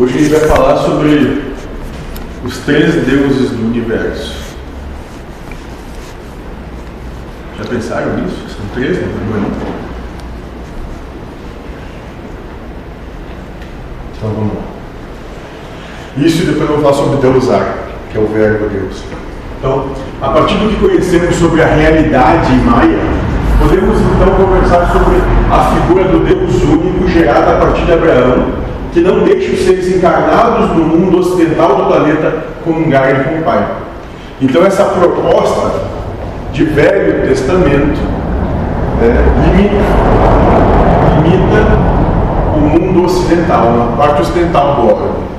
Hoje a gente vai falar sobre os três deuses do universo. Já pensaram nisso? São três, não é? Então vamos lá. Isso e depois eu vou falar sobre Deus Ar, que é o verbo Deus. Então, a partir do que conhecemos sobre a realidade maia, podemos então conversar sobre a figura do Deus único gerada a partir de Abraão que não deixe os seres encarnados no mundo ocidental do planeta comungarem com o Pai. Então, essa proposta de Velho Testamento é, limita, limita o mundo ocidental, a parte ocidental do órgão.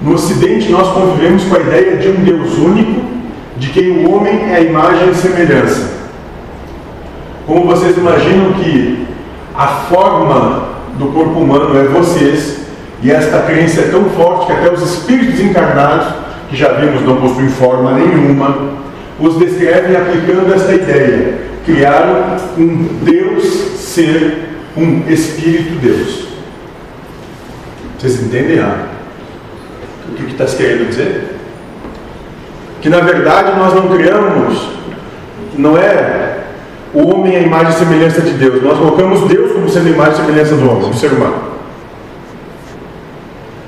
No Ocidente, nós convivemos com a ideia de um Deus único, de quem o homem é a imagem e semelhança. Como vocês imaginam que a forma do corpo humano é vocês, e esta crença é tão forte que até os espíritos encarnados, que já vimos não possuem forma nenhuma, os descrevem aplicando esta ideia. Criaram um Deus ser, um Espírito Deus. Vocês entendem ah? o que está querendo dizer? Que na verdade nós não criamos, não é o homem é a imagem e semelhança de Deus. Nós colocamos Deus como sendo a imagem e semelhança do homem, do ser humano.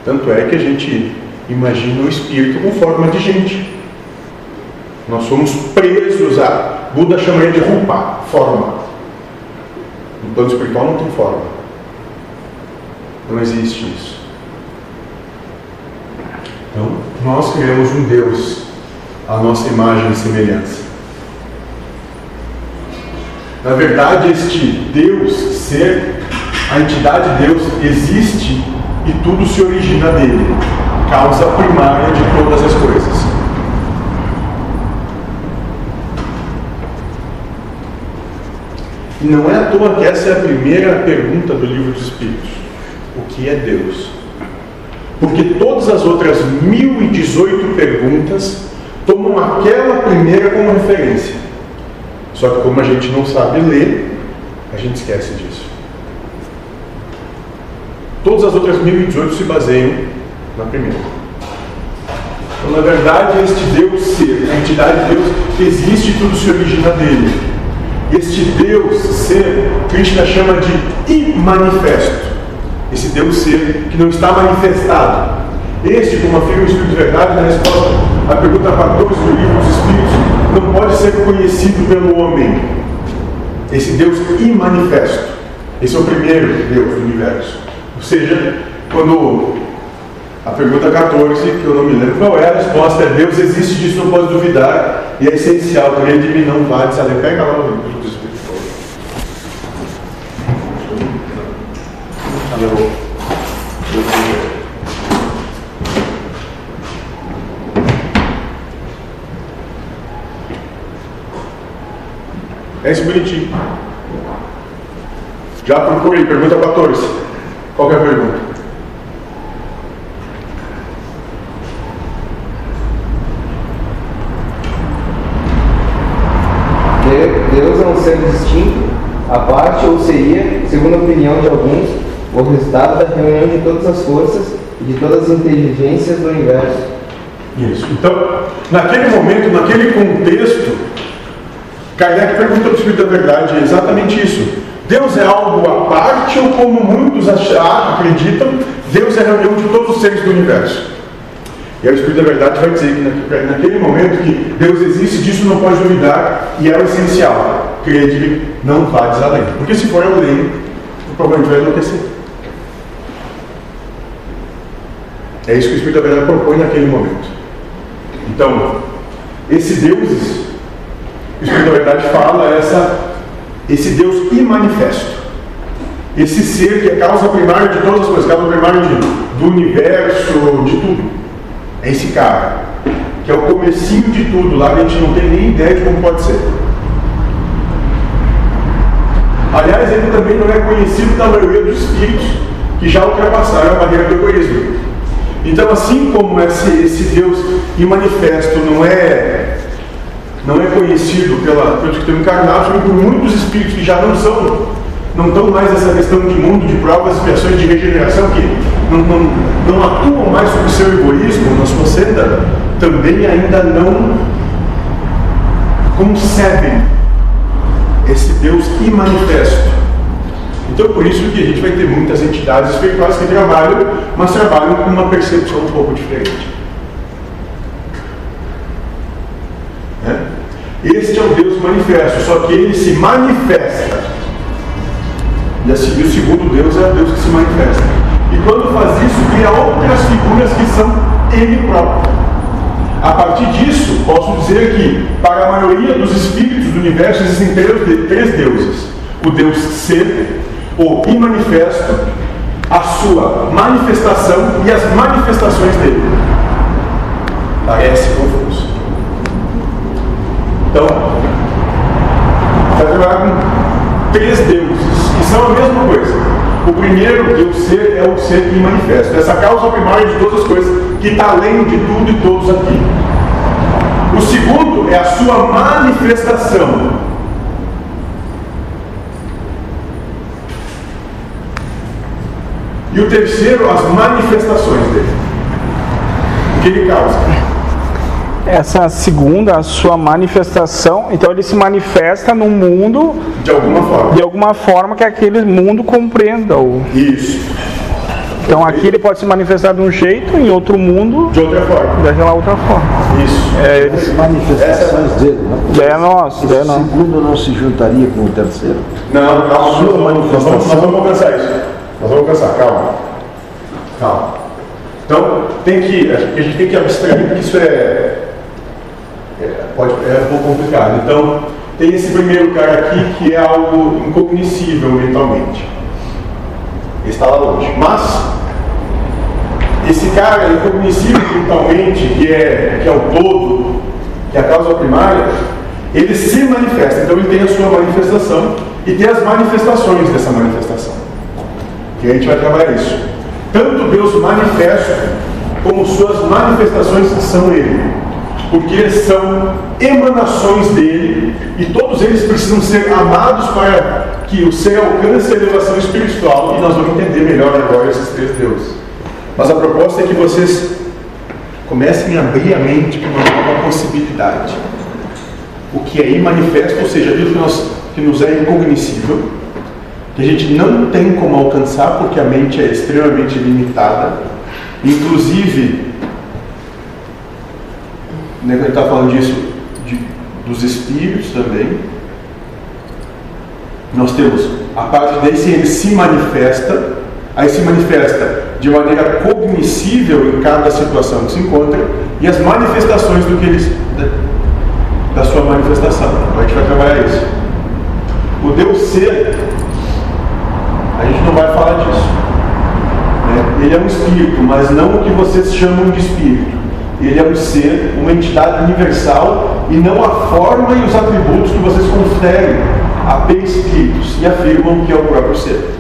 Tanto é que a gente imagina o espírito com forma de gente. Nós somos presos a. Buda chamaria de rupa, forma. No plano espiritual não tem forma. Não existe isso. Então, nós criamos um Deus, a nossa imagem e semelhança. Na verdade, este Deus, ser, a entidade Deus existe e tudo se origina dele, causa primária de todas as coisas. E não é à toa que essa é a primeira pergunta do livro dos Espíritos: o que é Deus? Porque todas as outras 1018 perguntas tomam aquela primeira como referência. Só que como a gente não sabe ler, a gente esquece disso. Todas as outras 1018 se baseiam na primeira. Então, na verdade, este Deus ser, a entidade de Deus, existe e tudo se origina dele. Este Deus ser, Krishna chama de imanifesto. Esse Deus ser que não está manifestado. Este, como afirma o Espírito de Verdade, na resposta à pergunta 14 do livro dos Espíritos, não pode ser conhecido pelo homem. Esse Deus imanifesto. Esse é o primeiro Deus do universo. Ou seja, quando a pergunta 14, que eu não me lembro qual é, a resposta é Deus existe, disso não pode duvidar, e é essencial, porque ele de mim não vai, se pega lá no livro do Espírito. É esse bonitinho. Já procurei, pergunta 14. Qual é a pergunta? Deus é um ser distinto, a parte ou seria, segundo a opinião de alguns, o resultado da reunião de todas as forças e de todas as inteligências do universo. Isso. Então, naquele momento, naquele contexto, Kardec pergunta para o Espírito da Verdade exatamente isso. Deus é algo à parte ou como muitos achar, acreditam, Deus é a reunião de todos os seres do universo? E aí o Espírito da Verdade vai dizer que naquele momento que Deus existe, disso não pode duvidar e é o essencial. Crer não vá além. Porque se for além, o problema vai enlouquecer. É isso que o Espírito da Verdade propõe naquele momento. Então, esse Deus da Verdade fala essa, esse Deus imanifesto. Esse ser que é causa primária de todas as coisas, causa primária de, do universo, de tudo. É esse cara, que é o comecinho de tudo, lá a gente não tem nem ideia de como pode ser. Aliás, ele também não é conhecido pela maioria dos espíritos que já ultrapassaram a barreira do egoísmo. Então, assim como esse, esse Deus imanifesto não é não é conhecido pela, pelos que estão encarnados, mas por muitos espíritos que já não são, não estão mais nessa questão de mundo, de provas, expiações, de regeneração, que não, não, não atuam mais sobre o seu egoísmo, na sua senda, também ainda não concebem esse Deus imanifesto. Então, por isso que a gente vai ter muitas entidades espirituais que trabalham, mas trabalham com uma percepção um pouco diferente. Este é o Deus manifesto, só que ele se manifesta. E assim, o segundo Deus é o Deus que se manifesta. E quando faz isso, cria outras figuras que são ele próprio. A partir disso, posso dizer que, para a maioria dos espíritos do universo, existem três, deuses: o Deus ser, o imanifesto, a sua manifestação e as manifestações dele. Parece confuso. Então, está trabalhando com três deuses, que são a mesma coisa. O primeiro, Deus ser, é o ser imanifesto. Essa causa primária de todas as coisas, que está além de tudo e todos aqui. O segundo é a sua manifestação. E o terceiro, as manifestações dele. O que ele causa? Essa segunda, a sua manifestação, então ele se manifesta no mundo de alguma forma. De alguma forma que aquele mundo compreenda. O... Isso. Então aqui ele pode se manifestar de um jeito, em outro mundo. De outra forma. Daquela outra forma. Isso. É, ele... As manifestações dele, não? É nosso. O segundo não se juntaria com o terceiro? Não, calma. Sua manifestação. Nós vamos alcançar isso. Nós vamos alcançar, calma. Calma. Então, tem que, a gente tem que abstrair, porque isso é, é, pode, é um pouco complicado. Então, tem esse primeiro cara aqui que é algo incognoscível mentalmente. Ele está lá longe. Mas, esse cara incognoscível mentalmente, que é, que é o todo, que é a causa primária, ele se manifesta. Então, ele tem a sua manifestação e tem as manifestações dessa manifestação. E a gente vai trabalhar isso. Tanto Deus manifesto, como suas manifestações são Ele. Porque são emanações dele e todos eles precisam ser amados para que o ser alcance a elevação espiritual. E nós vamos entender melhor agora esses três deuses. Mas a proposta é que vocês comecem a abrir a mente para uma nova possibilidade. O que é imanifesto, ou seja, aquilo que, nós, que nos é incognoscível, que a gente não tem como alcançar porque a mente é extremamente limitada. Inclusive, né, a gente está falando disso de, dos espíritos também. Nós temos a parte desse ele se manifesta, aí se manifesta de maneira cognoscível em cada situação que se encontra e as manifestações do que eles da, da sua manifestação. Então a gente vai trabalhar isso. O Deus ser a gente não vai falar disso. Né? Ele é um espírito, mas não o que vocês chamam de espírito. Ele é um ser, uma entidade universal e não a forma e os atributos que vocês conferem a espíritos e afirmam que é o próprio ser.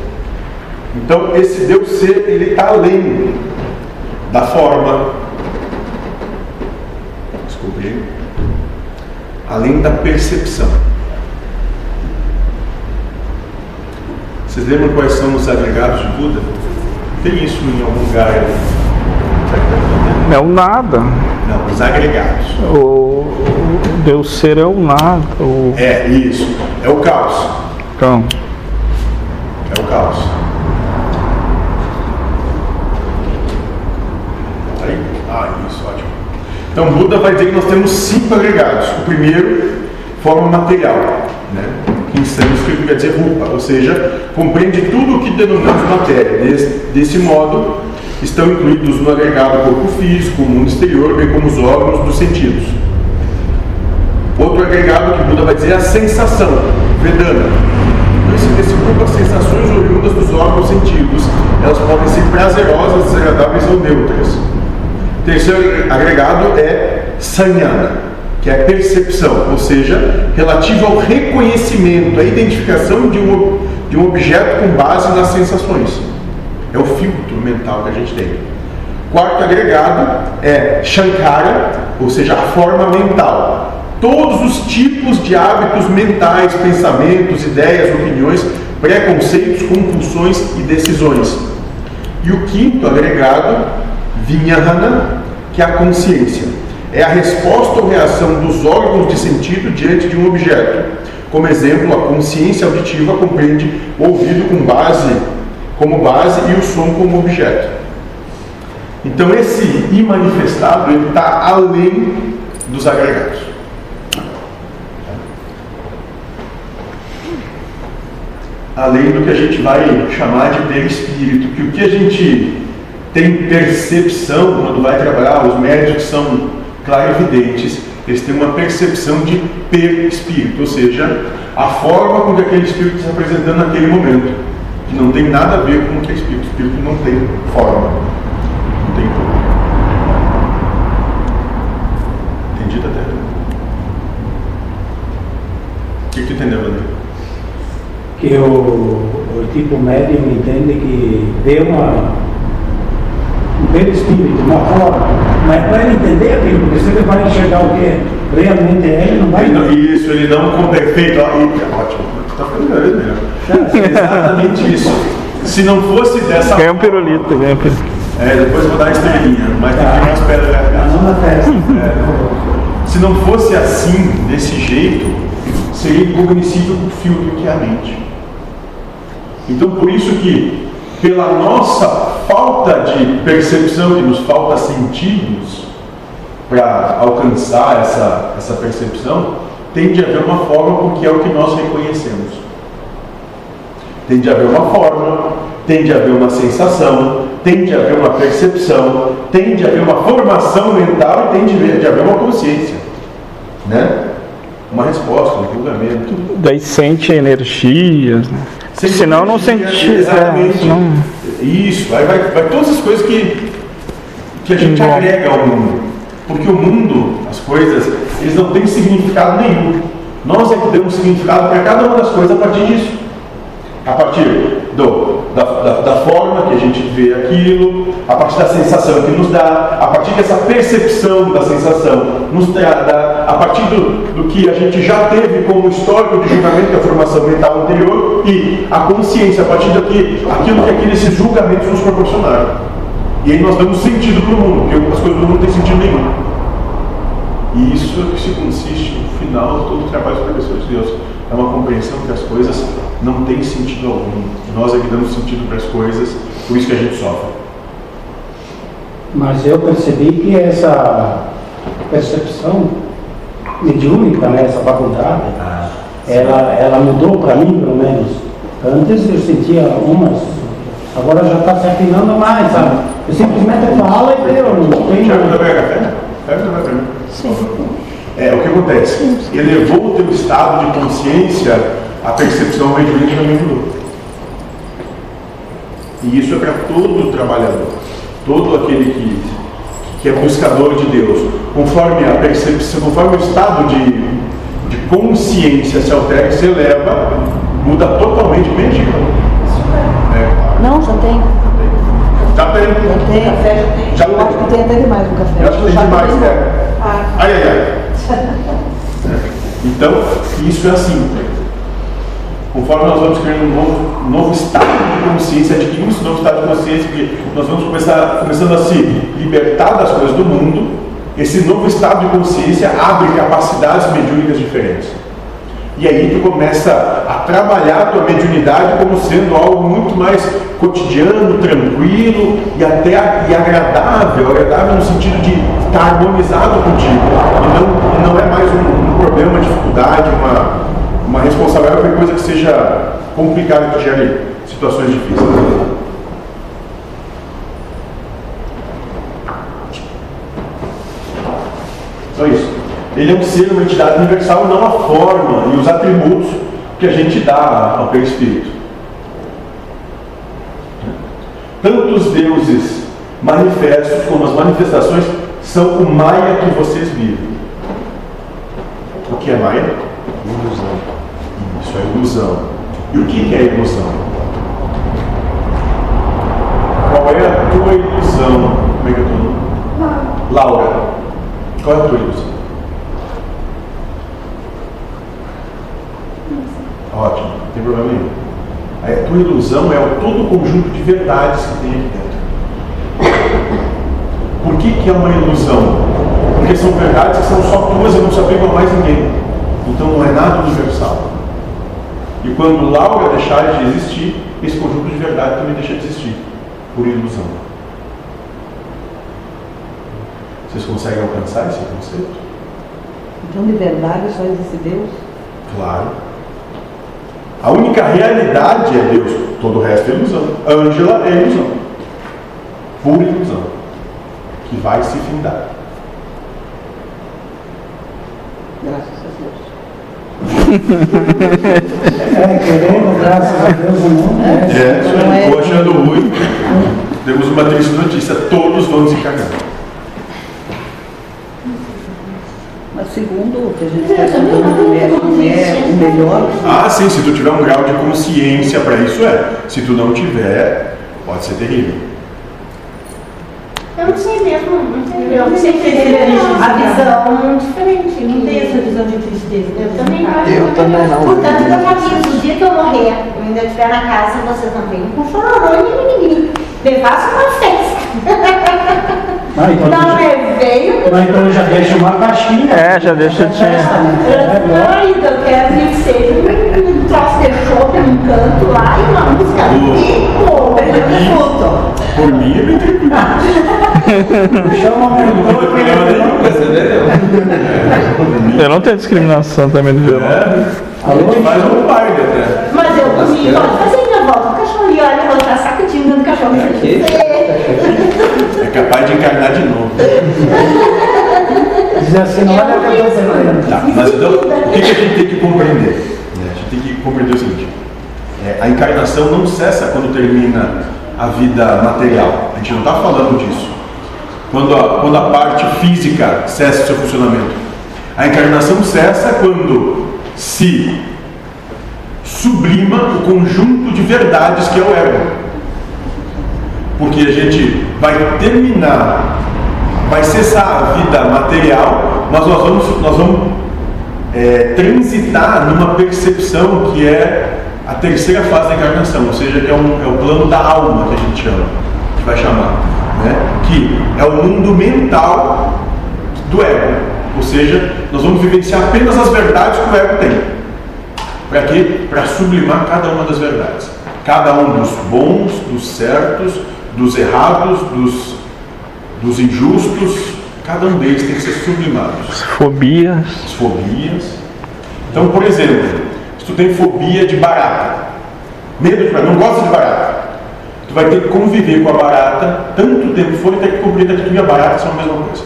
Então, esse Deus ser, ele está além da forma, desculpe, além da percepção. Vocês lembram quais são os agregados de Buda? Tem isso em algum lugar aí? É o nada. Não, os agregados. O, Deus ser é o nada. O... É, isso. É o caos. Então. É o caos. Aí? Ah, isso, ótimo. Então Buda vai dizer que nós temos cinco agregados. O primeiro, forma material. Né? em sânscrito quer dizer rupa, ou seja, compreende tudo o que denominamos matéria. Desse, desse modo, estão incluídos no agregado corpo físico, o mundo exterior, bem como os órgãos dos sentidos. Outro agregado que Buda vai dizer é a sensação, Vedana. Então, esse, grupo as sensações oriundas dos órgãos sentidos. Elas podem ser prazerosas, desagradáveis ou neutras. Terceiro agregado é Sanyana que é a percepção, ou seja, relativa ao reconhecimento, à identificação de um, de um objeto com base nas sensações. É o filtro mental que a gente tem. Quarto agregado é Shankara, ou seja, a forma mental. Todos os tipos de hábitos mentais, pensamentos, ideias, opiniões preconceitos, compulsões e decisões. E o quinto agregado, Vinyahana, que é a consciência. É a resposta ou reação dos órgãos de sentido diante de um objeto. Como exemplo, a consciência auditiva compreende o ouvido com base, como base e o som como objeto. Então esse imanifestado está além dos agregados. Além do que a gente vai chamar de perispírito, que o que a gente tem percepção quando vai trabalhar, os médicos são clarividentes, eles têm uma percepção de perispírito, ou seja, a forma com que aquele espírito está se apresentando naquele momento, que não tem nada a ver com o que é espírito. O espírito não tem forma, não tem forma. Entendido até? O que, que tu entendeu, André? Que o, o tipo médium entende que vê uma, um perispírito, uma forma, mas para ele entender aquilo, porque se ele vai enxergar o que realmente é, ele não vai Ele não- isso, ele não com perfeito. ó, e- Ótimo, tu tá ficando mesmo. É exatamente isso. Se não fosse dessa Ganha um forma- pirulito, um pirulito. É, depois eu vou dar a estrelinha, mas tem que ir pedras não na festa. Se não fosse assim, desse jeito, seria incognoscível o filtro que é a mente. Então, por isso que, pela nossa falta de percepção, que nos falta sentidos para alcançar essa, essa percepção, tem de haver uma forma porque é o que nós reconhecemos. Tem de haver uma forma, tem de haver uma sensação, tem de haver uma percepção, tem de haver uma formação mental e tem de haver, de haver uma consciência. Né? Uma resposta, um julgamento. Daí sente energias. Né? Sem Senão não energia, senti. Exatamente. É, senão- Isso, aí vai, vai todas as coisas que, que a gente Bom. agrega ao mundo. Porque o mundo, as coisas, eles não têm significado nenhum. Nós é que damos significado para cada uma das coisas a partir disso. A partir do, da, da, da forma que a gente vê aquilo, a partir da sensação que nos dá, a partir dessa percepção da sensação nos dá, a partir do, do que a gente já teve como histórico de julgamento da formação mental anterior e a consciência, a partir daqui, aquilo que aqueles julgamentos nos proporcionaram. E aí nós damos sentido para o mundo, porque as coisas do mundo não têm sentido nenhum. E isso é que se consiste no final de todo o trabalho das pessoas de Deus. É uma compreensão que as coisas não têm sentido algum. Nós é que damos sentido para as coisas, por isso que a gente sofre. Mas eu percebi que essa percepção mediúnica, né, essa faculdade, ela, ela mudou para mim, pelo menos. Antes eu sentia umas, agora já está se afinando mais, sabe? Eu simplesmente falo e eu não tenho. vai pegar café? Pega café para mim. É, o que acontece? Elevou o teu estado de consciência, a percepção mediúnica também mudou. E isso é para todo trabalhador, todo aquele que, que é buscador de Deus. Conforme a percepção, conforme o estado de, de consciência se altera e se eleva, muda totalmente o medida. É, claro. Não, já tem. Já tem. Já tem. Café já tem. Já eu tem. acho que tem até demais no café. Eu acho que tem demais, né? Ah, Ai, ai, ai. Então, isso é assim. Conforme nós vamos criando um novo, novo estado de consciência, adquirimos esse novo estado de consciência, porque nós vamos começar, começando a se libertar das coisas do mundo, esse novo estado de consciência abre capacidades mediúnicas diferentes. E aí tu começa a trabalhar a tua mediunidade como sendo algo muito mais cotidiano, tranquilo e até e agradável, agradável no sentido de estar harmonizado contigo. E não, não é mais um, um problema, uma dificuldade, uma, uma responsabilidade, qualquer coisa que seja complicada que gere situações difíceis. Só isso. Ele é um ser, uma entidade universal, não a forma e os atributos que a gente dá ao perispírito. Tanto os deuses manifestos como as manifestações são o Maia que vocês vivem. O que é Maia? Ilusão. Isso é ilusão. E o que é ilusão? Qual é a tua ilusão? Como é que é o teu nome? Laura. Qual é a tua ilusão? Ótimo, não tem problema nenhum. Tua ilusão é o todo o conjunto de verdades que tem aqui dentro. Por que, que é uma ilusão? Porque são verdades que são só tuas e não se apegam a mais ninguém. Então não é nada universal. E quando Laura deixar de existir, esse conjunto de verdade também deixa de existir, por ilusão. Vocês conseguem alcançar esse conceito? Então, de verdade, só existe Deus? Claro. A única realidade é Deus, todo o resto é ilusão. Ângela é ilusão. Pura ilusão. Que vai se findar. Graças a Deus. É, querendo, graças a Deus, não é. É, isso Não aí. é- Estou achando ruim. Temos uma triste notícia: todos vão desencarnar. Mas segundo o que a gente está estudando, é, não é o melhor. Ah, sim, se tu tiver um grau de consciência para isso, é. Se tu não tiver, pode ser terrível. Eu não sei mesmo, não sei. Eu não sei ter a visão diferente. Não tenho essa visão de tristeza. Eu também não. Eu também não. Portanto, eu já aviso, o dia que eu morrer, eu ainda estiver na casa, vocês não venham com chororô e mimimi. Me façam uma festa. Ah, então, Não é veio, mas então eu já deixo uma caixinha. É, já deixa de. É, Não, então eu quero que seja um troço de chope num canto lá e uma música. Pô, eu Por mim é bem tranquilo. Chama um Não tem problema nenhum. Eu não tenho discriminação também do violão. A gente faz um baile até. Mas eu comi, pode fazer minha volta o cachorro e olha, eu vou estar sacudinho dando cachorro. É capaz de encarnar de novo. Dizer assim, não olha que eu. Tá, mas então, o que, que a gente tem que compreender? né? A gente tem que compreender o seguinte: é, a encarnação não cessa quando termina a vida material. A gente não está falando disso. Quando a, quando a parte física cessa o seu funcionamento. A encarnação cessa quando se sublima o conjunto de verdades que é o ego. Porque a gente vai terminar, vai cessar a vida material, mas nós vamos, nós vamos é, transitar numa percepção que é a terceira fase da encarnação, ou seja, que é, um, é o plano da alma que a gente chama, que vai chamar, né? que é o mundo mental do ego, ou seja, nós vamos vivenciar apenas as verdades que o ego tem. Para quê? Para sublimar cada uma das verdades. Cada um dos bons, dos certos, dos errados, dos, dos injustos, cada um deles tem que ser sublimados. Fobias. As fobias. Então, por exemplo, se tu tem fobia de barata, medo de barata, não gosta de barata, tu vai ter que conviver com a barata tanto tempo for até que compreenda que tu e a barata são a mesma coisa.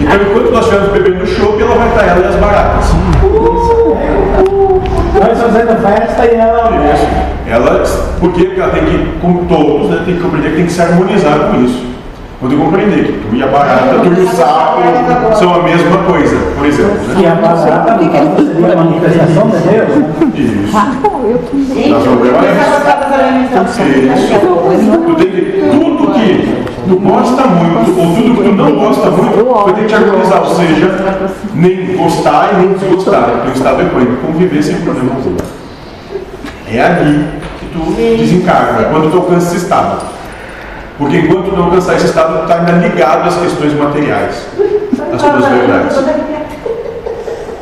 Então, enquanto nós estivermos bebendo chopp, ela vai estar ela e as baratas. Fazendo festa e ela. Ela, porque ela tem que, como todos, né, tem que compreender que tem que se harmonizar com isso. Quando eu compreender que tu e a barata, tu e o sapo são a mesma coisa, por exemplo. E Né? a barata, seria a manifestação de Deus, né? Isso. eu também. Nós vamos levar isso. Isso. Tu tem que, tudo que tu gosta muito, ou tudo que tu não gosta muito, tu tem que te harmonizar, ou seja, nem gostar e nem desgostar, porque o estado é equânime, conviver sem problema algum. É ali que tu desencarna, quando tu alcança esse estado. Porque enquanto tu não alcançar esse estado, tu está ainda ligado às questões materiais, às tuas verdades.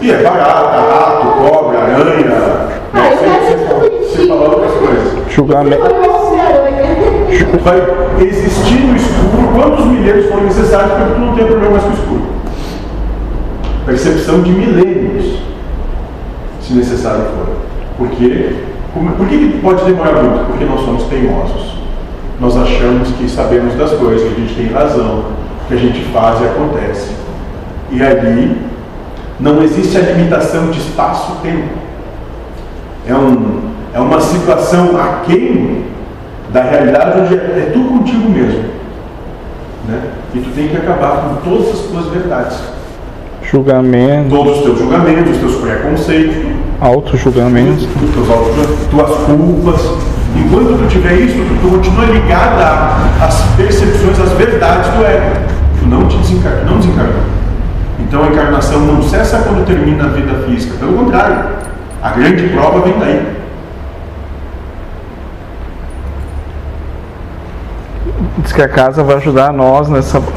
E é barata, rato, cobra, aranha, Ah, quero ser tudo você falar outras coisas. Julgamento. Vai existir no escuro quantos milênios forem necessários para que tu não tenha problema mais com o escuro. Percepção de milênios, se necessário for. Porque, por que que pode demorar muito? Porque nós somos teimosos. Nós achamos que sabemos das coisas, que a gente tem razão, que a gente faz e acontece. E ali não existe a limitação de espaço-tempo. É, um, é uma situação aquém da realidade onde é, é tu contigo mesmo. Né? E tu tem que acabar com todas as tuas verdades. Julgamento. Todos os teus julgamentos, os teus preconceitos, Auto-julgamento. os teus autos, tuas culpas. Enquanto tu tiver isso, tu, continua ligada às percepções, às verdades do ego. Tu não te desencarna, não desencarna. Então a encarnação não cessa quando termina a vida física. Pelo contrário, A grande prova vem daí. Diz que a casa vai ajudar nós nessa.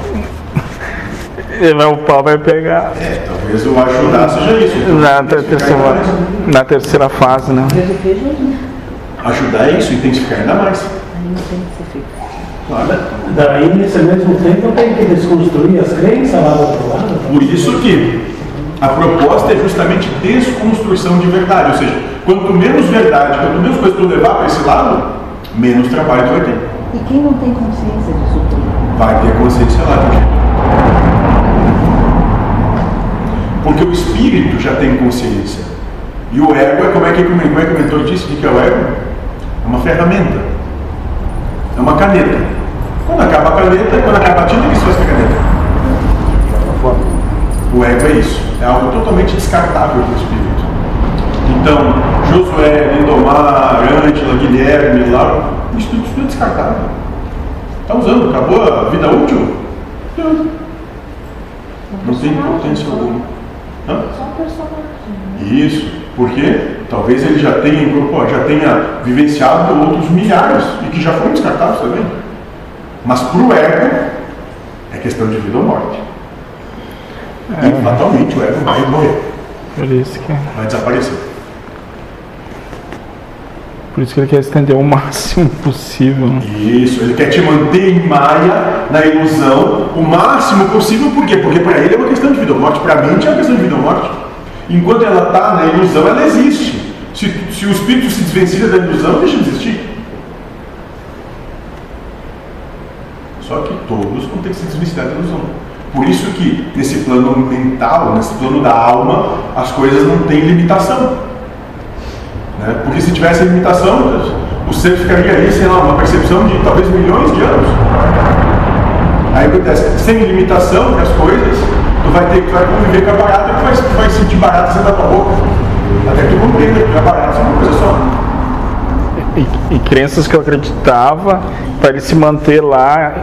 E vai- o pau vai pegar. É, talvez o ajudar seja isso. Na, ter- terceira, na terceira fase, né? Ajudar é isso, intensificar ainda mais. Aí não tem que ser feito. Claro. Daí, nesse mesmo tempo, tem que desconstruir as crenças lá do outro lado. Por isso que a proposta é justamente desconstrução de verdade. Ou seja, quanto menos verdade, quanto menos coisa tu levar para esse lado, menos trabalho tu vai ter. E quem não tem consciência disso tudo? Vai ter consciência lá. Porque o espírito já tem consciência. E o ego é como é que, como é que o mentor disse que é o ego? É uma ferramenta. É uma caneta. Quando acaba a caneta, quando acaba a tinta, o que se faz com a caneta? O ego é isso. É algo totalmente descartável do espírito. Então, Josué, Lindomar, Ângela, Guilherme, lá, isso tudo, isso tudo é descartável. Está usando, acabou a vida útil? Não tem importância alguma. Hã? Só personagem. Isso, porque talvez ele já tenha, já tenha vivenciado outros milhares e que já foram descartados também. Mas para o ego é questão de vida ou morte. E fatalmente o ego vai morrer, Por isso que, vai desaparecer. Por isso que ele quer estender o máximo possível. Isso, ele quer te manter em maia, na ilusão, o máximo possível, por quê? Porque para ele é uma questão de vida ou morte, para a mente é uma questão de vida ou morte. Enquanto ela está na ilusão, ela existe. Se, se o espírito se desvencilha da ilusão, deixa de existir. Só que todos vão ter que se desvencilhar da ilusão. Por isso que nesse plano mental, nesse plano da alma, as coisas não têm limitação. Né? Porque se tivesse limitação, o ser ficaria ali, sei lá, uma percepção de talvez milhões de anos. Aí acontece, sem limitação das coisas, tu vai ter que vai conviver com a barata e vai, vai sentir barata sendo da tua boca. Até que tu compreenda que a barata é uma coisa só. E, e crenças que eu acreditava, para ele se manter lá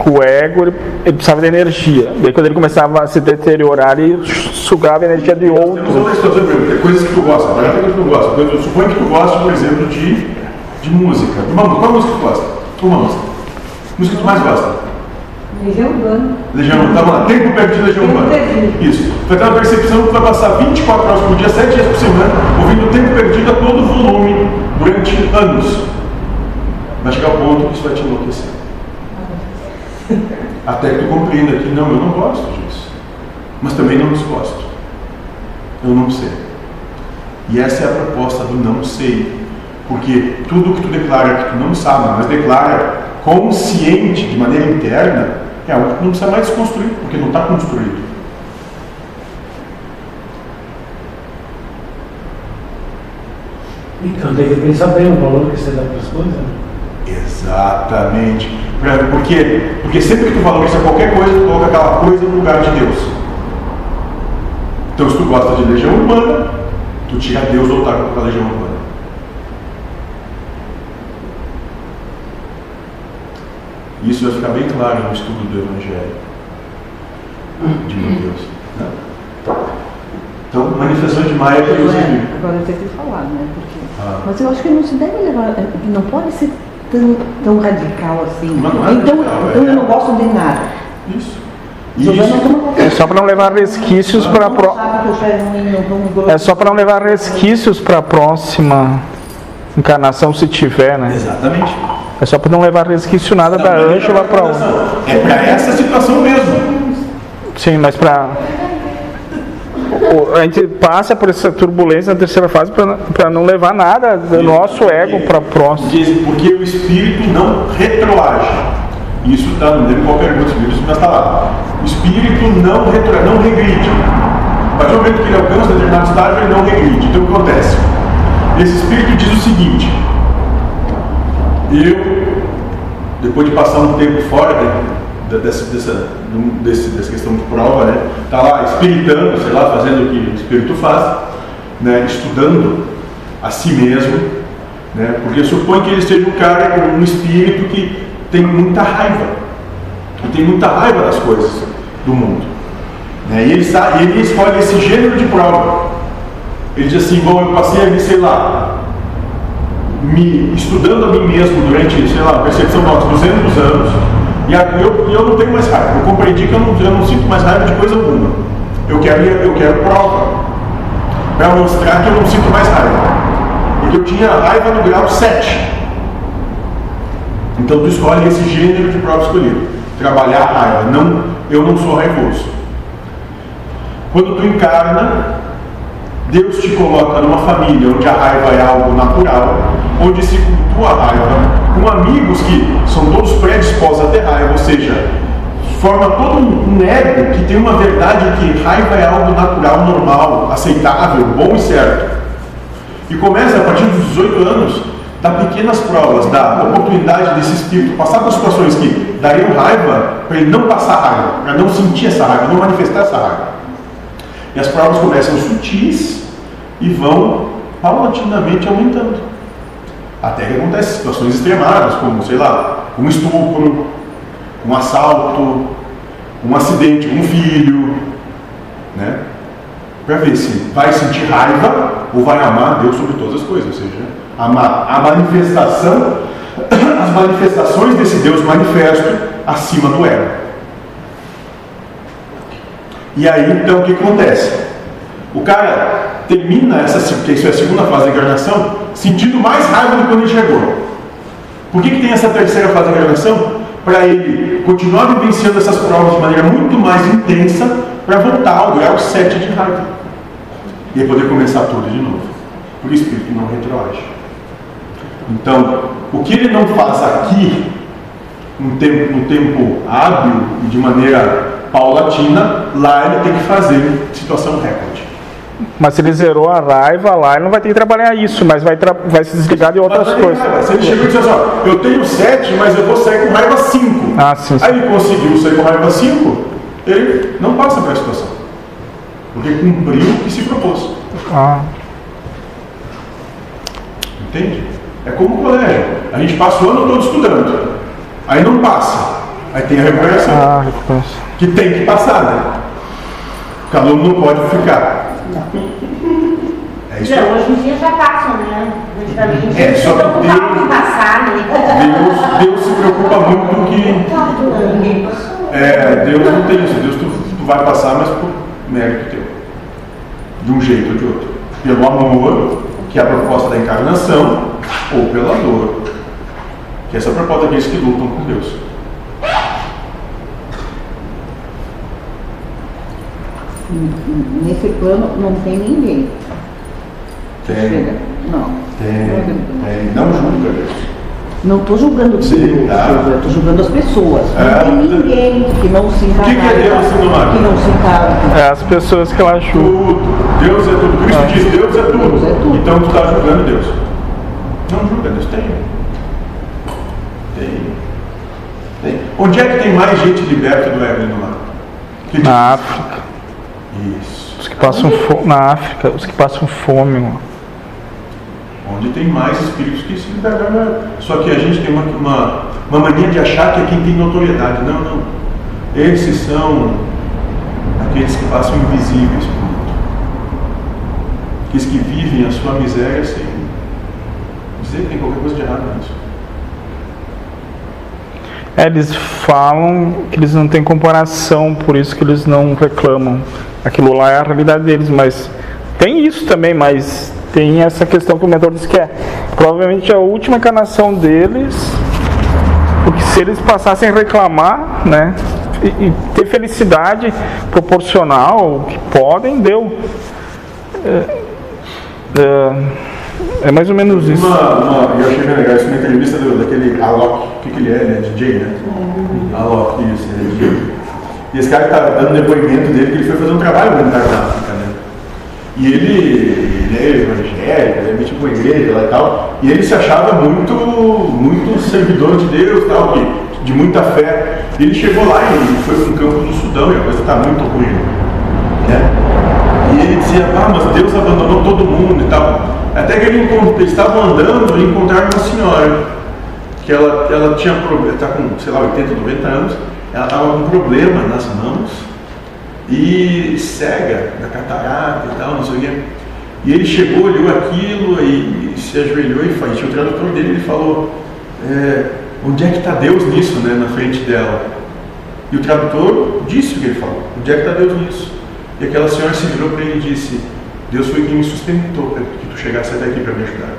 com o ego, ele, ele precisava de energia. Daí quando ele começava a se deteriorar, ele sugava a energia de Temos outro. outra tem coisas que tu gosta, barata é coisa que tu gosta. Suponho que tu gosta, por exemplo, de, de música. De uma, qual música tu gosta? Uma música. Música que tu mais gosta? Legião Urbana. Legião Urbana. Tá bom, tempo perdido Legião Urbana. Isso. Tu vai ter uma percepção que tu vai passar 24 horas por dia, 7 dias por semana, ouvindo o tempo perdido a todo volume durante anos. Vai chegar ao ponto que isso vai te enlouquecer. Até que tu compreenda que não, eu não gosto disso. Mas também não desgosto. Eu não sei. E essa é a proposta do não sei. Porque tudo que tu declara que tu não sabe, mas declara consciente, de maneira interna, é algo que tu não precisa mais desconstruir, porque não está construído. Então tem que pensar bem o valor que você dá para as coisas. né? Exatamente. Por quê? Porque sempre que tu valoriza qualquer coisa, tu coloca aquela coisa no lugar de Deus. Então, se tu gosta de legião urbana, tu tira Deus do altar com a legião urbana. Isso vai ficar bem claro no estudo do Evangelho de né? Então, manifestação de Maia que Deus É, agora eu tenho que falar, né? Porque... Ah. Mas eu acho que não se deve levar, não pode ser tão, tão radical assim. Mas não é então, radical, então é- eu não gosto de nada. Isso. Só Isso. É só para não levar resquícios para a pro... Vamos É só para não levar resquícios para a próxima encarnação, se tiver, né? Exatamente. É só para não levar resquício nada da Não, é Ângela para outra. É para essa situação mesmo. Sim, mas para. A gente passa por essa turbulência na terceira fase para não levar nada do nosso ego para a próxima. Porque, o espírito não retroage. Isso está no livro qualquer outro livro, isso está lá. O espírito não retroage, não regride. A partir do momento que ele alcança determinado estágio, ele não regride. Então o que acontece? Esse espírito diz o seguinte: eu, depois de passar um tempo fora dessa, dessa, dessa questão de prova, né, tá lá espiritando, sei lá, fazendo o que o espírito faz, né, estudando a si mesmo, né, porque supõe que ele seja um cara, um espírito que tem muita raiva, que tem muita raiva das coisas do mundo. Né, e ele, ele escolhe esse gênero de prova. Ele diz assim: Bom, eu passei ali, sei lá, me estudando a mim mesmo durante, sei lá, percepção de 200 anos, e eu, eu não tenho mais raiva. Eu compreendi que eu não, eu não sinto mais raiva de coisa alguma. Eu quero, eu quero prova para mostrar que eu não sinto mais raiva. Porque eu tinha raiva no grau 7. Então tu escolhe esse gênero de prova escolhido. Trabalhar a raiva. Não, eu não sou raivoso. Quando tu encarna, Deus te coloca numa família onde a raiva é algo natural, onde se cultua a raiva, com amigos que são todos predispostos a ter raiva, ou seja, forma todo um ego que tem uma verdade que raiva é algo natural, normal, aceitável, bom e certo. E começa a partir dos 18 anos, dar pequenas provas, dar oportunidade desse espírito passar por situações que dariam raiva, para ele não passar raiva, para não sentir essa raiva, não manifestar essa raiva. E as provas começam sutis e vão paulatinamente aumentando. Até que acontecem situações extremadas, como, sei lá, um estupro, um assalto, um acidente, um filho, né? Para ver se vai sentir raiva ou vai amar Deus sobre todas as coisas, ou seja, amar a manifestação, as manifestações desse Deus manifesto acima do ego. E aí, então, o que acontece? O cara termina essa, que isso é a segunda fase da encarnação, sentindo mais raiva do que quando ele chegou. Por que, que tem essa terceira fase da encarnação? Para ele continuar vivenciando essas provas de maneira muito mais intensa, para voltar ao grau 7 de raiva. E poder começar tudo de novo. Por isso que ele não retroage. Então, o que ele não faz aqui, no tempo, no tempo hábil e de maneira paulatina, lá ele tem que fazer situação recorde. Mas se ele zerou a raiva lá, ele não vai ter que trabalhar isso, mas vai, vai se desligar de outras coisas. cara, Se ele chegou e disse assim, ó, eu tenho 7, mas eu vou sair com raiva 5. Ah, sim, sim. Aí ele conseguiu sair com raiva 5, ele não passa para a situação. Porque cumpriu o que se propôs. Ah, Entende? É como o colégio. A gente passa o ano todo estudando. Aí não passa. Aí tem a recuperação. ah, reconheço. Que tem que passar, né? O aluno não pode ficar. É isso aí. hoje em dia já passam, né? É, só que Deus- passar, né? Deus, Deus se preocupa muito com que. É, Deus não tem isso. Deus tu, tu vai passar, mas por mérito teu. De um jeito ou de outro. Pelo amor, que é a proposta da encarnação, ou pela dor. Que essa é a proposta daqueles que lutam com Deus. Nesse plano não tem ninguém. Tem, Chega. Não. tem, tem. Não julga Deus. Não estou julgando tudo, Sim, tá. eu estou julgando as pessoas. É. Não tem ninguém que não se que encarna. é Deus sendo humano? Que não se encarna. É as pessoas que ela ajuda. Tudo. Deus é tudo. Cristo diz Deus é tudo. Deus é tudo. Então tu está julgando Deus. Não julga Deus. Tem. Tem. Tem. Onde é que tem mais gente liberta do ego no? Que diz? Na África. Isso. Os que passam fome. Na África, os que passam fome, mano. Onde tem mais espíritos que se do ego. Só que a gente tem uma, uma, uma mania de achar que é quem tem notoriedade. Não, não. Esses são aqueles que passam invisíveis para o mundo. Aqueles que vivem a sua miséria sem dizer que tem qualquer coisa de errado nisso. É, eles falam que eles não têm comparação, por isso que eles não reclamam. Aquilo lá é a realidade deles, mas tem isso também, mas tem essa questão que o mentor disse que é provavelmente a última encarnação deles, porque se eles passassem a reclamar, né, e, e ter felicidade proporcional, que podem, deu. É, é, é mais ou menos isso. Uma, uma, eu achei bem legal isso, uma entrevista do, daquele Alok, o que, que ele é? Ele é DJ, né? Alok, isso, ele é DJ. E esse cara está dando depoimento dele que ele foi fazer um trabalho voluntário na África, né? E ele, ele é evangélico, ele é tipo igreja lá e tal, e ele se achava muito, muito servidor de Deus tal, que, de muita fé. Ele chegou lá e foi para um campo do Sudão e a coisa está muito ruim, né? E ele dizia, ah, mas Deus abandonou todo mundo e tal. Até que ele eles estavam andando e encontraram uma senhora, que ela, ela tinha está com, sei lá, 80, 90 anos, ela estava com problema nas mãos e cega, da catarata e tal, não sei o quê. E ele chegou, olhou aquilo e se ajoelhou e faz. O tradutor dele ele falou: é, onde é que está Deus nisso, né, na frente dela? E o tradutor disse o que ele falou: onde é que está Deus nisso? E aquela senhora se virou para ele e disse: Deus foi quem me sustentou para que tu chegasse até aqui para me ajudar.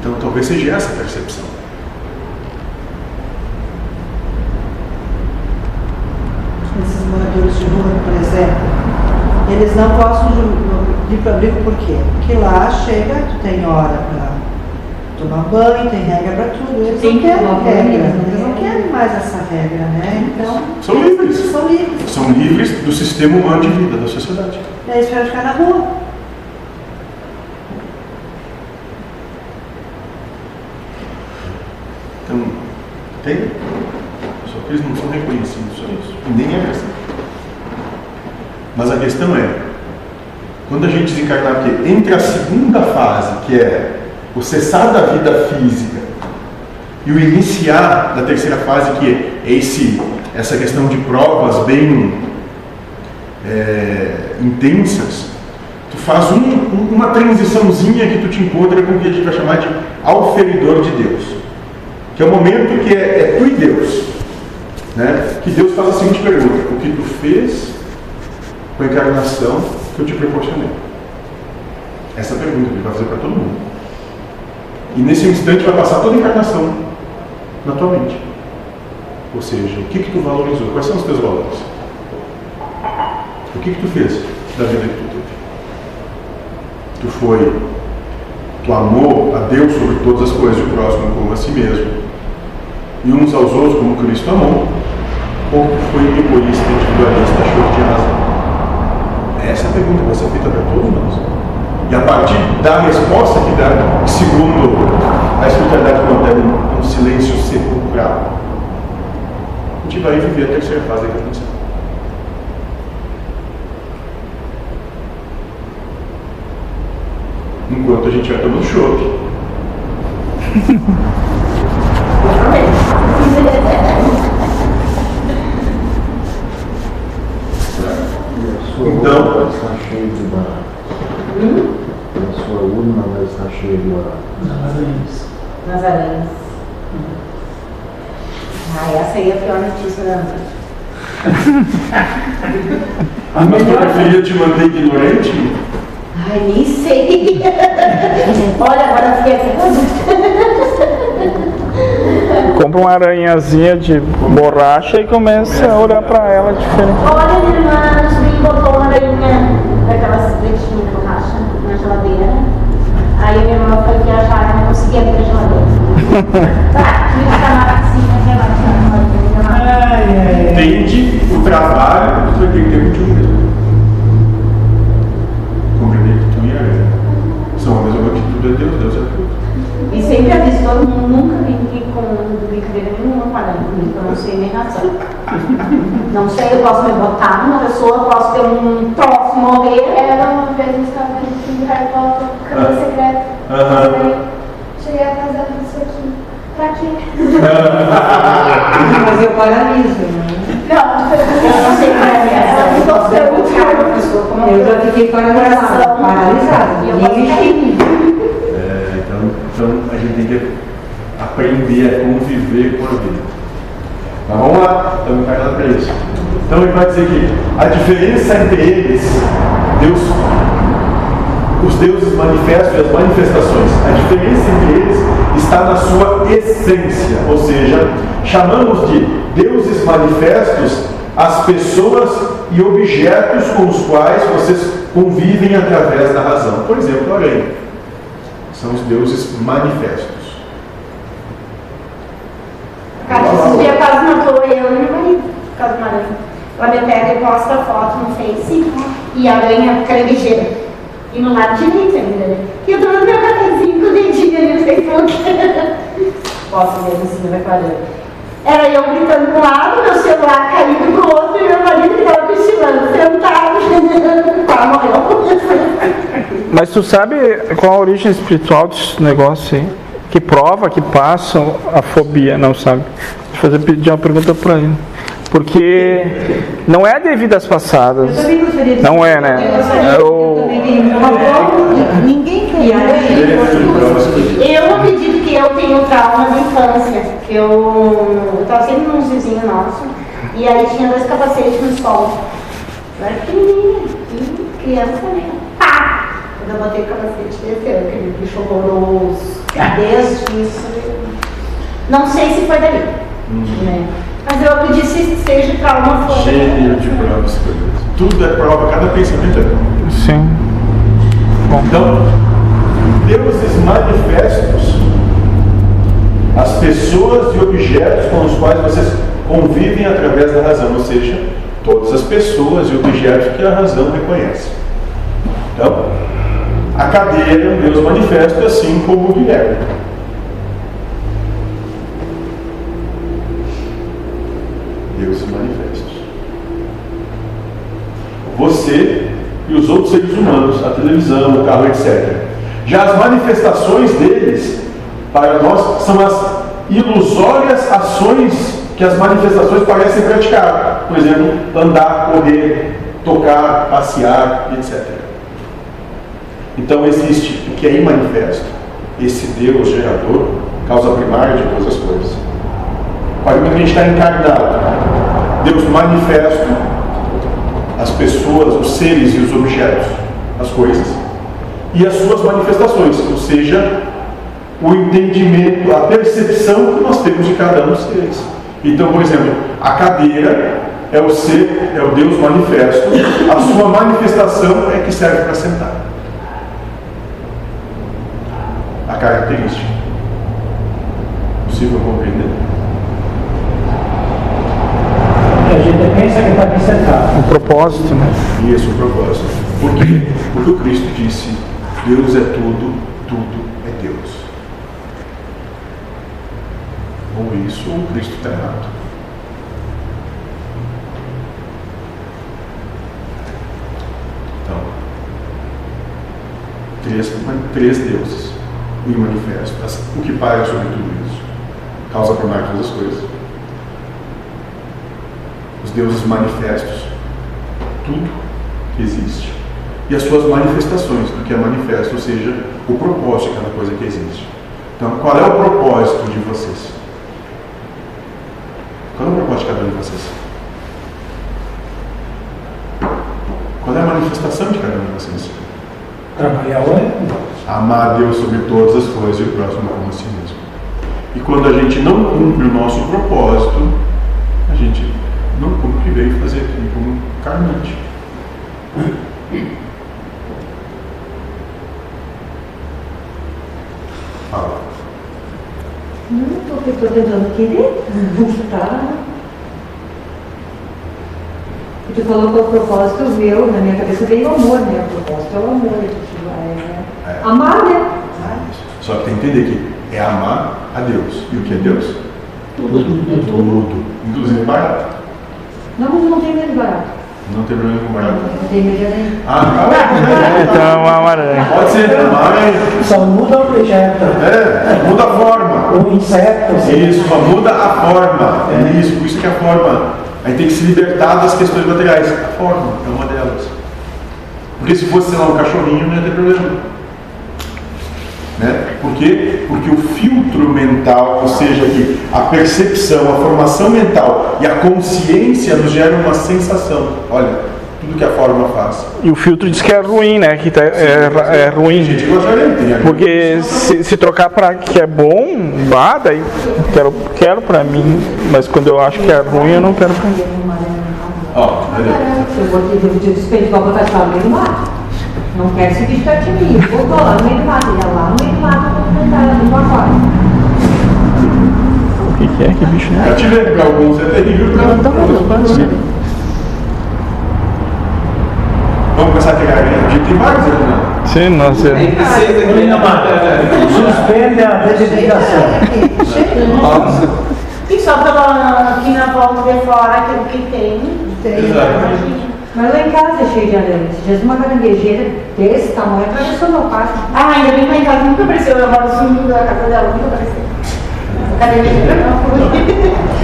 Então talvez seja essa a percepção. Esses moradores de rua, por exemplo, eles não gostam de, de abrigo por quê? Porque lá chega, tu tem hora para tomar banho, tem regra para tudo. Eles Tem não que querem regra, né? eles não querem mais essa regra, né? Então, São livres. são livres. São livres do sistema humano de vida da sociedade. E aí eles ficar na rua. Então, tem. Só que eles não são reconhecidos, nem é questão. Mas a questão é, quando a gente desencarnar, porque entre a segunda fase, que é o cessar da vida física, e o iniciar da terceira fase, que é esse, essa questão de provas bem é, intensas, tu faz um- uma transiçãozinha que tu te encontra com o que a gente vai chamar de auferidor de Deus que é o momento que é, é tu e Deus. Né? Que Deus faz a seguinte pergunta: O que tu fez com a encarnação que eu te proporcionei? Essa pergunta que ele vai fazer para todo mundo. E nesse instante vai passar toda a encarnação na tua mente. Ou seja, o que, que tu valorizou? Quais são os teus valores? O que, que tu fez da vida que tu teve? Tu foi tu amou a Deus sobre todas as coisas o próximo como a si mesmo, e uns aos outros como Cristo amou, ou tu foi egoísta, individualista, achou que tinha razão? Essa é a pergunta que vai ser feita para todos nós. E a partir da resposta que dá, segundo a espiritualidade contém um silêncio sepulcral, a gente vai viver a terceira fase da encarnação. Enquanto a gente vai tomando chope, E a sua Então- urna vai estar cheia de barato. E a sua urna vai estar cheia de barato. Nas aranhas. Ai, essa aí é a pior notícia da noite. mas tu preferia te manter ignorante? Ai, nem sei. Olha, agora eu fiquei assim. Compra uma aranhazinha de borracha e começa a olhar pra ela diferente. Olha, minha irmã, me botou uma aranha daquelas pretinhas de borracha na geladeira. Aí minha irmã foi viajar e não conseguia abrir a geladeira. Tá, assim, né? Entende o trabalho que tu vai ter que ter contigo mesmo. Compreender que tu e a Ana são a mesma que tudo é Deus, Deus é tudo. E sempre aviso todo mundo, nunca brinque com brincadeira nenhuma com aranha comigo, eu não sei nem razão. Não sei, eu posso me botar numa pessoa, posso ter um troço, morrer. Era uma vez eu um filme do Harry Potter, Câmara Secreta. Aham. Aí cheguei a casa dela e disse aqui. Pra quê? Mas eu paraliso, né? Não, Eu não sei é que é ficou perguntando. uma pessoa como Eu já fiquei paralisada, paralisada. E eu Ninguém mexia. É, então, então a gente tem que aprender a conviver com a vida. Mas vamos lá, estamos encarnados para isso. Então ele vai dizer que a diferença entre eles, Deus, os deuses manifestos e as manifestações, a diferença entre eles está na sua essência, ou seja, chamamos de deuses manifestos as pessoas e objetos com os quais vocês convivem através da razão. Por exemplo, a aranha são os deuses manifestos. Cara, quase matou eu e meu marido por causa uma aranha. Ela me pega e posta foto no Face e a aranha caranguejeira. E no lado direito ainda, né? E eu no meu cafezinho com o dedinho ali no Facebook. Posso em cima da aranha. Era eu gritando pro lado, meu celular caindo pro outro e meu marido que tava cochilando, sentado. Tá, morreu. Mas tu sabe qual a origem espiritual desse negócio aí? Que prova que passa a fobia, não sabe? Vou fazer pedir uma pergunta pra ele. Porque não é devido às passadas. Eu de Não é, né? É o- Ninguém quer. Aí, eu acredito que eu tenho trauma de infância. Eu, eu tava sempre num vizinho nosso. E aí tinha dois capacetes no sol. Eu era pequenininha, criança também. Pá! Quando eu botei o capacete, desceu aquele bicho horroroso. Desde isso. eu- Não sei se foi dali. Né? Mas eu acredito que seja trauma foi. Cheio de provas. Tudo é prova, cada pensamento é prova. Sim. Então, deuses manifestos, as pessoas e objetos com os quais vocês convivem através da razão, ou seja, todas as pessoas e objetos que a razão reconhece. Então, a cadeira é um Deus manifesto, assim como o Guilherme. Deuses manifestos. Você e os outros seres humanos, a televisão, o carro, etc. Já as manifestações deles, para nós, são as ilusórias ações que as manifestações parecem praticar. Por exemplo, andar, correr, tocar, passear, etc. Então existe o que é imanifesto, esse Deus gerador, causa primária de todas as coisas. A partir do momento que a gente está encarnado, Deus manifesto, as pessoas, os seres e os objetos, as coisas, e as suas manifestações, ou seja, o entendimento, a percepção que nós temos de cada um dos seres. Então, por exemplo, a cadeira é o ser, é o Deus manifesto, a sua manifestação é que serve para sentar. A característica. Possível compreender? A gente sentado. O propósito, né? Isso, o propósito. Por quê? Porque o Cristo disse: Deus é tudo, tudo é Deus. Ou isso, ou o Cristo está errado. Então, três, três deuses em manifesto. O que paira sobre tudo isso? Causa primária todas as coisas. Deuses manifestos tudo que existe e as suas manifestações do que é manifesto, ou seja, o propósito de cada coisa que existe. Então, qual é o propósito de vocês? Qual é o propósito de cada um de vocês? Qual é a manifestação de cada um de vocês? Trabalhar hoje? Amar a Deus sobre todas as coisas e o próximo como a si mesmo. E quando a gente não cumpre o nosso propósito, a gente não cumpre o que veio fazer aqui como carnante. Fala. Não, porque estou tentando querer. Tá. E tu falou que o propósito meu, na minha cabeça veio o amor, né? O propósito é o amor. tipo, é É. Amar, né? Só que tem que entender que é amar a Deus. E o que é Deus? Tudo. Tudo. Inclusive barato. Não, mas não tem medo barato. Não tem problema com barato. Não tem medo de aranha. Ah, tá. Então, a aranha. Pode ser, mas. Só muda o objeto. É, muda a forma. O inseto. Isso, só muda a forma. É isso, por isso que a forma. A gente tem que se libertar das questões materiais. A forma é uma delas. Porque se fosse, sei lá, um cachorrinho, não ia ter problema. Né? Por quê? Porque o filtro mental, ou seja, que a percepção, a formação mental e a consciência nos geram uma sensação. Olha, tudo que a forma faz. E o filtro diz que é ruim, né? Que tá- é, é ruim. Tem Porque se, se trocar pra que é bom, ah, daí quero, quero pra mim. Mas quando eu acho que é ruim, eu não quero pra mim. Ó. Eu vou te te despeito pra botar no meio do mato. Não quero de mim. Eu vou lá no meio do mato. Ia lá no meio do mato pra tentar ela no aquário. O que, que é? Que bicho é? Tive, porque alguns é terrível. pra- Vamos começar a pegar aqui. A gente tem vários aqui, né? Sim, nossa. Suspende a dedicação. E só pela aqui na volta de fora aquilo que tem. Tem. Exato. Mas lá em casa é cheio de aranha. Esses dias uma caranguejeira desse tamanho atravessou meu quarto. Ah, ainda bem que lá em casa nunca apareceu. Eu no fundo da casa dela, nunca apareceu. Cadê minha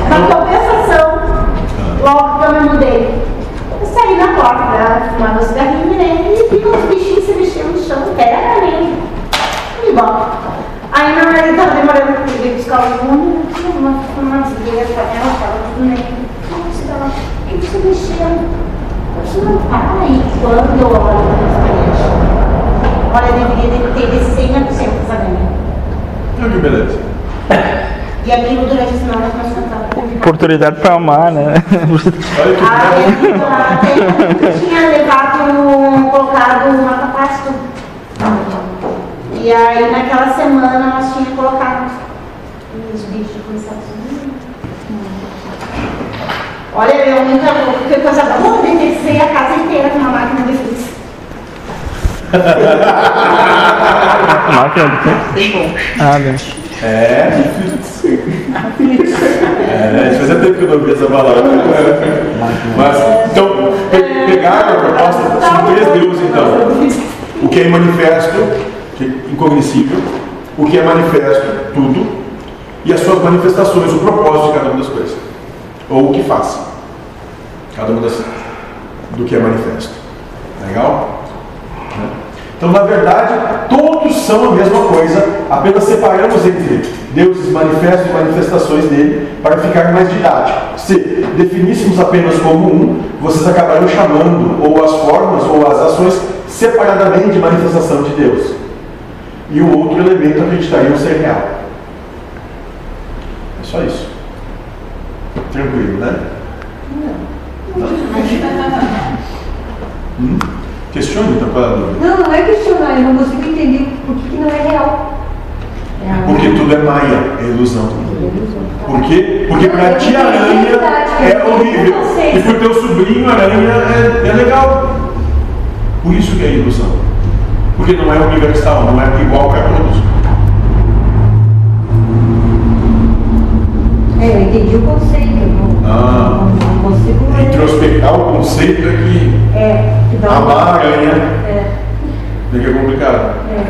Na compensação, logo que eu me mudei. Eu saí na porta fumar meu cigarrinho, né? E vi uns bichinhos se mexendo no chão, terra mesmo. E bom. Aí meu marido tava demorando pra ele buscar o fundo, tinha uma fumazinha, panela, tava tudo negro. Nossa, tava, ele se mexendo. Eu disse, não, para aí, quando eu olho nas paredes. Olha, eu deveria ter 100% essa ganha. Olha que beleza. E aquilo durante a semana nós cantamos. Oportunidade pra amar, né? Olha que A beleza. minha irmã até tinha levado, colocado uma capasto. E aí naquela semana nós tínhamos colocado os bichos começaram a subir. Olha, eu nunca vou, que coisa boa, eu descer a casa inteira com uma máquina de luz. Máquina do tempo? Ah, né? É. É, fazia tempo que eu não ouvi essa palavra. Mas, então, pe- pegaram a proposta, são três deuses, então. O que é manifesto, que é incognoscível, o que é manifesto, tudo, e as suas manifestações, o propósito de cada uma das coisas. Ou o que faz. Cada uma das do que é manifesto. Legal? Né? Então, na verdade, todos são a mesma coisa, apenas separamos entre deuses manifestos e manifestações dele para ficar mais didático. Se definíssemos apenas como um, vocês acabariam chamando ou as formas ou as ações separadamente de manifestação de Deus. E o outro elemento acreditariam ser real. É só isso. Tranquilo, né? Hum? Questione então qual é a dúvida. Não, não é questionar, eu não consigo entender por que, não é real. É Porque tudo é maia, é ilusão. Por quê? Porque pra ti a aranha é horrível. E pro teu sobrinho a aranha é, é legal. Por isso que é ilusão. Porque não é universal, não é igual para todos. É, eu entendi o conceito, não, Ah. Consigo. Introspectar o conceito é que É, que dá uma- aranha É, que é complicado. é.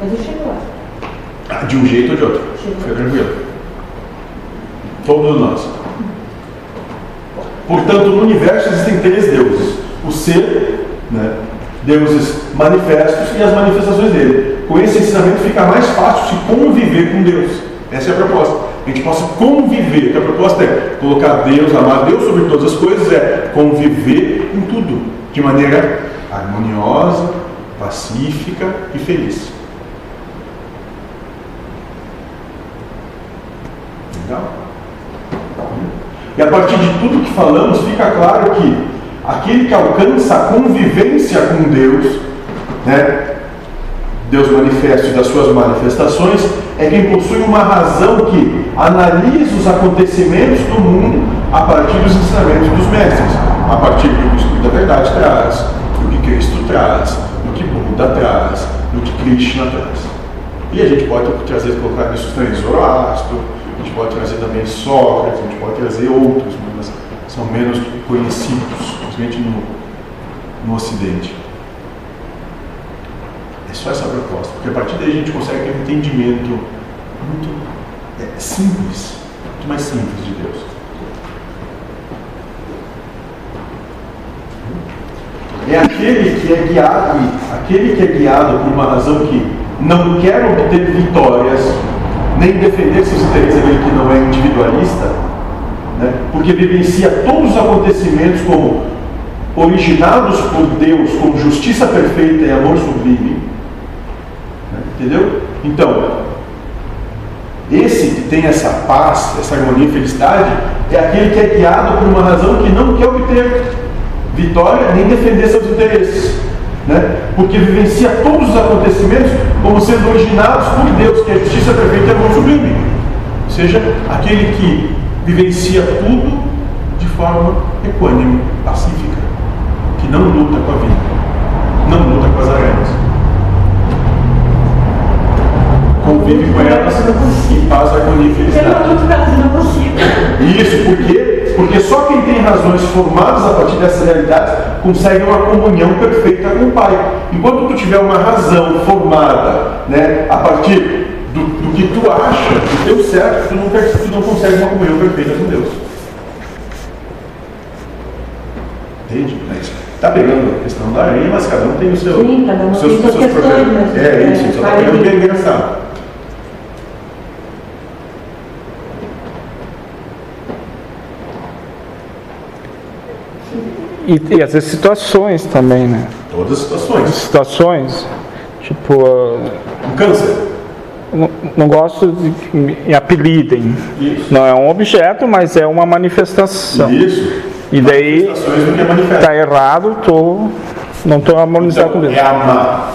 Mas eu chego lá. Ah, De um jeito ou de outro. Fica tranquilo. Todos nós. Portanto, no universo existem três deuses: o ser, né, deuses manifestos e as manifestações dele. Com esse ensinamento fica mais fácil de conviver com Deus. Essa é a proposta. A gente possa conviver. Que a proposta é colocar Deus, amar Deus sobre todas as coisas, é conviver em tudo de maneira harmoniosa, pacífica e feliz. Legal? E a partir de tudo que falamos, fica claro que aquele que alcança a convivência com Deus, né, Deus manifesto e das suas manifestações, é quem possui uma razão que analisa os acontecimentos do mundo a partir dos ensinamentos dos mestres, a partir do que o Espírito da Verdade traz, do que Cristo traz, do que Buda traz, do que Krishna traz. E a gente pode trazer, colocar nisso também Zoroastro, a gente pode trazer também Sócrates, a gente pode trazer outros, mas são menos conhecidos, principalmente no, no Ocidente. É só essa proposta, porque a partir daí a gente consegue ter um entendimento muito é, simples, muito mais simples de Deus. É aquele que é guiado, aquele que é guiado por uma razão que não quer obter vitórias, nem defender seus interesses, aquele que não é individualista, né? porque vivencia todos os acontecimentos como originados por Deus, com justiça perfeita e amor sublime. Entendeu? Então, esse que tem essa paz, essa harmonia e felicidade, é aquele que é guiado por uma razão que não quer obter vitória nem defender seus interesses. Né? Porque vivencia todos os acontecimentos como sendo originados por Deus, que é justiça perfeita e amor sublime. Ou seja, aquele que vivencia tudo de forma equânime, pacífica, que não luta com a vida, não luta com as aranhas. Convive com elas em paz, harmonia e felicidade. Isso, por quê? Porque só quem tem razões formadas a partir dessas realidades consegue uma comunhão perfeita com o Pai. Enquanto tu tiver uma razão formada né, a partir do, do Porque tu acha que deu certo, tu não, tu não consegue uma comunhão perfeita com Deus. Entende? Mas tá pegando a questão da areia, mas cada um tem o seu. Sim, cada um os tem suas questões, É isso, só tá vai pegando que é engraçado. E, e às vezes situações também, né? Todas as situações. Situações, tipo, Um câncer. não, não gosto de que me apelidem. Isso. Não é um objeto, mas é uma manifestação. Isso. E daí que é tá errado, tô, não estou harmonizado com Então, Deus. é a, ma-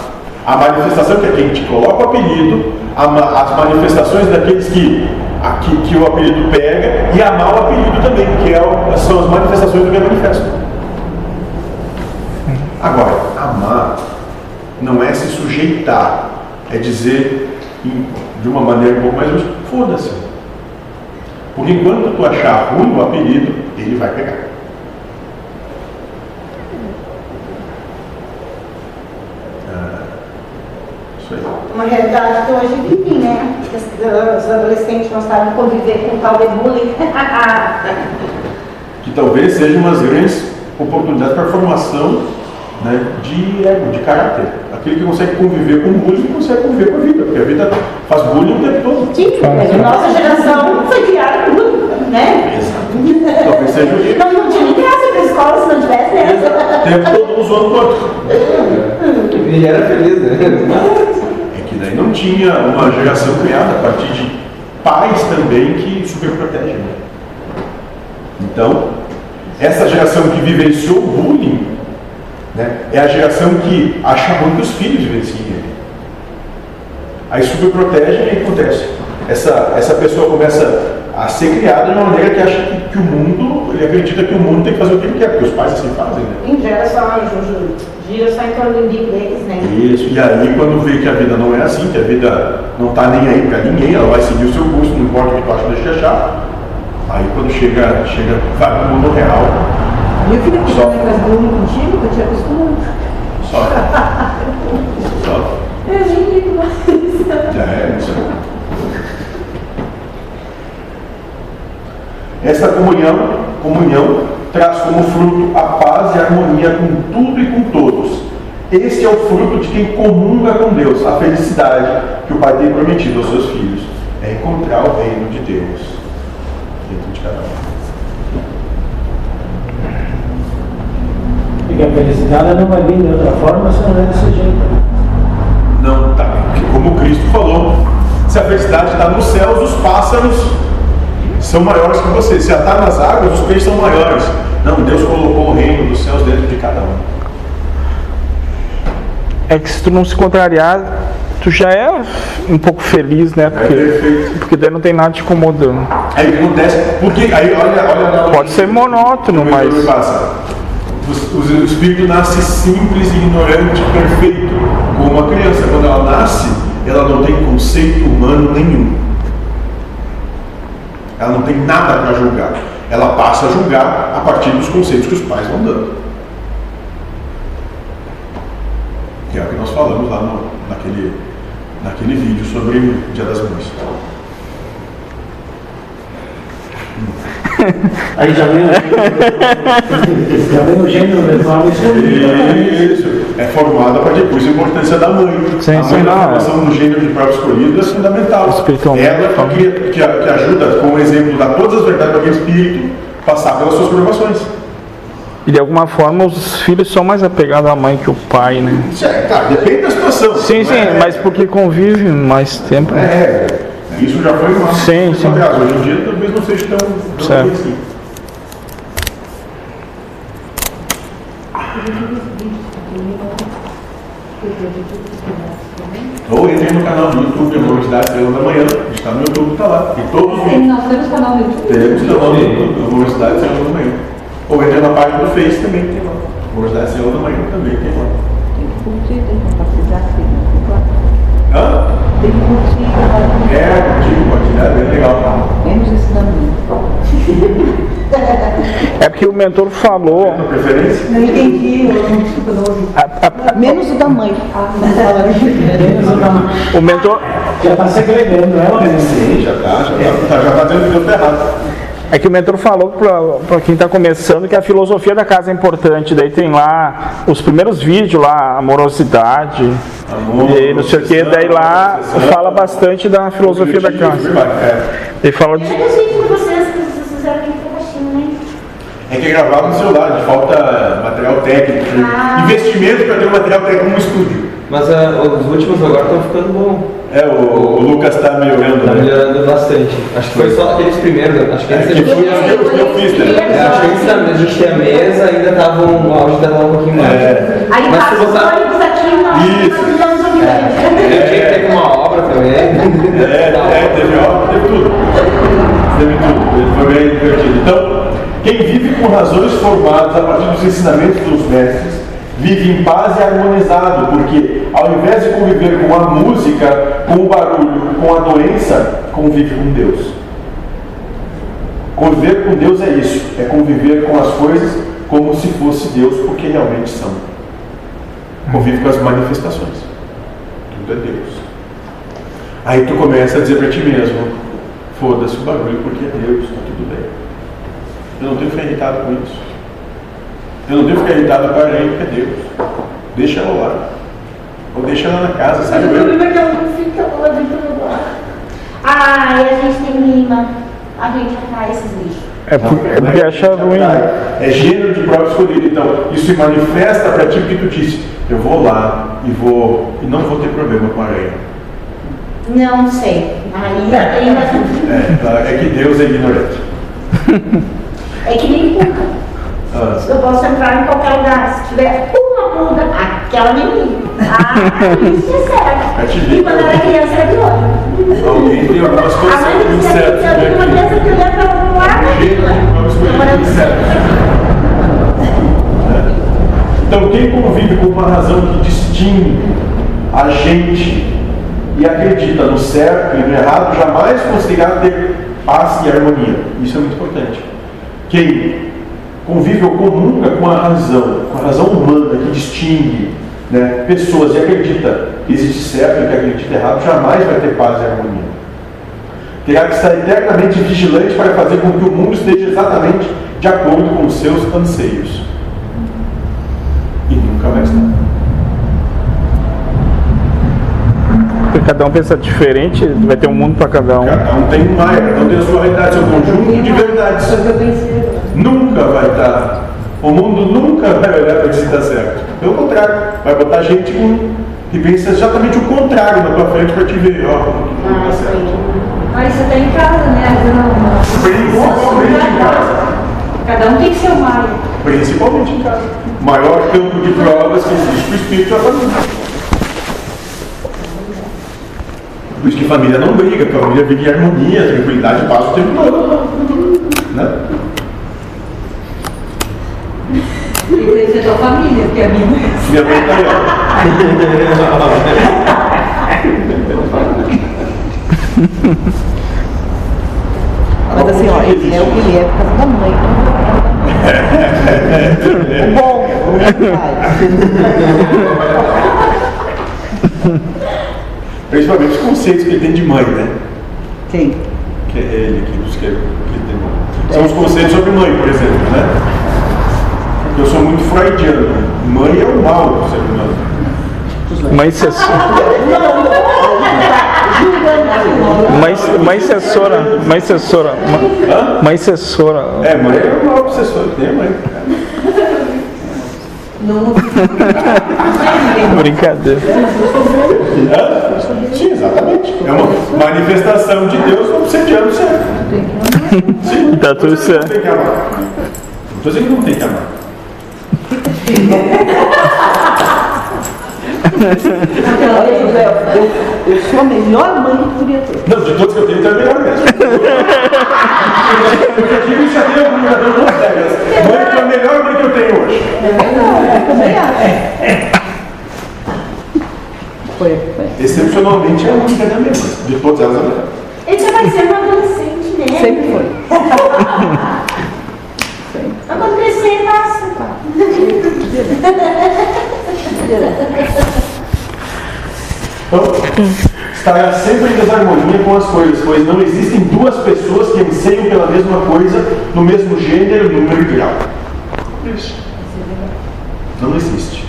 a manifestação que é quem te coloca o apelido, a as manifestações daqueles que, a, que, que o apelido pega e amar o apelido também, que é são as manifestações do que é manifesto. Agora, amar não é se sujeitar, é dizer de uma maneira um pouco mais justa, foda-se. Porque enquanto tu achar ruim o apelido, ele vai pegar. Ah, Isso aí. Uma realidade que hoje vivem, né? Os adolescentes não sabem conviver com tal de bullying. que talvez sejam umas grandes oportunidades para a formação né, de ego, de caráter. Aquele que consegue conviver com o bullying consegue conviver com a vida, porque a vida faz bullying o tempo todo. Sim, a nossa geração foi criada com bullying, né? Talvez seja o Não, não tinha nem graça para a escola se não tivesse essa. o tempo todo um zoando o outro. E era feliz, né? É que daí não tinha uma geração criada a partir de pais também que superprotegem. né? Então, essa geração que vivenciou o bullying né, é a geração que acha ruim que os filhos vivenciem ele. Aí superprotegem e acontece. Essa, essa pessoa começa a ser criada de uma maneira que acha que, que o mundo, ele acredita que o mundo tem que fazer o que ele quer, porque os pais assim fazem, né? Em geração, gira só em torno do umbigo deles, né? Isso, e aí quando vê que a vida não é assim, que a vida não está nem aí para ninguém, ela vai seguir o seu curso, não importa o que tu acha, deixa de achar. Aí quando chega, chega vai pro mundo real, E eu fiquei Só. as bullying contigo, que eu tinha acostumado. só. só. Eu nem digo mais. Já é, isso aí. Essa comunhão, comunhão traz como fruto a paz e a harmonia com tudo e com todos. Este é o fruto de quem comunga com Deus, a felicidade que o Pai tem prometido aos seus filhos. É encontrar o reino de Deus dentro de cada um. Porque a felicidade não vai vir de outra forma se não é desse jeito. Não, tá. Porque como Cristo falou, se a felicidade está nos céus, os pássaros são maiores que você. Se ela está nas águas, os peixes são maiores. Não, Deus colocou o reino dos céus dentro de cada um. É que se tu não se contrariar, tu já é um pouco feliz, né? É Porque, perfeito. porque daí não tem nada te incomodando. Aí o que acontece, porque aí olha, olha Pode ser monótono, que mas-. O, espírito nasce simples, ignorante, perfeito, como uma criança. Quando ela nasce, ela não tem conceito humano nenhum. Ela não tem nada para julgar. Ela passa a julgar a partir dos conceitos que os pais vão dando. Que é o que nós falamos lá no- naquele, naquele vídeo sobre o Dia das Mães. Aí já vem o gênero, já vem o gênero reforma escolhida. Isso, é formada para depois a importância da mãe. Sim, a mãe na não, formação do gênero de próprio escolhido é fundamental. Ela então. que, que, que ajuda, como exemplo, dar todas as verdades para aquele espírito passar pelas suas provações. E de alguma forma os filhos são mais apegados à mãe que o pai, né? É, tá, depende da situação. Sim, sim, é- mas porque convive mais tempo. né? É, isso já foi uma. Sim, sim. Aliás, hoje em dia talvez não seja tão, tão Certo. assim. Ou entre no canal do YouTube, Universidade Estrela da Manhã, está no YouTube, está lá. E todos os nós temos canal no YouTube. Temos canal no YouTube, Universidade Estrela da Manhã. Ou entra na página do Face também tem lá. Universidade Estrela da Manhã também tem lá. Tem que curtir, tem que compartilhar, tem que. Hã? Tem que curtir, É, curtir, compartilhar, bem legal. Menos ensinamento. É porque o mentor falou. Preferência? Não entendi, eu não desculpa, não ouvi. a- a- Menos o da mãe. o mentor, Já está segregando ela mesmo. Sim, já tá, já tá, já tá tendo tudo errado. É que o mentor falou para quem está começando que a filosofia da casa é importante. Daí tem lá os primeiros vídeos lá, amorosidade, Amor, e não sei o que. Daí lá fala bastante da filosofia da casa. É. Ele fala de, Eu não sei por vocês, que né? É que é gravado no celular, falta material técnico, Ah. investimento para ter um material técnico no estúdio. Mas ah, os últimos agora estão ficando bom. É, o, o Lucas tá me olhando, Tá né? melhorando bastante. Acho que foi só aqueles primeiros, né? acho que antes É, a que gente foi meus que eu fiz, né? É, acho que antes da a gente tinha a mesa, ainda tava um, o áudio tava um pouquinho mais. É. Aí Mas passa se os ônibus aqui, nós Isso. um É, tinha que ter uma obra também. É, é, teve obra, teve tudo. Teve tudo. Foi bem divertido. Então, quem vive com razões formadas a partir dos ensinamentos dos mestres, vive em paz e harmonizado, porque ao invés de conviver com a música, com o barulho, com a doença, convive com Deus. Conviver com Deus é isso, é conviver com as coisas como se fosse Deus, porque realmente são. Convive com as manifestações. Tudo é Deus. Aí tu começa a dizer para ti mesmo, foda-se o barulho porque é Deus, está tudo bem. Eu não tenho ficar irritado com isso. Eu não tenho que ficar irritado com a aranha porque é Deus. Deixa ela lá. Ou deixa ela na casa, Mas sabe? o problema é que ela não fica lá dentro do lugar. Ah, e a gente tem lima. A gente atrai esses bichos. é, por- é porque acha ruim. É gênero de próprio escolhido. Então, isso se manifesta para ti porque tu disse, eu vou lá e vou e não vou ter problema com a aranha. Não sei. Aí tem bastante. É, é que Deus é ignorante. É que nem pulga. Ah, Eu posso entrar em qualquer lugar. Se tiver uma pulga, aquela menina. Ah, isso é te ver. E quando era criança era de olho. alguém tem algumas coisas que insetos eu uma criança que olhava para o lado. Escolher insetos. Então, quem convive com uma razão que distingue a gente e acredita no certo e no errado, jamais conseguirá ter paz e harmonia. Isso é muito importante. Quem convive ou comunga com a razão, com a razão humana que distingue né, pessoas e acredita que existe certo e que acredita errado, jamais vai ter paz e harmonia. Terá que estar eternamente vigilante para fazer com que o mundo esteja exatamente de acordo com os seus anseios. E nunca estar. Porque cada um pensa diferente, vai ter um mundo para cada um. Cada um tem um Maia, cada um tem a sua realidade, seu conjunto de verdades. Nunca vai estar. O mundo nunca vai olhar para dizer que está certo. Pelo contrário, vai botar gente com, que pensa exatamente o contrário na tua frente para te ver, ó, não está certo. Mas você tá em casa, né? Não. Principalmente em casa. Cada um tem que ser o Maio. Principalmente em casa. O maior campo de provas que existe para o espírito é a família. Por isso que família não briga, família vive em harmonia, tranquilidade paz o tempo todo. Né? Que ser tua família, porque a minha é. Minha mãe tá. Mas assim, ó, ele é o que ele é por causa da mãe. O bom, o pai. Principalmente os conceitos que ele tem de mãe, né? Quem? Que é ele que os que ele tem. São os conceitos sobre mãe, por exemplo, né? Eu sou muito freudiano. Mãe é o mal do ser humano. Mãe, cess... mãe, mãe cessora, mãe cessora, mãe cessora. É, mãe é o mal obsessor, tem a mãe. Brincadeira. Hã? Sim, exatamente. É uma manifestação de Deus obsediando o ser. Sim. Tá tudo Não certo. que Tem que amar. Não estou dizendo que não tem que amar. Eu, eu sou a melhor mãe que podia ter. Não, de todos que eu tenho, então é melhor mesmo. Porque eu digo isso até algum jogador Las Vegas. Mãe que é a melhor mãe que eu tenho hoje. Eu também acho. Foi, foi. Excepcionalmente é a única da minha mãe. De todas elas, é a melhor. Ele já vai ser um adolescente, né? Sempre foi. Mas quando crescer, passa. Então, estará sempre em desarmonia com as coisas, pois não existem duas pessoas que anseiam pela mesma coisa, no mesmo gênero, número e grau. Isso. Não existe.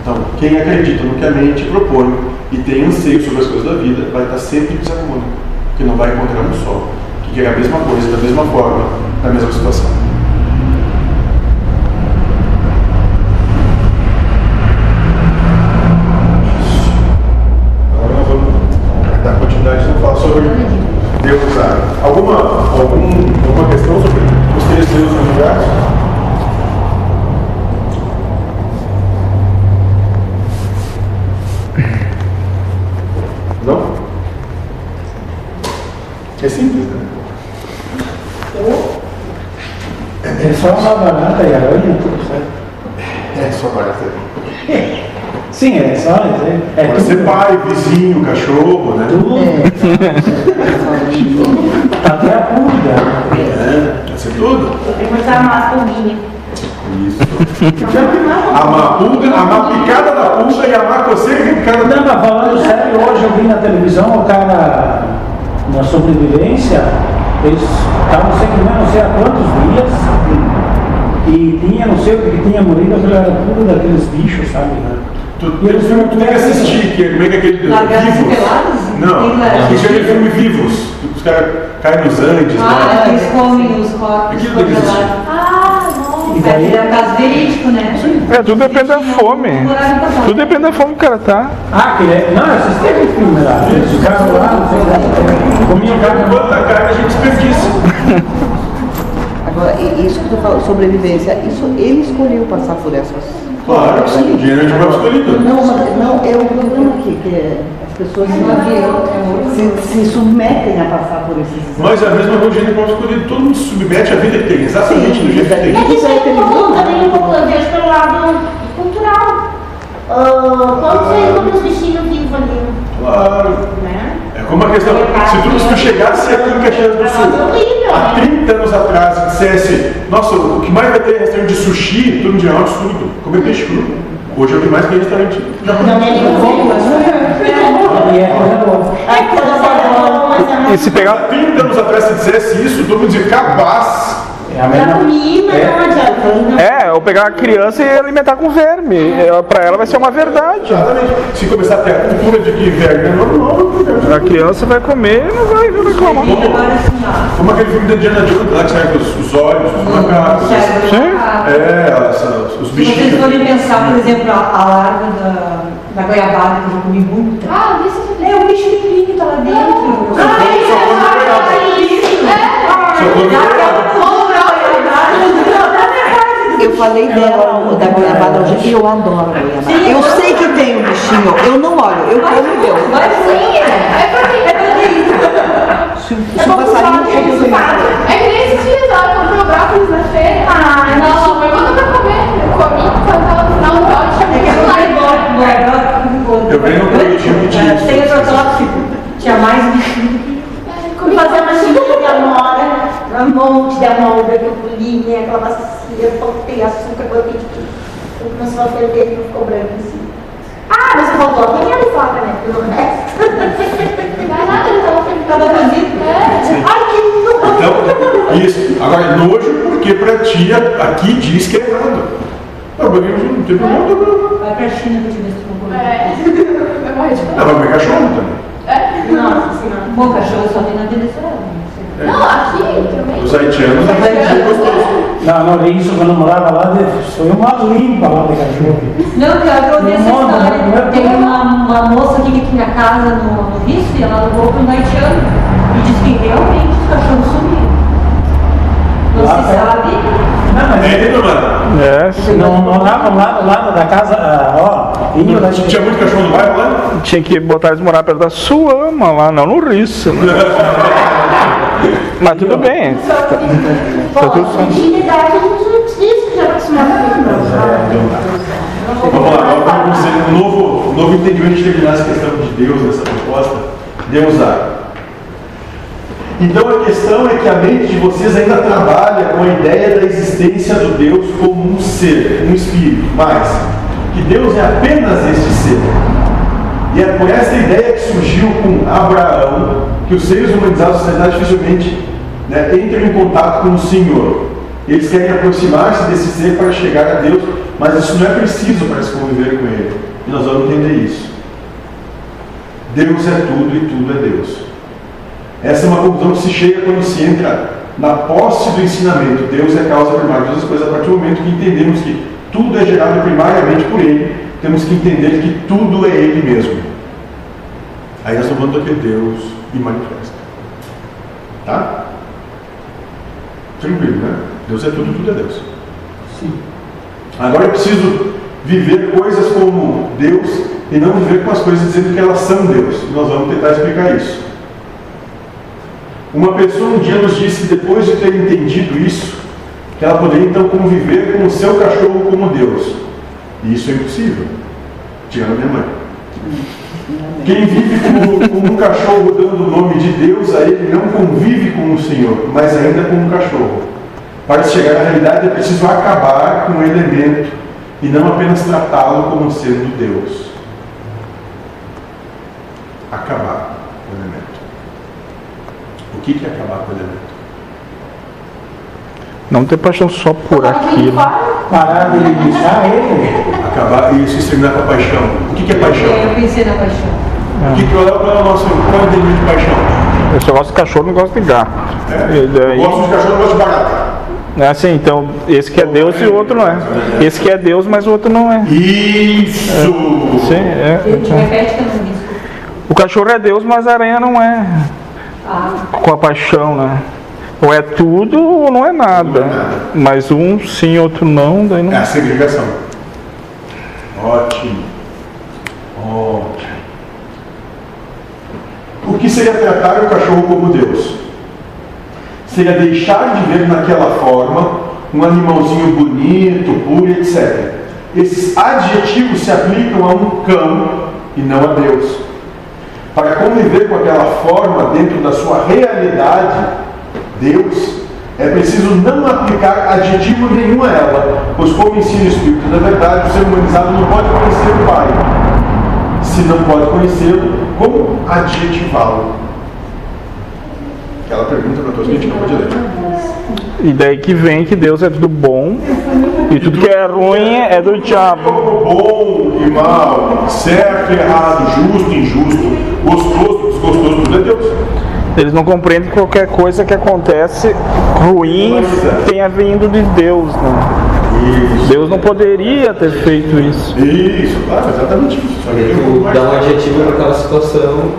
Então, quem acredita no que a mente propõe e tem anseio sobre as coisas da vida, vai estar sempre em desarmônia, que não vai encontrar um só, que quer a mesma coisa, da mesma forma, na mesma situação. É simples, né? É só uma barata e aranha, tudo certo. É só barata. Sim, é só. É, é Pode ser pai, vizinho, cachorro, né? Tudo. Até a pulga. É, pode ser tudo. Tem que usar umas pulguinhas. Isso. A mapulga, a mapicada da pulga e a que picada da Não, mas falando sério, hoje eu vi na televisão o cara na sobrevivência, eles estavam sem comer não sei há quantos dias e tinha não sei o que tinha morrido, aquilo era tudo daqueles bichos, sabe? Né? Tu, tu, tu, tu tem que assistir, que, como é que é aquele Largados e Vivos? Pelados? Não, tem aquele filme Vivos. Os caras caem nos Andes, Ah, lá. eles comem os corpos Aquilo que. E daí, É um caso verídico, né? É, tudo depende da fome. Tudo depende da fome que o cara tá. ah, que é, não, vocês têm aquele filme lá, lá, não sei lá, comiam carne. Quanta carne a gente desperdiça. Agora, isso que tu falou, sobrevivência, isso ele escolheu passar por essas. Claro que sim, dinheiro de próprio escolhido. Não, mas, não, é o programa aqui, que é, as pessoas se, se, se submetem a passar por esses Mas é a mesma coisa de próprio escolhido. Todo mundo se submete à vida que tem, exatamente do jeito que É tem. que isso aí mudou também um pouco, eu vejo pelo lado cultural. Ah, quando você encontra os bichinhos vivos ali, Claro. né? É como a questão, se tu, se tu chegasse aqui em Caxias do Sul, há 30 anos atrás, e dissesse, nossa, o que mais vai ter é restaurante de sushi, todo mundo diria, "Ah, absurdo, comer peixe cru. Hoje é o que mais tem restaurante. Não é E é boa. É é E se pegar. Há 30 anos atrás, se dissesse isso, todo mundo dizia, capaz. É a mesma comi, mas não adianta. É, eu pegar a criança e alimentar com verme. É, Pra ela vai ser uma verdade. Exatamente. Se começar a ter a cultura de que verme é normal. A criança vai comer e não vai reclamar. E assim, ó. Como aquele filme da Indiana Jones, lá que sai os, os olhos, os macacos. Sim. É, essa- os Se vocês forem pensar, por exemplo, a, a larva da, da goiabada, que eu comi muito. Ah, isso É um bicho pequenininho que tá lá dentro. Só come goiaba. Eu falei dela, da goiabada hoje, e eu adoro goiabada. Eu sei que tem um bichinho, eu não olho, eu como e eu. Vai sim, É proteína. Se, se o passarinho chega sem É que nem esses dias, ó, eu comprei brócolis na feira. Ah, não, mas quando eu comer, eu comi, tava no final do É que áudio, eu falei agora, Eu venho no coletivo de É, Tem agrotóxico. Tinha mais bichinho. Fazer uma de amora, um monte de amora que eu colhi, aquela bacia, botei açúcar, botei de tudo. Começou a ferver e ficou branco assim. Ah, mas faltou a pinha de faca, né? Pelo resto. Não é nada, ele tava feito. Tava cozido. É. Ai, que nojo. Então, isso. Agora, nojo porque pra tia aqui diz que é errado. Não, porque não tem problema, problema. Vai pra China que eu te ver se tu não É. Vai morrer de fome. Não, vai comer cachorro também. É? Nossa senhora. Bom, cachorro só tem na Venezuela. Não sei. Não, aqui também. Os haitianos não gostoso. Não, não, isso quando eu morava lá, de- foi uma limpa lá de cachorro. Não, pior que eu ouvi essa Não, não, não é história. Tem uma, uma moça aqui que tinha casa no, no Rio e ela levou para um haitiano. E diz que realmente os cachorros sumiram. Não Lá se sabe. Não, mas É, tomada. É, sim. não moravam lá do lado da casa, ah, ó, Tinha muito cachorro no bairro lá? Tinha que botar eles morar perto da sua ama lá, não no Risso. Mas tudo bem. Tá, tá tudo intimidade que Vamos lá, agora vamos dizer um novo, novo entendimento de terminar essa questão de Deus nessa proposta. Deus há. Então a questão é que a mente de vocês ainda trabalha com a ideia da existência do Deus como um ser, um espírito, mas que Deus é apenas este ser. E é por essa ideia que surgiu com Abraão que os seres humanizados da sociedade dificilmente né, entram em contato com o Senhor. Eles querem aproximar-se desse ser para chegar a Deus, mas isso não é preciso para se conviver com Ele. E nós vamos entender isso. Deus é tudo e tudo é Deus. Essa é uma conclusão que se chega quando se entra na posse do ensinamento. Deus é a causa primária de todas as coisas. A partir do momento que entendemos que tudo é gerado primariamente por Ele, temos que entender que tudo é Ele mesmo. Aí nós falando daquele Deus e manifesta. Tá? Tranquilo, né? Deus é tudo, tudo é Deus. Sim. Agora eu preciso viver coisas como Deus e não viver com as coisas dizendo que elas são Deus. Nós vamos tentar explicar isso. Uma pessoa um dia nos disse, depois de ter entendido isso, que ela poderia então conviver com o seu cachorro como Deus. E isso é impossível. Tirando a minha mãe. Quem vive como, como um cachorro dando o nome de Deus a ele não convive com o Senhor, mas ainda como um cachorro. Para chegar à realidade é preciso acabar com o elemento e não apenas tratá-lo como sendo Deus. Acabar com o elemento. O que é acabar com o elemento? Não ter paixão só por aquilo. Parar de deixar ele. Acabar e se exterminar com a paixão. O que é paixão? Eu pensei na paixão. O que, que qual é o nosso qual é de paixão? Eu só gosto de cachorro, não gosto de gato. É. Daí- Eu gosto de cachorro, eu gosto de barata. É assim, então esse que é Deus e o outro não é. Esse que é Deus, mas o outro não é. Isso! Sim, é. A gente repete também isso. O cachorro é Deus, mas a aranha não é. Ah, Com a paixão, né? Ou é tudo ou não é nada. Mas um sim, outro não, daí É não. a segregação. Ótimo. Ótimo. O que seria tratar o cachorro como Deus? Seria deixar de ver naquela forma um animalzinho bonito, puro, etc. Esses adjetivos se aplicam a um cão e não a Deus. Para conviver com aquela forma dentro da sua realidade, Deus, é preciso não aplicar adjetivo nenhum a ela, pois, como ensina o Espírito da Verdade, o ser humanizado não pode conhecer o Pai. Se não pode conhecê-lo, como adjetivá-lo? Aquela pergunta para todos que a gente acabou de ler. E daí que vem que Deus é tudo bom e tudo que é ruim é do diabo. Bom e mal, certo e errado, justo e injusto, gostoso, desgostoso, tudo é Deus. Eles não compreendem que qualquer coisa que acontece ruim tenha vindo de Deus, né? Deus não poderia ter feito isso. Isso, claro, exatamente isso. Só que, Ele tem pouco dá um adjetivo para aquela situação.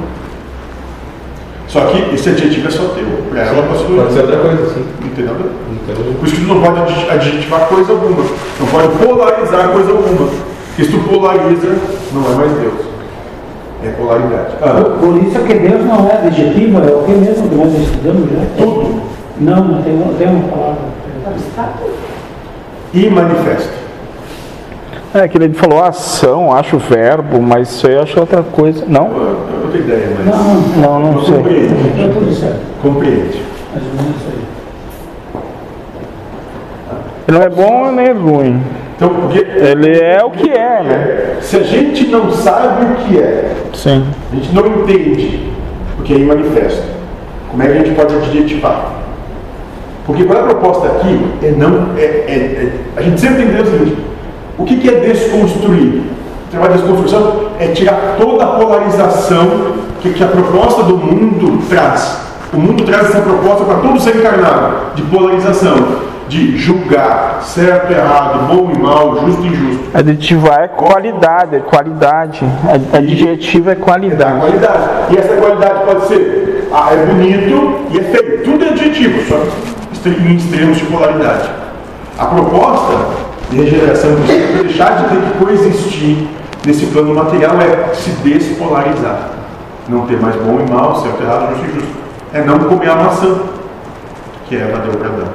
Só que esse adjetivo é só teu. Para ela passou. Pode ser outra coisa, sim. Não tem nada a ver. Então, Por isso que tu não pode adj- adjetivar coisa alguma. Não pode polarizar coisa alguma. Porque se tu polariza, não é mais Deus. É polaridade. Ah, Por isso é que Deus não é adjetivo, é o que mesmo que nós estudamos já? tudo. Não, não tem, tem uma palavra. E manifesto. É que ele falou ação, acho verbo, mas isso aí eu acho outra coisa. Não? Eu não tenho ideia, mas. Não, Não, não sei. Compreende. É isso aí. Ele não é bom nem ruim. Então, porque. Ele é o que é, né? Se a gente não sabe o que é, Sim. a gente não entende o que é manifesto, como é que a gente pode adjetivar? Porque qual é a proposta aqui? É não. É, é- é- a gente sempre tem que entender o seguinte: o que, que é desconstruir? O trabalho de desconstrução é tirar toda a polarização que, que a proposta do mundo traz. O mundo traz essa proposta para todo ser encarnado de polarização, de julgar certo, errado, bom e mal, justo e injusto. Adjetivar é qualidade, é qualidade. Ad- Adjetivo é É da qualidade. qualidade. E essa qualidade pode ser, ah, é bonito e é feio. Tudo é adjetivo, só em extremos de polaridade. A proposta de regeneração é deixar de ter que coexistir nesse plano material é se despolarizar. Não ter mais bom e mal, certo, errado, justo e injusto. É não comer a maçã, que Eva deu para Adão.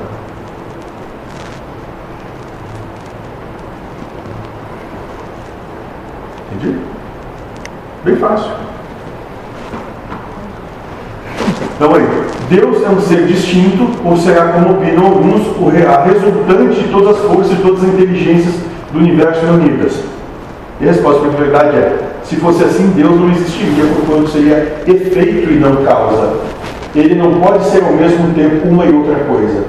Entendi? Bem fácil. Então aí, Deus é um ser distinto, ou será, como opinam alguns, a resultante de todas as forças e todas as inteligências do universo reunidas? E a resposta para a verdade é: Se fosse assim, Deus não existiria, portanto seria efeito e não causa. Ele não pode ser ao mesmo tempo uma e outra coisa.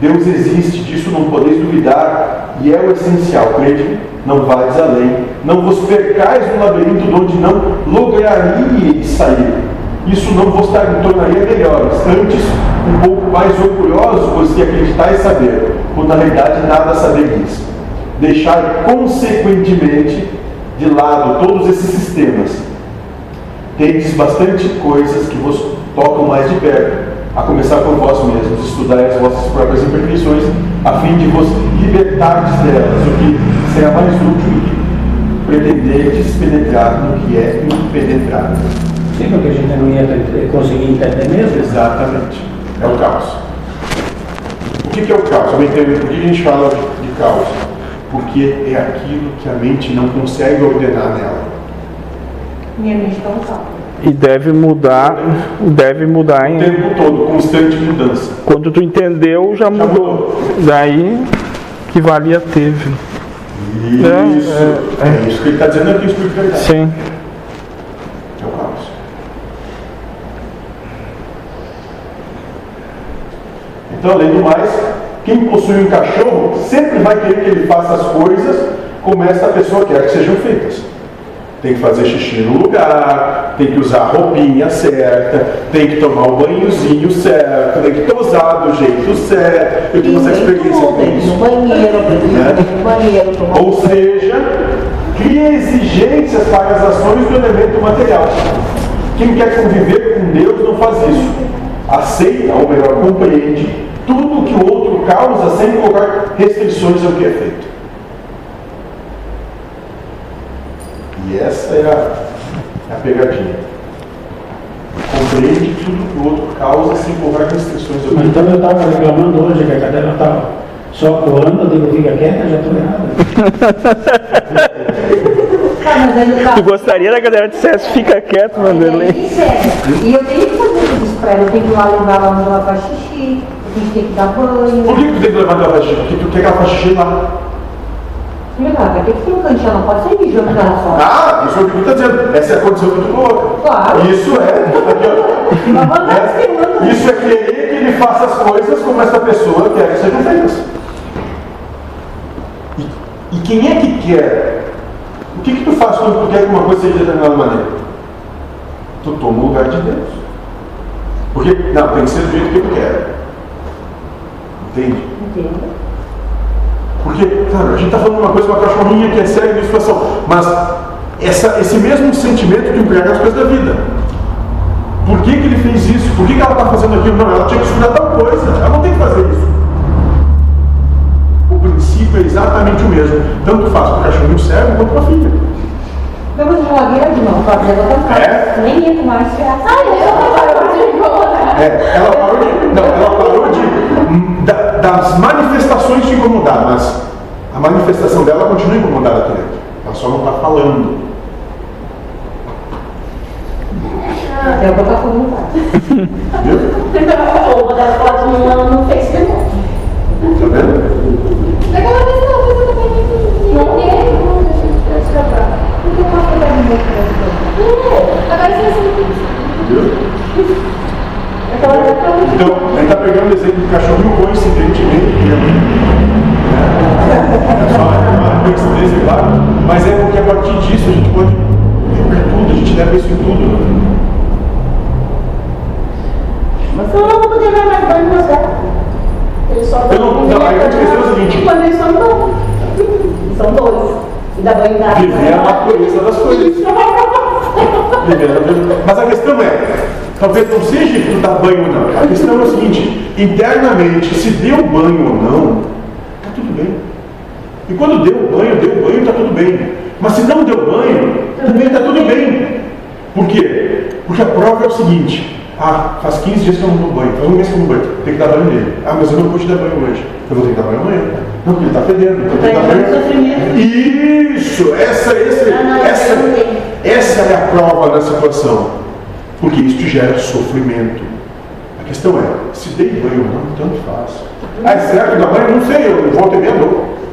Deus existe, disso não podeis duvidar, e é o essencial, crede, não vais além, não vos percais no labirinto de onde não lograríeis sair. Isso não vos tornaria melhores, antes um pouco mais orgulhosos, pois que acreditais saber, quando na realidade nada sabeis. Deixar consequentemente de lado todos esses sistemas. Tendes bastante coisas que vos tocam mais de perto, a começar por vós mesmos, estudar as vossas próprias imperfeições, a fim de vos libertardes delas, o que será mais útil que pretenderdes penetrar no que é impenetrável. Sim, porque a gente não ia conseguir entender mesmo. Exatamente. É o caos. O que é o caos? Por que a gente fala de caos? Porque é aquilo que a mente não consegue ordenar nela. Minha mente está no saco. E deve mudar, deve mudar O em. tempo todo, constante mudança. Quando tu entendeu, já mudou. Daí que valia teve. Isso. É, É, isso que ele está dizendo aqui, espiritualidade. Sim. É o caos. Então, além do mais, quem possui um cachorro sempre vai querer que ele faça as coisas como essa pessoa quer que sejam feitas. Tem que fazer xixi no lugar, tem que usar a roupinha certa, tem que tomar o banhozinho certo, tem que tosar do jeito certo. Eu tive essa experiência com isso. no banheiro, Né? no banheiro, tomar Ou seja, cria exigências para as ações do elemento material. Quem quer conviver com Deus não faz isso. Aceita, ou melhor, compreende que o outro causa sem colocar restrições ao que é feito. E essa é a, é a pegadinha. Compreende tudo que o outro causa sem colocar restrições ao que é Mas feito. então eu estava reclamando hoje que a cadeira estava só coando, eu digo, fica quieta, já estou errado. Tá, tá. Tu gostaria da galera dissesse, fica quieto, Vanderlei. Ele serve. E eu tenho que fazer isso pra ela. Eu tenho que ir lá levar ela ela faz xixi, a gente tem que dar banho. Por que tu tem que levar ela xixi? Porque tu quer que ela faça xixi lá. Legal, vai ter que ter um cantinho, não pode sair mijando dela fora. Ah, isso é o que tu está dizendo. Essa é a condição que tu. Claro. Isso é. desfilando. Isso é querer que ele faça as coisas como essa pessoa quer que sejam feitas. E, e quem é que quer? O que, que tu faz quando tu quer que uma coisa seja de determinada maneira? Tu toma o lugar de Deus. Porque, não, tem que ser do jeito que eu quero. Entende? Entendo. Porque, cara, a gente está falando de uma coisa, uma cachorrinha que é séria de situação, mas essa, esse mesmo sentimento que emprega as coisas da vida. Por que, que ele fez isso? Por que, que ela está fazendo aquilo? Não, ela tinha que estudar tal coisa, ela não tem que fazer isso. O princípio é exatamente o mesmo. Tanto faz para o cachorrinho serve quanto para a filha. Pegou de geladeira de novo, pra fazer outra É? Nem ia mais ferrar. Ai, eu não vou É, ela parou de. Não, ela parou de. Da- das manifestações de incomodar, mas a manifestação dela continua incomodada aqui dentro. Ela só não está falando. Até botar fogo no quarto. Viu? Ou botar foto no, no Facebook. Tá vendo? Daquela vez não, mas eu também não tem. Não, deixa eu escapar. Por que eu posso pegar no meu quarto? Agora você não Viu? Então, a gente está pegando o exemplo do cachorrinho coincidentemente, né? É só uma coincidência, claro, mas é porque a partir disso a gente pode ver tudo, a gente leva isso em tudo. né? Mas eu não vou poder dar mais banho nos gatos. Eles só Eu não- não, eu te dizer o seguinte. Quando eles são dois. São dois. E dá banho em gato. Viver a natureza das coisas. Mas a questão é, talvez não seja tu dá banho ou não. A questão é o seguinte, internamente, se deu banho ou não, tá tudo bem. E quando deu banho, deu banho, tá tudo bem. Mas se não deu banho, também tá tudo bem. Por quê? Porque a prova é o seguinte, ah, faz 15 dias que eu não dou banho, faz um mês que eu não banho, tem que dar banho nele. Ah, mas eu não pude dar banho hoje. Eu vou ter que dar banho amanhã. Não, porque ele está fedendo, então tem que dar banho. Isso, essa, esse, essa. Essa é a prova da situação. Porque isso te gera sofrimento. A questão é, se dei banho ou não, tanto faz. Ah, é certo dar banho? Não sei, eu volto e meia.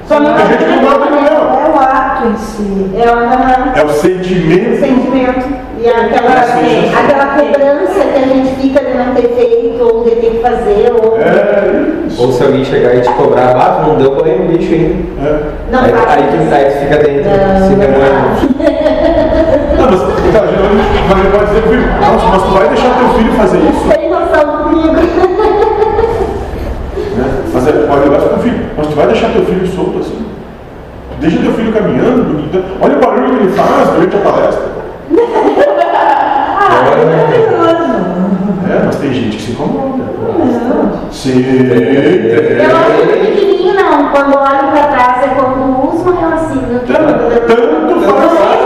Só não Tem gente não dá banho mesmo. É o ato em si. É uma É o sentimento. sentimento. E aquela, Sim. aquela cobrança que a gente fica de não ter feito, ou de ter que fazer, ou. É isso. Ou se alguém chegar e te cobrar, ah, tu não deu banho no bicho ainda. É. Não aí, aí aí tu fica dentro, Não, se não remoendo. Não, mas, tá, ele pode dizer nossa, mas tu vai deixar teu filho fazer isso? Tem noção comigo. Né? Mas é, pode olhar pro filho, mas tu vai deixar teu filho solto assim? Deixa teu filho caminhando, bonito. olha o barulho que ele faz durante a palestra. Ah, é maravilhoso. É, mas tem gente que se incomoda. Sim, Eu não fico pequenininho, não. Quando olho pra trás é quando uso, eu assim. Eu Tanto, tanto faz.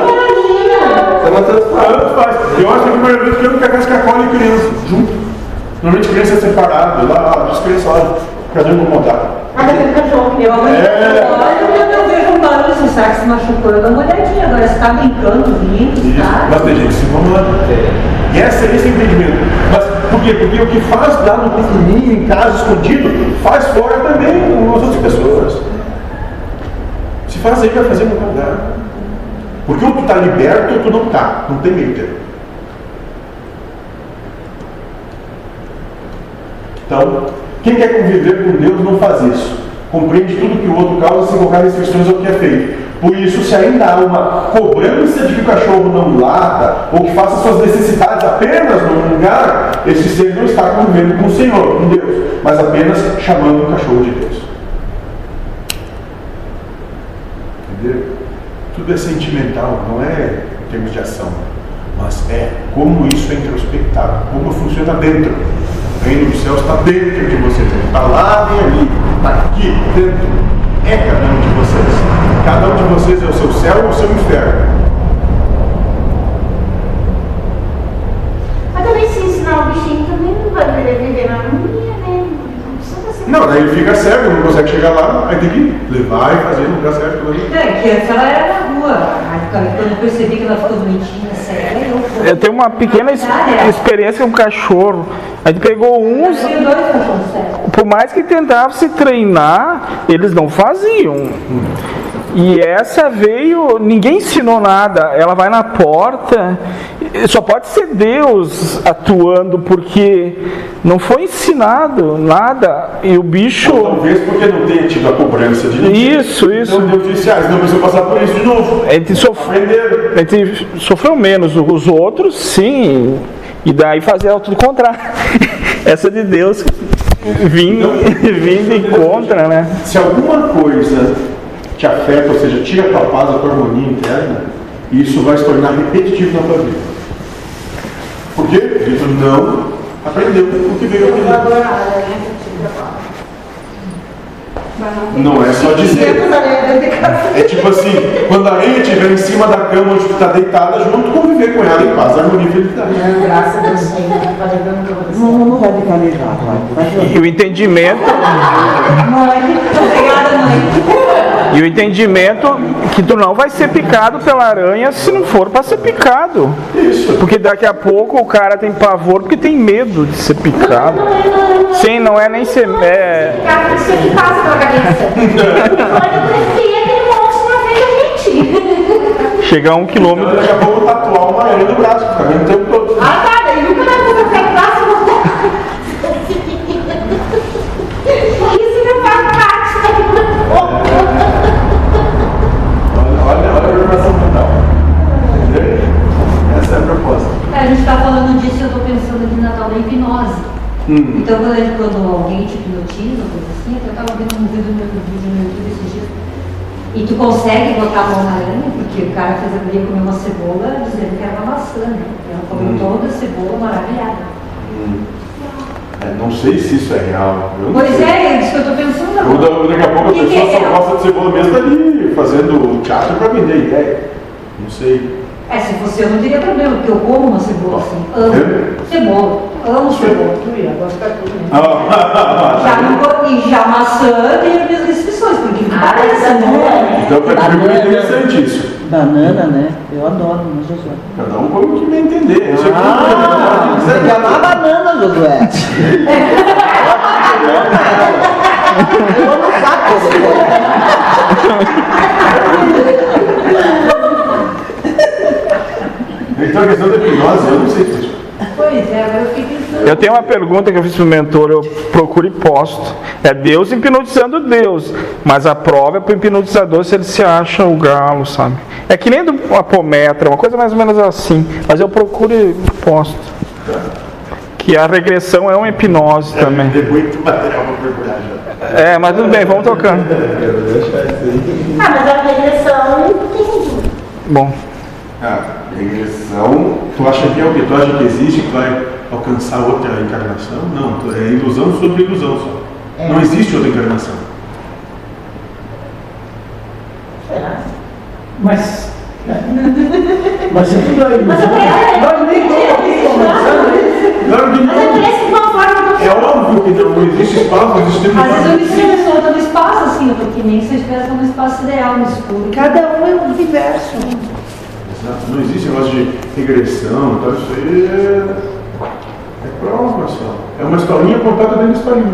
Tanto faz. Eu acho que a primeira vez que eu nunca casca cola e criança, junto. Normalmente criança é separada, lá, as crianças lá, cada um montar. Mas aquele cachorro que Eu eu É. olho e eu vejo um barulho, se que se machucou, eu dou uma olhadinha. Agora, se tá brincando, rindo, Isso, tá? mas tem gente que se incomoda. E essa, esse é o entendimento. Mas por quê? Porque o que faz lá no pequenininho, em casa, escondido, faz fora também com as outras pessoas. Se faz aí, vai fazer no teu lugar. Porque ou tu está liberto ou tu não está. Não tem meio termo. Então, quem quer conviver com Deus não faz isso. Compreende tudo que o outro causa sem colocar restrições ao que é feito. Por isso, se ainda há uma cobrança de que o cachorro não lata ou que faça suas necessidades apenas num lugar, esse ser não está convivendo com o Senhor, com Deus, mas apenas chamando o cachorro de Deus. Entendeu? Tudo é sentimental, não é em termos de ação, mas é como isso é introspectado, como funciona dentro. O reino dos céus está dentro de vocês, está lá e ali, está aqui, dentro. É cada um de vocês. Cada um de vocês é o seu céu e o seu inferno. Mas também se ensinar o bichinho também não vai querer viver na harmonia, né? Não daí ele fica cego, não consegue chegar lá, aí tem que levar e fazer no lugar certo. pelo menos. É, que antes ela era na rua. Aí, quando eu percebi que ela ficou bonitinha, séria, eu fui. Eu tenho uma pequena es- experiência com cachorro. A gente pegou uns, Eu tenho dois cachorros sérios. por mais que tentava se treinar, eles não faziam. E essa veio, ninguém ensinou nada. Ela vai na porta, só pode ser Deus atuando, porque não foi ensinado nada. E o bicho. Ou talvez porque não tenha tido a cobrança de ninguém. Isso, isso. Então Deus disse, ah, não precisam passar por isso de novo. A gente, sof- a gente sofreu menos, os outros sim. E daí fazia tudo contrário. Essa de Deus vindo, vindo em contra, né? Se alguma coisa te afeta, ou seja, tira a tua paz, a tua harmonia interna, isso vai se tornar repetitivo na tua vida. Por quê? Porque tu não aprendeu o que veio aprender. Não é só dizer. É tipo assim, quando a areia estiver em cima da cama onde tu está deitada junto, conviver com ela em paz, harmonia e felicidade. Graças a Deus. Não, radicalizar, vai. Vai E o entendimento, Obrigada, mãe. E o entendimento que tu não vai ser picado pela aranha se não for para ser picado. Isso. Porque daqui a pouco o cara tem pavor porque tem medo de ser picado. Sim, não é nem ser. É, da gente. chegar a um Então, quilômetro. daqui a pouco tatuar uma aranha no braço, fica vendo o tempo todo. Então, quando, gente- quando alguém te hipnotiza, coisa assim, eu estava vendo um vídeo no, vídeo no YouTube esses dias. E tu consegue botar a mão na aranha, porque o cara fez a guria comer uma cebola dizendo que era uma maçã, né? Ela comeu Hum. toda a cebola maravilhada. É, não sei se isso é real. Pois sei. é, é isso que eu estou pensando daqui a pouco a Que que pessoa é só gosta de cebola mesmo ali fazendo teatro para vender ideia. Não sei. É, se fosse eu não teria problema, porque eu como uma cebola assim. Amo É? cebola. Amo cebola. Ia gostar tudo mesmo. Ah, não e já maçã tem as minhas restrições, porque que parece, né? então para mim é interessante isso. Banana, né? Eu adoro, né, Josué? Cada um come o que bem entender. Isso aqui Ah, você quer uma banana, Josué? Eu amo saco, Josué. A questão da hipnose, eu não sei se Pois é, agora eu fiquei pensando. Eu tenho uma pergunta que eu fiz pro mentor, eu procuro e posto. É Deus hipnotizando Deus, mas a prova é pro hipnotizador se ele se acha o galo, sabe? É que nem do apometra, uma coisa mais ou menos assim, mas eu procuro e posto. Que a regressão é uma hipnose também. Tem muito material para procurar já. É, mas tudo bem, vamos tocando. Ah, mas a regressão tem. Bom, Ah, regressão, tu acha que é o que? Tu acha que existe, que vai alcançar outra encarnação? Não, é ilusão sobre ilusão só. Não existe outra encarnação. Será? Mas. Mas se tudo é Mas eu ilusão, nós nem estamos. Claro que Mas é não. parece de uma forma que É óbvio que não, não existe espaço, não existe tempo. Às vezes eu me sinto solta no espaço, assim, eu tô que nem se eu estivesse no espaço ideal, no escuro. Cada um é um universo. Exato. Não existe negócio de regressão, então isso aí é, é prova só. É uma historinha contada dentro da historinha.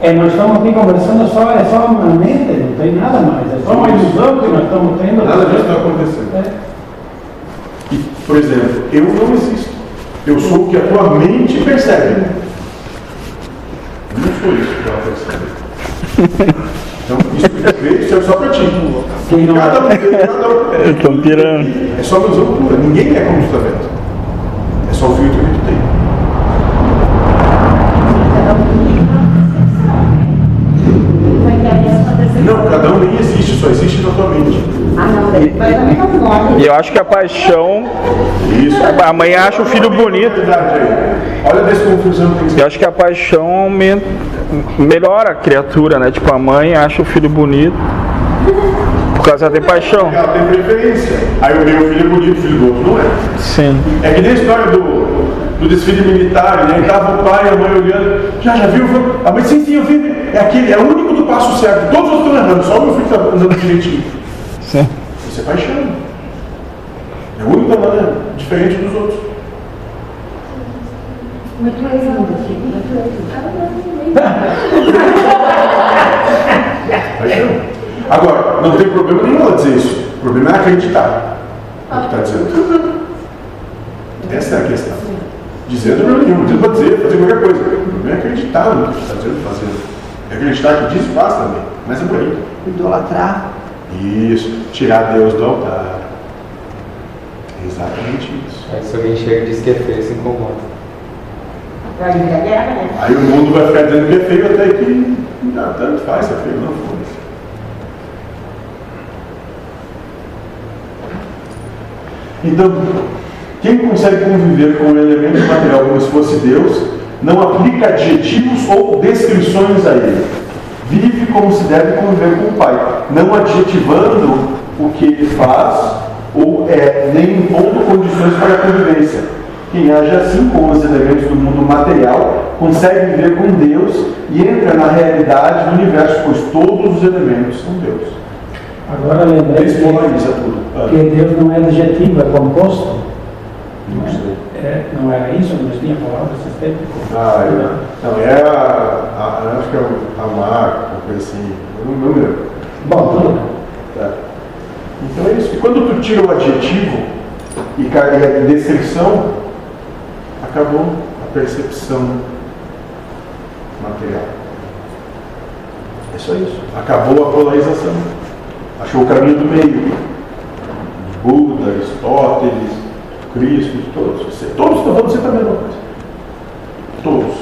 É, nós estamos aqui conversando só, é só uma mente, não tem nada mais. É só uma ilusão que nós estamos tendo. Nada disso está acontecendo. É. E, por exemplo, eu não existo. Eu sou o que a tua mente percebe. Não sou isso que ela percebe. Então, isso que é só para ti. Quem não Cada um é- tem, cada um. Estão pirando. É só ilusão pura. Ninguém é como tu está vendo. É só o filtro que tu tem. vai ter a mesma percepção. Não, cada um nem existe, só existe na tua mente. Ah, não, daí vai também não morre. E eu acho que a paixão, Isso. a mãe acha o filho bonito. Olha a desconfusão que. Eu acho que a paixão aumenta, melhora a criatura, né? Tipo, a mãe acha o filho bonito por causa da paixão. Ela tem preferência. Aí o meu filho é bonito, o filho do outro não é. Sim. É que nem a história do, do desfile militar, né? E tava o pai e a mãe olhando, já, já viu? A mãe, sim, sim, eu vi. É aquele, é o único do passo certo. Todos os outros estão errando, só o meu filho está andando direitinho. Sim. Isso é paixão. É está andando diferente dos outros. Paixão. Agora, não tem problema nenhum ela dizer isso. O problema é acreditar no que está dizendo. Essa é a questão. Dizer não tem problema nenhum, dizer para dizer, fazer qualquer coisa. O problema é acreditar no que está dizendo, fazendo. É acreditar que diz faz também, mas é por aí. Idolatrar. Isso, tirar Deus do altar. É exatamente isso. Aí se alguém chega e diz que é feio, se incomoda. Guerra, né? Aí o mundo vai ficar dizendo que é feio até que não, tanto faz, é feio, não foda-se. Então, quem consegue conviver com um elemento material como se fosse Deus, não aplica adjetivos ou descrições a ele. Como se deve conviver com o Pai, não adjetivando o que ele faz ou é, nem impondo condições para a convivência. Quem age assim com os elementos do mundo material consegue viver com Deus e entra na realidade do universo, pois todos os elementos são Deus. Agora lembrei que, que Deus não é adjetivo, é composto. não sei. É, não era isso, tínhamos falado esses tempos. Ah, é. Não, é a, a, acho que é o- a marca, uma coisa assim. Eu não, não lembro. Bom, tudo bem. Tá. Então é isso. E quando tu tira o adjetivo e ca- e a descrição, acabou a percepção material. É só isso. Acabou a polarização. Achou o caminho do meio. Buda, Aristóteles, Cristo, todos. Você- Todos estão falando sempre a mesma coisa. Todos.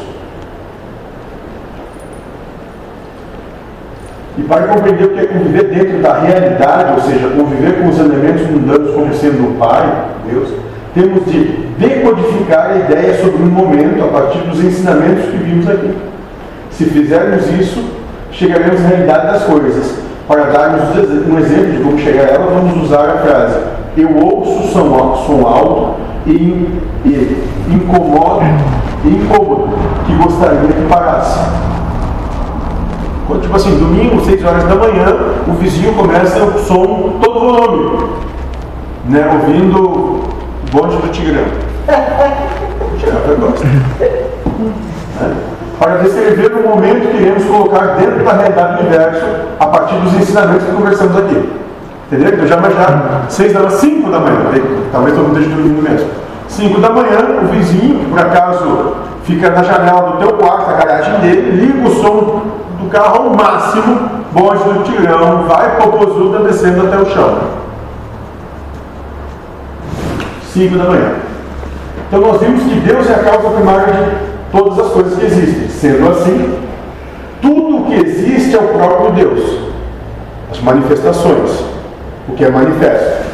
E para compreender o que é conviver dentro da realidade, ou seja, conviver com os elementos mundanos como sendo o Pai, Deus, temos de decodificar a ideia sobre um momento a partir dos ensinamentos que vimos aqui. Se fizermos isso, chegaremos à realidade das coisas. Para darmos um exemplo de como chegar a ela, vamos usar a frase: Eu ouço som, som alto e, e incomodo, e incômodo, que gostaria que parasse. Tipo assim, domingo, 6 horas da manhã, o vizinho começa o som todo volume, né? Ouvindo bonde do Tigrão. O Tigrão até gosta. Para descrever o momento que iremos colocar dentro da realidade do universo a partir dos ensinamentos que conversamos aqui. Entendeu? Então já já 6 da manhã, 5 da manhã, talvez todo mundo esteja dormindo mesmo. 5 da manhã, o vizinho, que por acaso fica na janela do teu quarto, a garagem dele, liga o som do carro ao máximo, bonde do tirão, vai popozuda descendo até o chão. 5 da manhã. Então nós vimos que Deus é a causa primária de todas as coisas que existem. Sendo assim, tudo o que existe é o próprio Deus. As manifestações, o que é manifesto.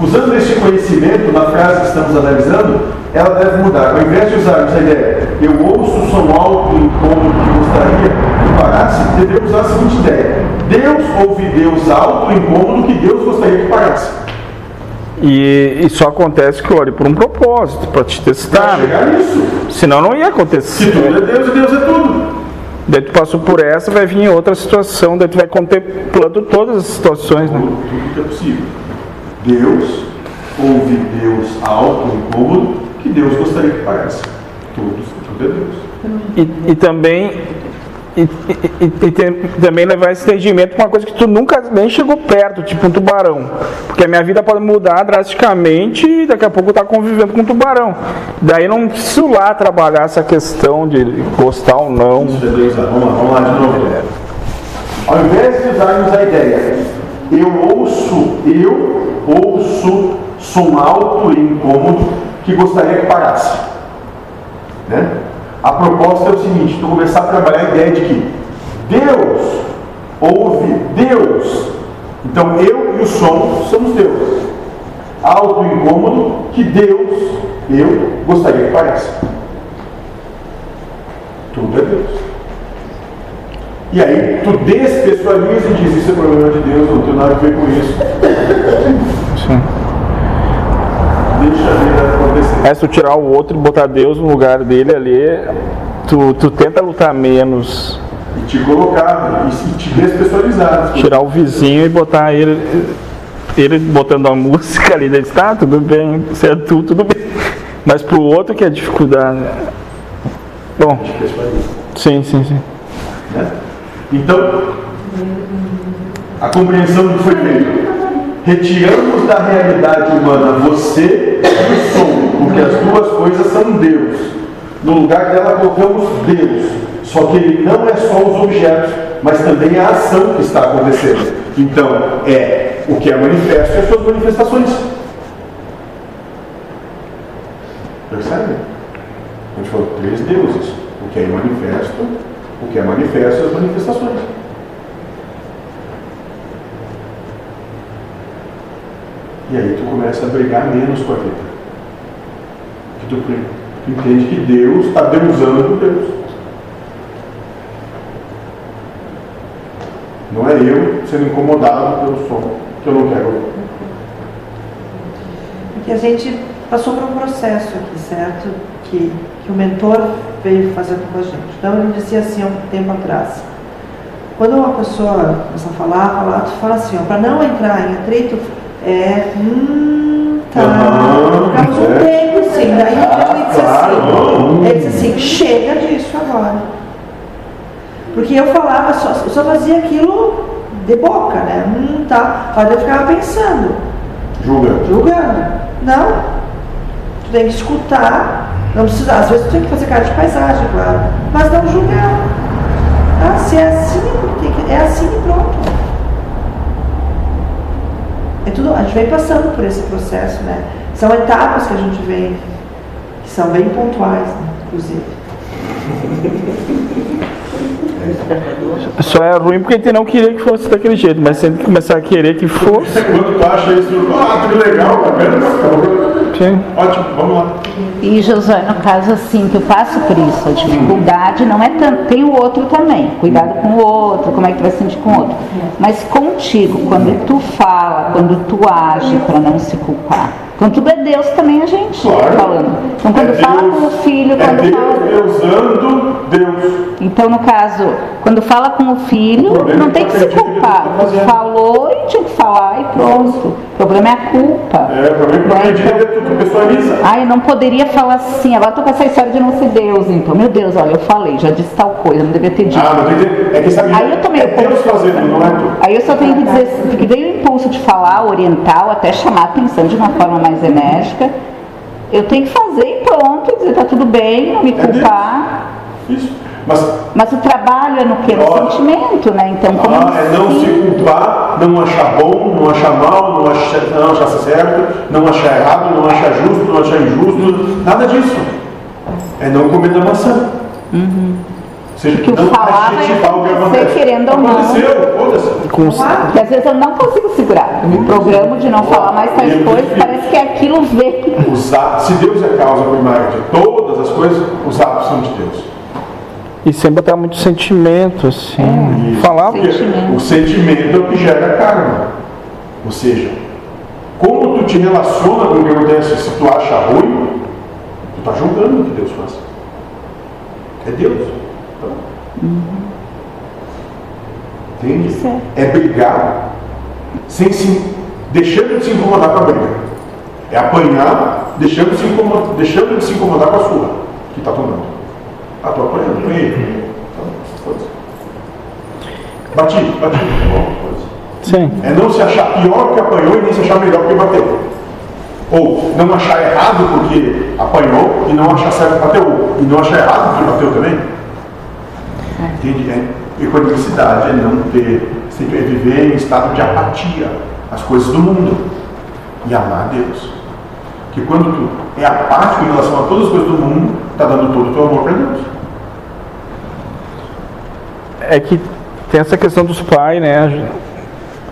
Usando este conhecimento na frase que estamos analisando, ela deve mudar. Ao invés de usarmos a ideia, eu ouço o som alto e incômodo que gostaria que parasse, devemos usar a seguinte ideia: Deus ouve Deus alto e incômodo que Deus gostaria que parasse. E isso acontece que olhe por um propósito, para te testar. Nisso. Senão não ia acontecer. Se tudo é Deus e Deus é tudo. Daí tu passou por essa, vai vir outra situação, daí tu vai contemplando todas as situações, né? Tudo que é possível. Deus ouve Deus alto e incômodo que Deus gostaria que parasse. Tudo, tudo é Deus. E, e também e, e, e também levar esse entendimento para uma coisa que tu nunca nem chegou perto, tipo um tubarão. Porque a minha vida pode mudar drasticamente e daqui a pouco tá convivendo com um tubarão. Daí não preciso lá trabalhar essa questão de gostar ou não. Vamos lá de novo. Ao invés de usarmos a ideia, eu ouço, eu ouço som alto e incômodo que gostaria que parasse. Né? A proposta é o seguinte: tu começar a trabalhar a ideia de que Deus ouve Deus. Então eu e o som somos Deus. Alto e incômodo que Deus, eu, gostaria que pareça. Tudo é Deus. E aí tu despessoaliza e diz, isso é problema de Deus, não tem nada a ver com isso. Sim. Deixa a vida É se tu tirar o outro e botar Deus no lugar dele ali, tu, tu tenta lutar menos. E te colocar, e te despessoalizar. Tirar o vizinho e botar ele, ele botando a música ali, daí tá, tudo bem, se é tu, tudo bem. Mas pro outro que é dificuldade. Bom, sim, sim, sim. Né? Então, a compreensão do que foi feito. Retiramos da realidade humana você e o som, porque as duas coisas são Deus. No lugar dela colocamos Deus. Só que ele não é só os objetos, mas também a ação que está acontecendo. Então, é o que é manifesto e as suas manifestações. Percebe? A gente falou três deuses. O que é manifesto, o que é manifesto e as manifestações. E aí tu começa a brigar menos com a vida. Tu, entende que Deus está deusando Deus. Não é eu sendo incomodado pelo som que eu não quero. Porque a gente passou por um processo aqui, certo? Que, que o mentor veio fazendo com a gente. Então ele dizia assim há um tempo atrás. Quando uma pessoa começa a falar, falar, tu fala assim, para não entrar em atrito, é. Hum, tá. Um é. tempo assim, daí ele disse assim, ele disse assim, chega disso agora. Porque eu falava, só, eu só fazia aquilo de boca, né? Hum, tá. Mas eu ficava pensando, Julga. julgando. Não. Tu tem que escutar. Não precisa, às vezes tu tem que fazer cara de paisagem, claro. Mas não julgar. Ah, se é assim, tem que- é assim e pronto. É tudo, a gente vem passando por esse processo, né? São etapas que a gente vem, que são bem pontuais, né? inclusive. Só é ruim porque a gente não queria que fosse daquele jeito, mas se a gente começar a querer que fosse. Quando tu acha isso, ah, que legal, tá vendo? Sim. Ótimo, vamos lá. E Josué, no caso assim, que eu passo por isso, a dificuldade não é tanto, tem o outro também, cuidado com o outro, como é que tu vai se sentir com o outro. Mas contigo, quando tu fala, quando tu age para não se culpar. Então tudo é Deus também a gente Claro. falando. Então quando É fala Deus. com o filho, É quando Deus fala. deusando Deus. Então, no caso, quando fala com o filho, O não é tem que que se acredita que ele culpar. tá fazendo. Falou e tinha que falar e pronto. O problema é a culpa. É, o problema é que Né? acredita que tu pessoaliza. Ah, eu não poderia falar assim, agora tô com essa história de não ser Deus, então. Meu Deus, olha, eu falei, já disse tal coisa, não devia ter dito. Ah, que- é que sabe, Aí eu tomei é Deus fazendo, não é tu. Aí eu só tenho que dizer, porque veio o impulso de falar, orientar, ou até chamar a atenção de uma forma mais enérgica. Eu tenho que fazer e pronto, dizer tá tudo bem, não me É culpar. Isso. Mas Mas o trabalho é no que? No Ótimo. sentimento, né? Então, como ah, é não se culpar, não achar bom, não achar mal, não achar, não achar certo, não achar errado, não achar justo, não achar injusto, nada disso. É não comer da maçã. Ou seja, Que o falar vai acontecer, querendo ou não. Aconteceu, foda-se. Às vezes eu não consigo segurar. Eu me programo de não falar mais tais Eu coisas, parece que aquilo vem. Os atos, se Deus é a causa primária de todas as coisas, os atos são de Deus. E sem botar muito sentimento, assim. Isso. Falar Sentimento. o sentimento é o que gera karma. Ou seja, como tu te relaciona com o que acontece, se tu acha ruim, tu está julgando o que Deus faz. É Deus. Entende? Certo. É brigar sem se, deixando de se incomodar com a briga. É apanhar, deixando de se incomodar, deixando de se incomodar com a sua que está tomando. Ah, tô apanhando, apanhei. Então, foda-se. Bati, bati. Bom, foda-se. Sim. É não se achar pior que apanhou e nem se achar melhor que bateu. Ou não achar errado porque apanhou e não achar certo que bateu. E não achar errado porque bateu também. Entende? É, equanicidade é não ter, sempre é viver em estado de apatia às coisas do mundo e amar a Deus. Porque quando tu é apático em relação a todas as coisas do mundo, está dando todo o teu amor para Deus. É que tem essa questão dos pais, né?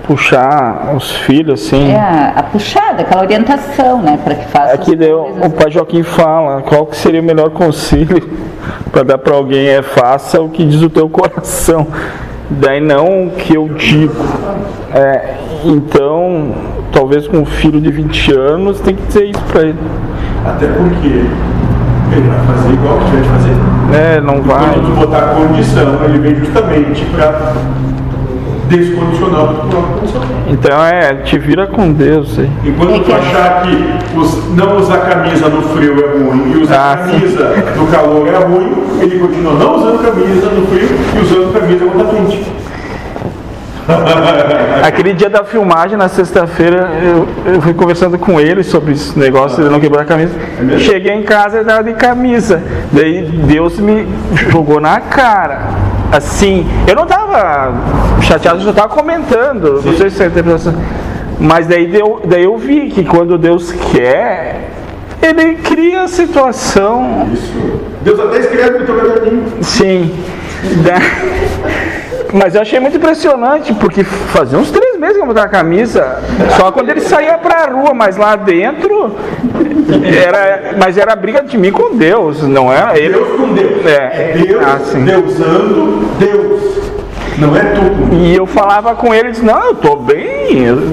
Puxar os filhos, assim. É a, a puxada, aquela orientação, né? Para que faça. Aqui as deu, o pai Joaquim fala, qual que seria o melhor conselho para dar para alguém é faça o que diz o teu coração. Daí não o que eu digo. É, então, talvez com um filho de 20 anos tem que dizer isso para ele. Até porque ele vai fazer igual que de fazer. É, não vai. Quando tu botar condição, ele vem justamente para descondicionar o que tu coloca condição. Então é, te vira com Deus aí. Enquanto É tu que- achar que us- não usar camisa no frio é ruim e usar Ah, sim. camisa no calor é ruim, ele continua não usando camisa no frio e usando camisa quando tá quente. Aquele dia da filmagem, na sexta-feira, eu, eu fui conversando com ele sobre esse negócio de não quebrar a camisa. mesmo? Cheguei em casa e tava de camisa. Daí Deus me jogou na cara. Assim, eu não tava chateado, eu já tava comentando. Não sei se é a interpretação. Mas daí, deu, daí eu vi que quando Deus quer, ele cria a situação Isso. Deus até escreve no teu caderninho. Sim. Mas eu achei muito impressionante, porque fazia uns três meses que eu botava a camisa, só quando ele saía pra rua, mas lá dentro era. Mas era briga de mim com Deus, não é? Ele, Deus com Deus. É. Deus, Ah, sim. Deusando Deus. Não é tu com Deus. E eu falava com ele, ele disse, não, eu tô bem. eu-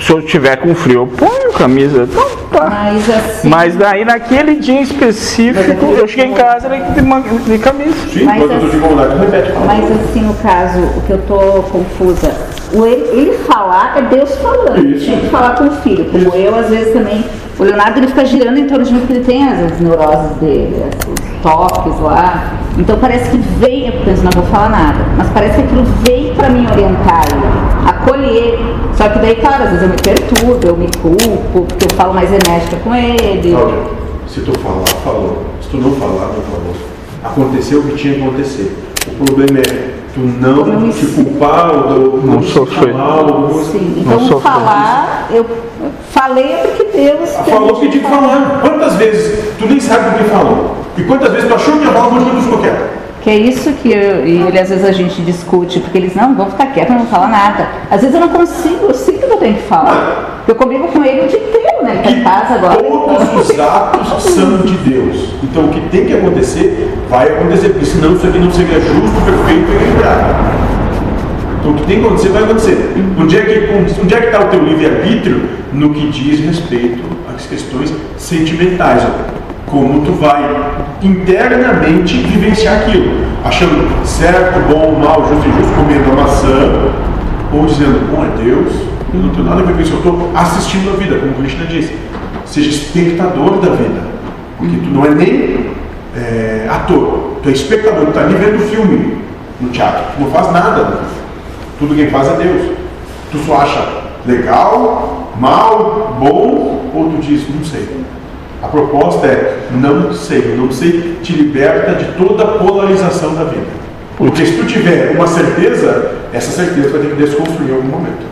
Se eu tiver com frio, eu ponho camisa. Então tá. Mas assim. Mas daí naquele dia em específico, eu cheguei em casa de, de, man- de camisa. Sim, Mas quando eu tô de assim- repete. Mas assim, no caso, o que eu tô confusa, o ele, ele falar é Deus falando. Isso. Tem que falar com o filho. Como eu, às vezes também. O Leonardo ele fica girando em torno de mim porque ele tem as, as neuroses dele, os toques lá. Então parece que vem, eu penso, não vou falar nada, mas parece que aquilo veio para me orientar ele, acolher. Só que daí, claro, às vezes eu me perturbo, eu me culpo, porque eu falo mais enérgica com ele. Cláudia, se tu falar, falou. Se tu não falar, não falou. Aconteceu o que tinha que acontecer. O problema é tu não me te culpar ou não, Não te sofrer. mal, ou- Sim, Não então sofre. falar, eu falei porque Deus. Falou o que tinha que falar. Quantas vezes tu nem sabe o que falou? E quantas vezes tu achou que ia falar, mas tu ficou quieto? Que é isso que eu, e ele, às vezes a gente discute, porque eles não vão ficar quietos, não falar nada. Às vezes eu não consigo, eu sei que eu tenho que falar. Eu convivo com ele o dia inteiro, né? Ele tá em casa agora. Todos os atos são de Deus. Então o que tem que acontecer, vai acontecer, porque senão isso aqui não seria justo, perfeito e equilibrado. Então o que tem que acontecer, vai acontecer. Onde é que onde é que está o teu livre-arbítrio no que diz respeito às questões sentimentais? Como tu vai internamente vivenciar aquilo, achando certo, bom, mal, justo injusto, comendo a maçã, ou dizendo, bom é Deus, eu não tenho nada a ver com isso, eu estou assistindo a vida, como Krishna disse. Seja espectador da vida. Porque tu não é nem é, ator, tu é espectador, tu está ali vendo filme no teatro, tu não faz nada. Tudo quem faz é Deus. Tu só acha legal, mal, bom, ou tu diz, não sei. A proposta é não sei, não sei te liberta de toda a polarização da vida. Porque se tu tiver uma certeza, essa certeza vai ter que desconstruir em algum momento.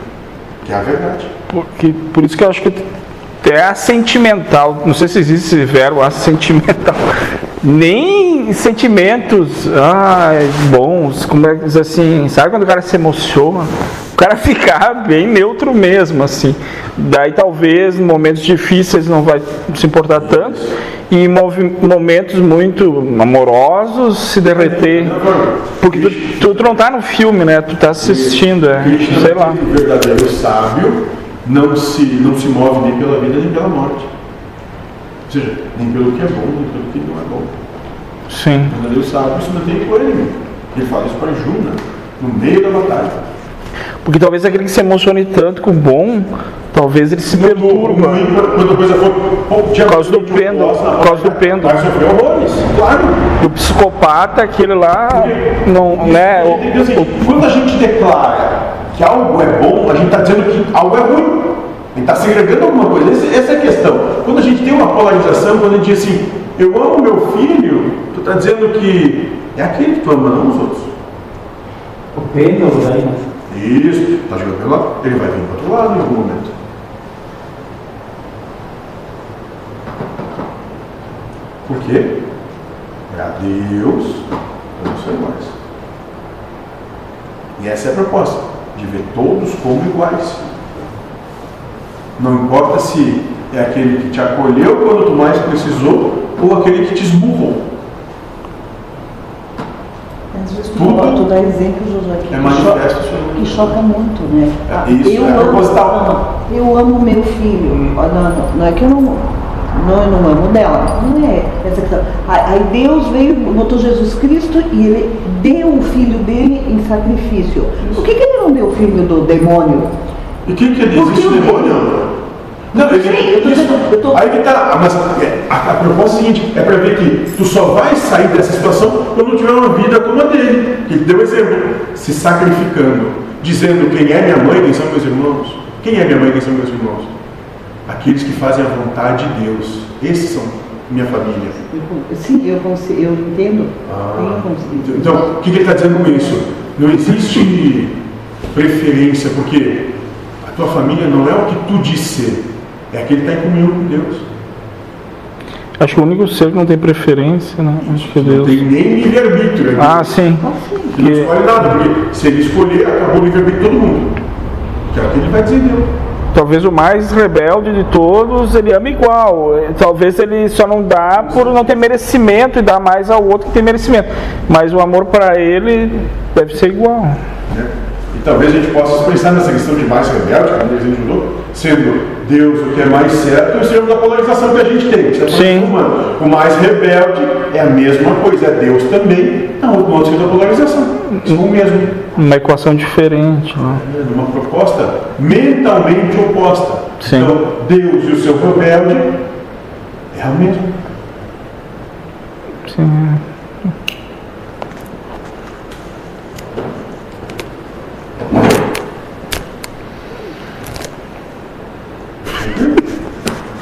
Que é a verdade. Porque, por isso que eu acho que até a sentimental, não sei se existe esse verbo, a sentimental, nem sentimentos ah, bons, como é que diz assim, sabe quando o cara se emociona? O cara ficar bem neutro mesmo, assim. Daí talvez em momentos difíceis não vai se importar tanto, e momentos muito amorosos se derreter. Porque tu, tu, tu não tá no filme, né? Tu tá assistindo, é, sei lá. o verdadeiro sábio, não se, não se move nem pela vida nem pela morte. Ou seja, nem pelo que é bom, nem pelo que não é bom. Sim. O verdadeiro sábio se mantém equânime. Ele fala isso para Juna, no meio da batalha. Porque talvez aquele que se emocione tanto com o bom, talvez ele se perturba. Ruim, Quando a coisa for. Por causa do pêndulo. Por causa do pêndulo. Vai sofrer horrores, claro. O psicopata, aquele lá, não, né? o-? Assim, quando a gente declara que algo é bom, a gente está dizendo que algo é ruim. A gente está segregando alguma coisa. Essa, essa é a questão. Quando a gente tem uma polarização, quando a gente diz assim, eu amo meu filho, tu está dizendo que é aquele que tu ama, não os outros. O pêndulo né? Isso, está jogando pelo lado, ele vai vir para outro lado em algum momento. Por quê? Para Deus, eu não sou iguais. E essa é a proposta, de ver todos como iguais. Não importa se é aquele que te acolheu quando tu mais precisou ou aquele que te esburrou. Às vezes tu, Tudo tu dá exemplo, Josué, que, é que manifesto choca, sobre que choca muito, né? É isso, eu é amo, proposital. Eu amo meu filho. Ó, Não, não, não é que eu não, não, eu não amo dela. Não é essa questão. Aí Deus veio, botou Jesus Cristo e ele deu o filho dele em sacrifício. Por que, que ele não deu o filho do demônio? E quem que diz Porque isso, demônio? Não, eu tô- aí que tá, mas é, a, a proposta é a seguinte, é para ver que tu só vai sair dessa situação quando tiver uma vida como a dele, que ele deu exemplo, se sacrificando, dizendo quem é minha mãe, quem são meus irmãos, quem é minha mãe, quem são meus irmãos, aqueles que fazem a vontade de Deus, esses são minha família. Sim, eu, consigo, eu entendo. Ah, eu consigo. Então, o que, que ele está dizendo com isso? Não existe preferência, porque a tua família não é o que tu diz ser, é aquele que está em comunhão com Deus. Acho que o único ser que não tem preferência, né? Acho que é Não Deus. tem nem livre-arbítrio. né? Ah, sim. Ele não escolhe nada, porque se ele escolher, acabou o livre-arbítrio de todo mundo. Que é o que ele vai dizer Deus. Talvez o mais rebelde de todos, ele ama igual. Talvez ele só não dá por não ter merecimento e dá mais ao outro que tem merecimento. Mas o amor para ele deve ser igual. né? E talvez a gente possa pensar nessa questão de mais rebelde, como a gente ajudou, sendo Deus o que é mais certo e o sermos da polarização que a gente tem. que Você Sim. tá humano. O mais rebelde é a mesma coisa, é Deus também, não, o outro da polarização. São o mesmo. Uma equação diferente. Né? É Uma proposta mentalmente oposta. Sim. Então, Deus e o seu rebelde é o mesmo. Sim.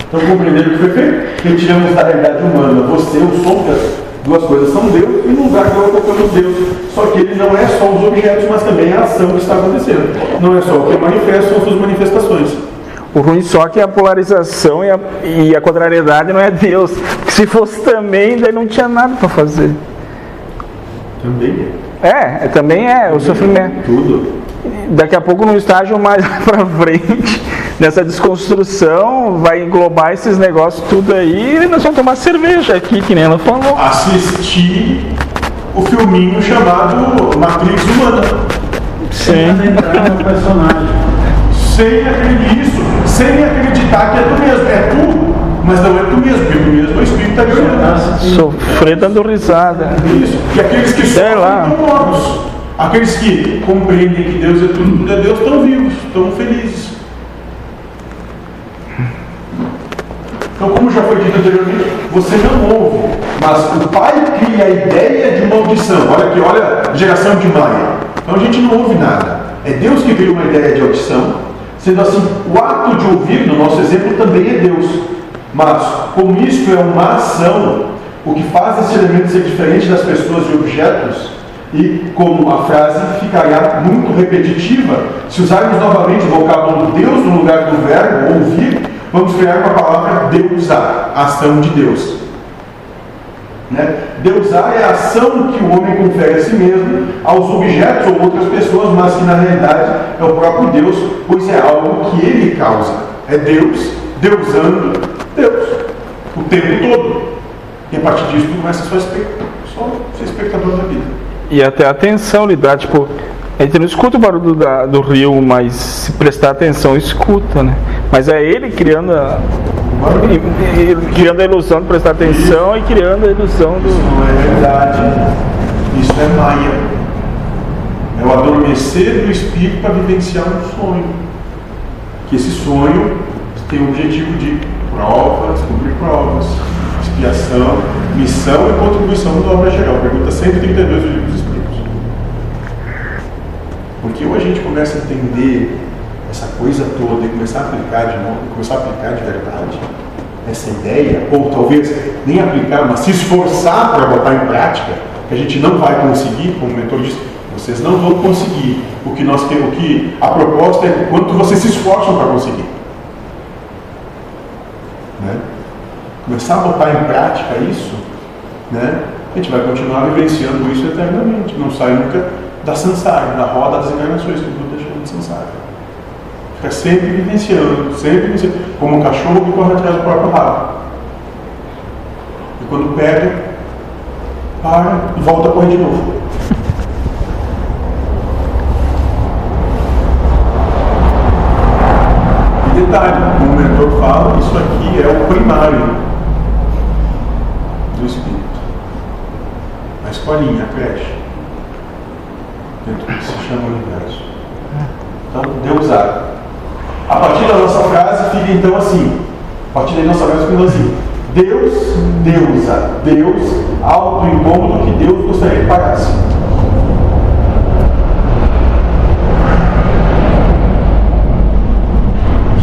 Então o que foi feito? Retiramos da realidade humana você, o som, que as duas coisas são Deus, e no lugar que nós colocamos Deus. Só que ele não é só os objetos, mas também a ação que está acontecendo. Não é só o que é manifesto, são suas manifestações. O ruim só é que a polarização e a, e a contrariedade não é Deus. Se fosse também, daí não tinha nada para fazer. Também É, é, também é o sofrimento. Tudo. Daqui a pouco, no estágio mais para frente, nessa desconstrução, vai englobar esses negócios tudo aí e nós vamos tomar cerveja aqui, que nem ela falou. Assistir o filminho chamado Matrix Humana. Sim. Entrar no personagem. Sem acreditar isso, sem acreditar que é tu mesmo. É tu, mas não é tu mesmo, porque tu mesmo é o Espírito está ganhando. Sofrer dando risada. Isso. E aqueles que Sei sofrem lá. estão mortos. Aqueles que compreendem que Deus é tudo, é Deus, estão vivos, estão felizes. Então, como já foi dito anteriormente, você não ouve, mas o pai cria a ideia de maldição. Olha aqui, olha geração de Maia. Então a gente não ouve nada. É Deus que cria uma ideia de audição. Sendo assim, o ato de ouvir, no nosso exemplo, também é Deus. Mas, como isto é uma ação, o que faz esse elemento ser diferente das pessoas e objetos, e como a frase ficará muito repetitiva, se usarmos novamente o vocábulo Deus no lugar do verbo ouvir, vamos criar uma palavra deusar, ação de Deus. Né? Deusar é a ação que o homem confere a si mesmo, aos objetos ou outras pessoas, mas que na realidade é o próprio Deus, pois é algo que ele causa. É Deus, deusando Deus, o tempo todo. E a partir disso, tu começa a ser espectador da vida. E até atenção lhe dá, tipo, a gente não escuta o barulho da, do rio, mas se prestar atenção, escuta, né? Mas é ele criando a, criando a ilusão de prestar atenção e criando a ilusão do. Isso não é verdade. Isso é maia. É o adormecer do espírito para vivenciar um sonho. Que esse sonho tem o objetivo de provas, cumprir provas, expiação, missão e contribuição da obra geral. Pergunta 132 do livro dos Espíritos. Porque ou a gente começa a entender essa coisa toda e começar a aplicar de novo, começar a aplicar de verdade essa ideia, ou talvez nem aplicar, mas se esforçar para botar em prática, que a gente não vai conseguir, como o mentor disse, vocês não vão conseguir. O que nós o que a proposta é quanto vocês se esforçam para conseguir. Né? Começar a botar em prática isso, né? a gente vai continuar vivenciando isso eternamente. Não sai nunca da sansara, da roda das encarnações, que o Buda chama de sansara. Fica sempre vivenciando, sempre vivenciando, como um cachorro que corre atrás do próprio rabo. E quando pega, para e volta a correr de novo. E detalhe, como o mentor fala, isso aqui é o primário do espírito. A escolinha, a creche. Dentro do que se chama universo. Então, Deus há. A partir da nossa frase fica então assim. A partir da nossa frase fica assim. Deus, deusa, Deus, alto incômodo que Deus gostaria que pagasse.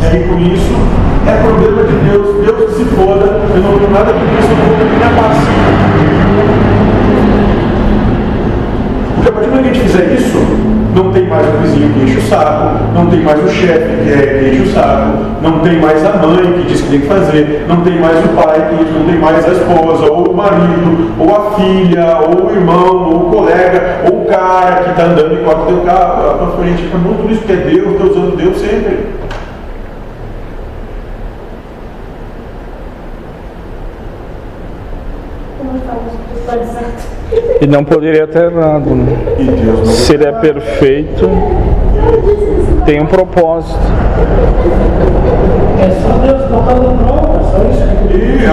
E aí com isso é problema de Deus, Deus se foda, eu não tenho nada com isso, eu não ter minha paz. Porque a partir do momento que a gente fizer isso, não tem mais o vizinho que enche o saco, não tem mais o chefe que, é, que enche o saco, não tem mais a mãe que diz que tem que fazer, não tem mais o pai que não tem mais a esposa, ou o marido, ou a filha, ou o irmão, ou o colega, ou o cara que está andando e corta o carro para frente. Acabou tudo isso que é Deus, está usando Deus sempre. Como fala isso? Pode ser. E não poderia estar errado, né? Se ele é perfeito, tem um propósito. É só Deus botando prova, só isso. E é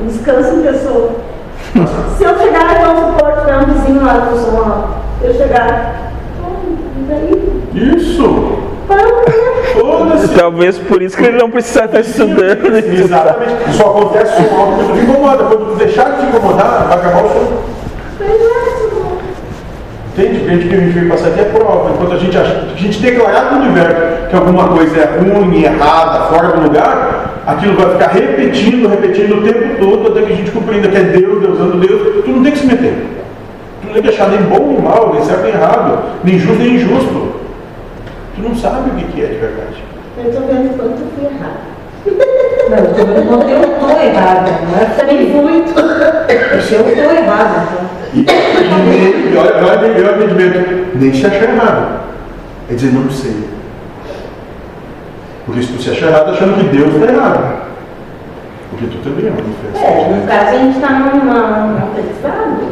o descanso em pessoa. Se eu chegar um suporte para um vizinho lá do som, ó, eu chegar, "Oh, e daí? Isso! Talvez por isso que ele não precisa estar estudando. Exatamente. Só acontece com algo que te incomoda. Quando tu deixar de te incomodar, vai acabar o som. Entende? Porque a gente, que a gente veio passar aqui é prova. Enquanto a gente, acha, a gente declarar para o universo que alguma coisa é ruim, errada, fora do lugar, aquilo vai ficar repetindo, repetindo o tempo todo, até que a gente compreenda que é Deus, Deus usando Deus. Tu não tem que se meter. Tu não tem que achar nem bom nem mal, nem certo nem errado, nem justo nem injusto. Tu não sabe o que que é de verdade. Eu estou vendo quanto eu fui errada. Não, eu tô vendo quando eu estou errada. Não é também muito. Porque eu estou errada. Então. E, e, e olha, olha, olha o entendimento. Nem se achar errado. É dizer, não sei. Porque se tu se achar errado, achando que Deus está errado. Porque tu também é uma É, diferença. no caso a gente está num aprendizado. né?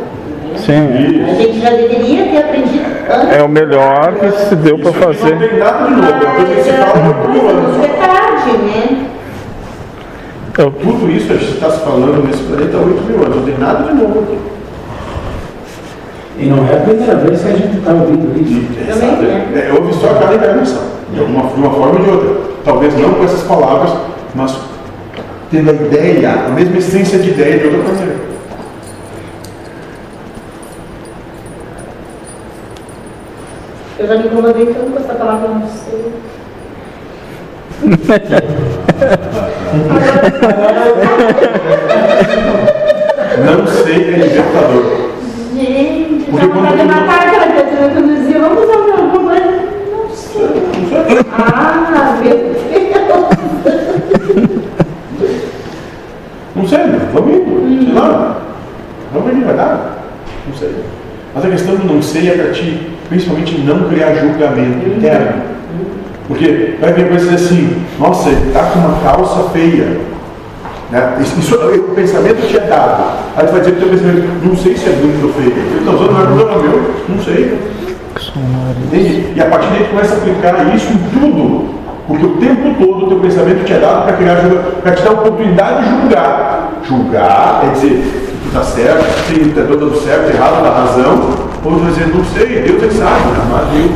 Sim, A gente já deveria ter aprendido antes. é o melhor que se deu para fazer. Não tem nada de novo. É. Mas é tarde, né? Eu- Tudo isso que a gente está se falando nesse planeta há 8 mil anos. Não tem nada de novo aqui. E não é a primeira vez que a gente está ouvindo isso. Exato. É, eu ouvi só a cada encarnação, de, alguma, de uma forma ou de outra. Talvez não com essas palavras, mas tendo a ideia, a mesma essência de ideia de outra maneira. Eu já me incomodei tanto com essa palavra, não sei. Não sei é libertador. Gente, Porque quando- matar aquela criatura que eu dizia, vamos usar uma problema. Não sei. Ah, meu Deus. Não sei, vamos indo, sei lá. Vamos o que vai dar. Não sei. Mas a questão do não sei é para ti, principalmente, não criar julgamento interno. Porque vai vir coisas assim, nossa, ele está com uma calça feia. Né? Isso, isso- o pensamento te é dado. Aí vai dizer que o teu pensamento, não sei se é bonito ou feio. Ele está usando, não é problema meu, não sei. E a partir daí tu começa a aplicar isso em tudo. Porque o tempo todo o teu pensamento te é dado para criar para te dar a oportunidade de julgar. Julgar é dizer tu está certo, que está tudo certo, errado, da razão. Ou tu vai dizer, não sei, Deus é sabe, amar Deus.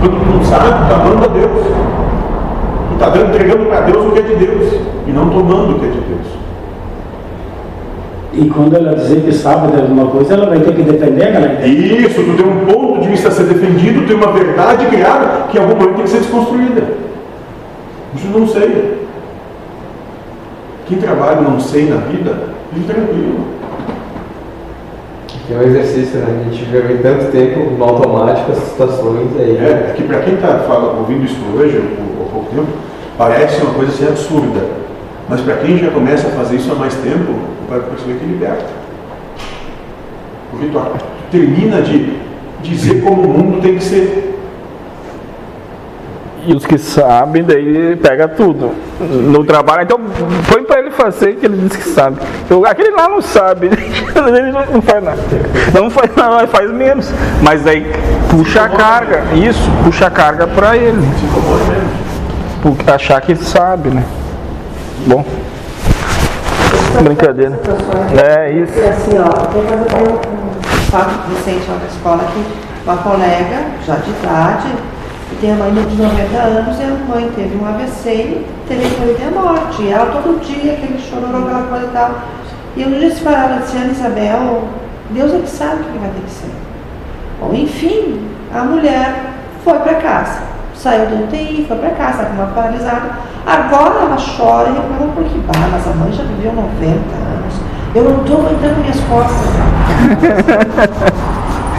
Quando não sabe, está dando a Deus. Tu está entregando para Deus o que é de Deus e não tomando o que é de Deus. E quando ela dizer que sabe de alguma coisa, ela vai ter que defender aquela ideia. Isso, tu tem um ponto de vista a ser defendido, tem uma verdade criada que em algum momento tem que ser desconstruída. Isso não sei. Quem trabalha não sei na vida, vive tranquilo. Que é um exercício, né? A gente viveu em tanto tempo no automático as situações aí. É, que para quem está ouvindo isso hoje, ou pouco tempo, parece uma coisa assim absurda. Mas para quem já começa a fazer isso há mais tempo, vai perceber que liberta. Porque tu termina de dizer como o mundo tem que ser. E os que sabem, daí pega tudo. No trabalho, então põe pra ele fazer que ele diz que sabe. Eu, aquele lá não sabe, ele não faz nada. Não faz nada, faz menos. Mas daí puxa a carga, isso, puxa a carga pra ele. Porque achar que sabe, né? Bom. Brincadeira. É isso. Assim, ó, tem um fato recente na escola que uma colega, já de idade, que a mãe de 90 anos, e a mãe teve um AVC e teve que à morte. E ela todo dia, aquele chororô, aquela coisa e tal. E eu disse para ela, disse, Ana Isabel, Deus é que sabe o que vai ter que ser. Bom, enfim, a mulher foi para casa. Saiu do UTI, foi para casa, estava uma paralisada. Agora ela chora e reclama porque, bah, mas a mãe já viveu 90 anos. Eu não estou aguentando minhas costas.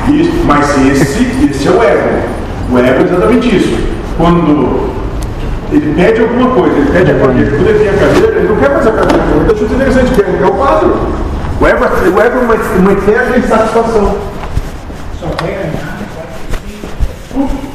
Isso, mas esse, esse é o ego. O ego é exatamente isso. Quando ele pede alguma coisa, ele pede a cadeira, quando ele tem a cadeira, ele não quer mais a cadeira. Deixa eu dizer interessante, ele quer o quadro. O ego, o ego é uma, uma eterna insatisfação. Só pega E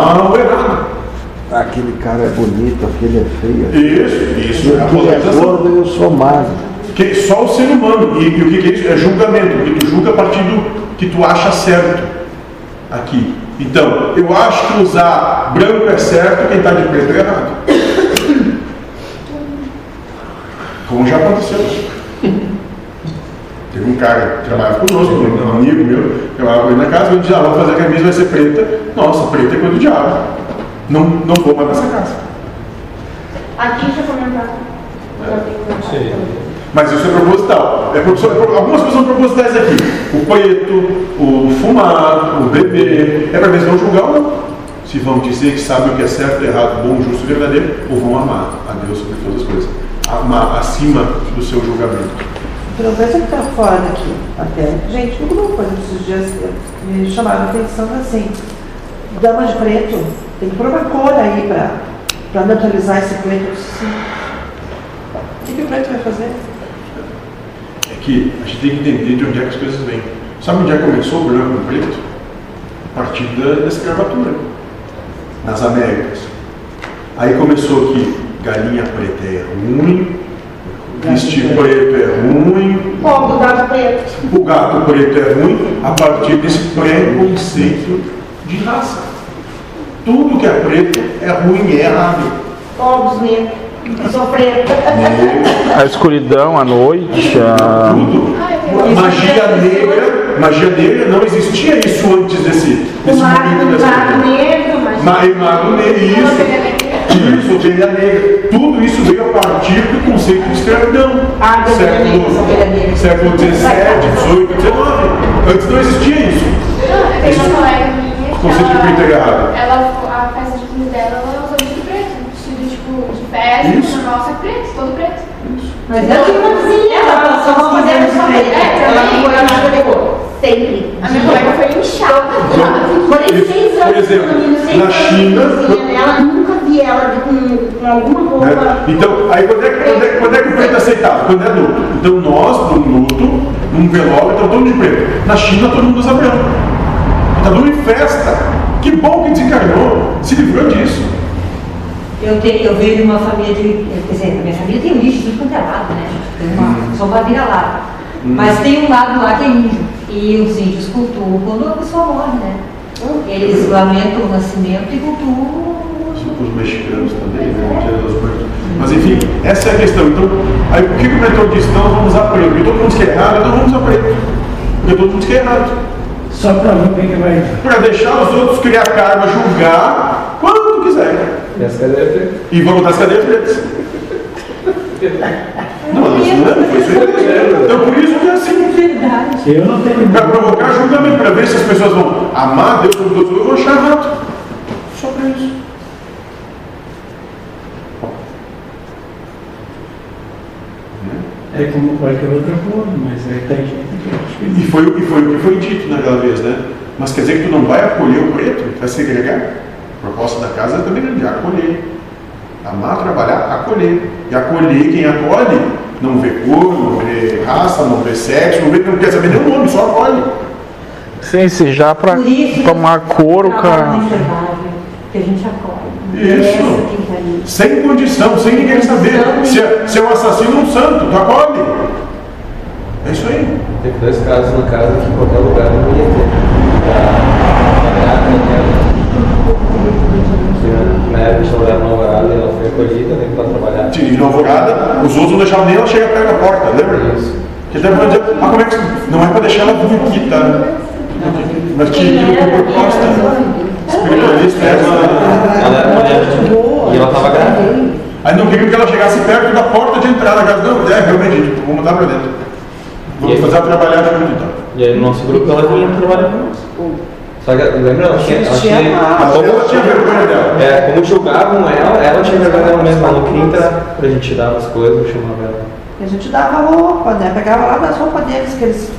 a crítica o mal, o errado. Aquele cara é bonito, aquele é feio. Isso, isso é Aquele é polarização. gordo e eu sou magro. Que só o ser humano. E, e o que, que é isso? É julgamento, porque tu julga a partir do que tu acha certo aqui. Então, eu acho que usar branco é certo, quem está de preto é errado. Como já aconteceu. Teve um cara que trabalhava conosco, um amigo meu, trabalhava com ele na casa, e disse, ah, vamos fazer a camisa, vai ser preta. Nossa, preta é coisa do diabo. Não, não vou mais nessa casa. Aqui já comentaram. Mas isso é proposital. É é pro- algumas coisas são propositais aqui. O preto, o fumar, o beber. É para ver se vão julgar ou não. Se vão dizer que sabem o que é certo, errado, bom, justo e verdadeiro, ou vão amar a Deus sobre todas as coisas. Amar acima do seu julgamento. Está fora daqui, até. Gente, no grupo, esses dias me chamaram a atenção assim. Dama de preto, tem que pôr uma cor aí para neutralizar esse preto. O que, que o preto vai fazer? É que a gente tem que entender de onde é que as coisas vêm. Sabe onde é que começou o branco e preto? A partir da, da escravatura. Nas Américas. Aí começou que galinha preta é ruim, vestir preto é ruim, Povo da preto. o gato preto é ruim, a partir desse preconceito de raça. Tudo que é preto é ruim, é errado. Povos negros. Sou preta. A escuridão, a noite, a... Magia negra, magia negra, não existia isso antes desse, O desse mago, momento o dessa mago negro, mas. Ma- e mago negro, isso. Isso, ovelha negra. Tudo isso veio a partir do conceito de escravidão. Ah, de século, século XVII, XVIII, XIX. Antes não existia isso. Tem uma colega minha Conceito de preto é errado. ela, ela, a festa de 15 dela, ela usou vestido preto. Vestido tipo de Isso. no nosso é preto, todo preto. Mas eu tinha uma vizinha, ela só vou fazer a sua É, Ela não foi nada de cor. Sempre. A minha colega foi inchada. Morei seis anos Por exemplo, na China, com a vizinha dela, nunca vi ela de- com, com alguma roupa. Né? Então, aí quando é, que- quando, é, quando é que o preto é aceitado? Quando é luto. Então nós, num luto, num velório, estamos todos de preto. Na China todo mundo usa branco. Está tudo em festa. Que bom que desencarnou. Se livrou disso. Eu, tenho, eu venho de uma família de. Quer dizer, a minha família tem lixo, tudo quanto é lado, né? Tem uma, sou uma vira-lata. Mas tem um lado lá que é índio. E os índios cultuam quando a pessoa morre, né? Eles lamentam o nascimento e cultuam. Os mexicanos também, né? o. Mas enfim, essa é a questão. Então, aí por que o mentor disse, não, vamos preto? Porque todo mundo diz que é errado, então vamos preto. Porque todo mundo diz que é errado. Só para ver o que vai. Para deixar os outros criar karma, julgar quando quiser. E as cadeiras pretas? E vão botar as cadeiras pretas. Não, não é, foi isso aí. Então por isso que é assim. Eu não tenho. Para provocar julgamento, para ver se as pessoas vão amar Deus sobre todos, eu vou achar errado. Só para isso. É como qualquer outra coisa, mas é, tem gente que que E foi, o que foi o que foi dito naquela vez, né? Mas quer dizer que tu não vai acolher o preto, vai segregar? A proposta da casa é também grande, acolher. Amar, trabalhar, acolher. E acolher quem acolhe não vê cor, não vê raça, não vê sexo, não, vê, não quer saber nenhum nome, só acolhe. Sim, se já isso, tomar couro, cara. que a gente acolhe. Isso. Que. Sem condição, sem ninguém saber. Se é, se é um assassino, um santo, acolhe. É isso aí. Teve dois casos na casa que em qualquer lugar não ia ter. Na época tinha mulher namorada e ela foi acolhida, veio para trabalhar. E na alvorada, os outros não deixavam nem ela chegar perto da porta, lembra? Isso. Que até falando, dizer, ah, como é que. Não é para deixar ela bonita. Mas tinha ido por proposta. É uma- Ela era mulher e ela estava grávida. Aí não queriam que ela chegasse perto da porta de entrada da casa. Não, é, realmente, vamos mudar para dentro. Vamos fazer ela trabalhar junto então. E aí no nosso grupo ela vinha trabalhar conosco. Só que lembra, ela tinha. Ela tinha, Mas ela tinha vergonha dela. é, como julgavam ela, ela tinha vergonha dela mesma, ela não queria entrar pra gente dar as coisas, chamava ela. E a gente dava roupa, né? Pegava lá das roupas deles, que eles,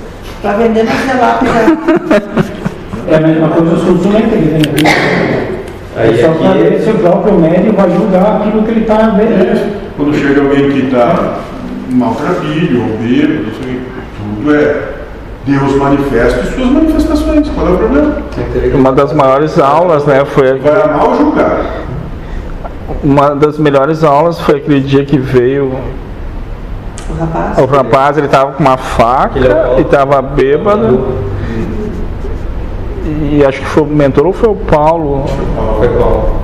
pra vender, lá pegar. É a mesma coisa os consulentes que vem aqui. Aí É só para ver aqui, se o próprio médico vai julgar aquilo que ele está vendo. É, Quando chega alguém que está maltrapilho, ou bêbado, não sei, tudo é Deus manifesta as suas manifestações. Qual é o problema? Uma das maiores aulas, né, foi Vai ou julgar? uma das melhores aulas foi aquele dia que veio O rapaz. o rapaz, ele tava com uma faca e tava bêbado. E acho que foi o mentor ou foi o Paulo. foi qual?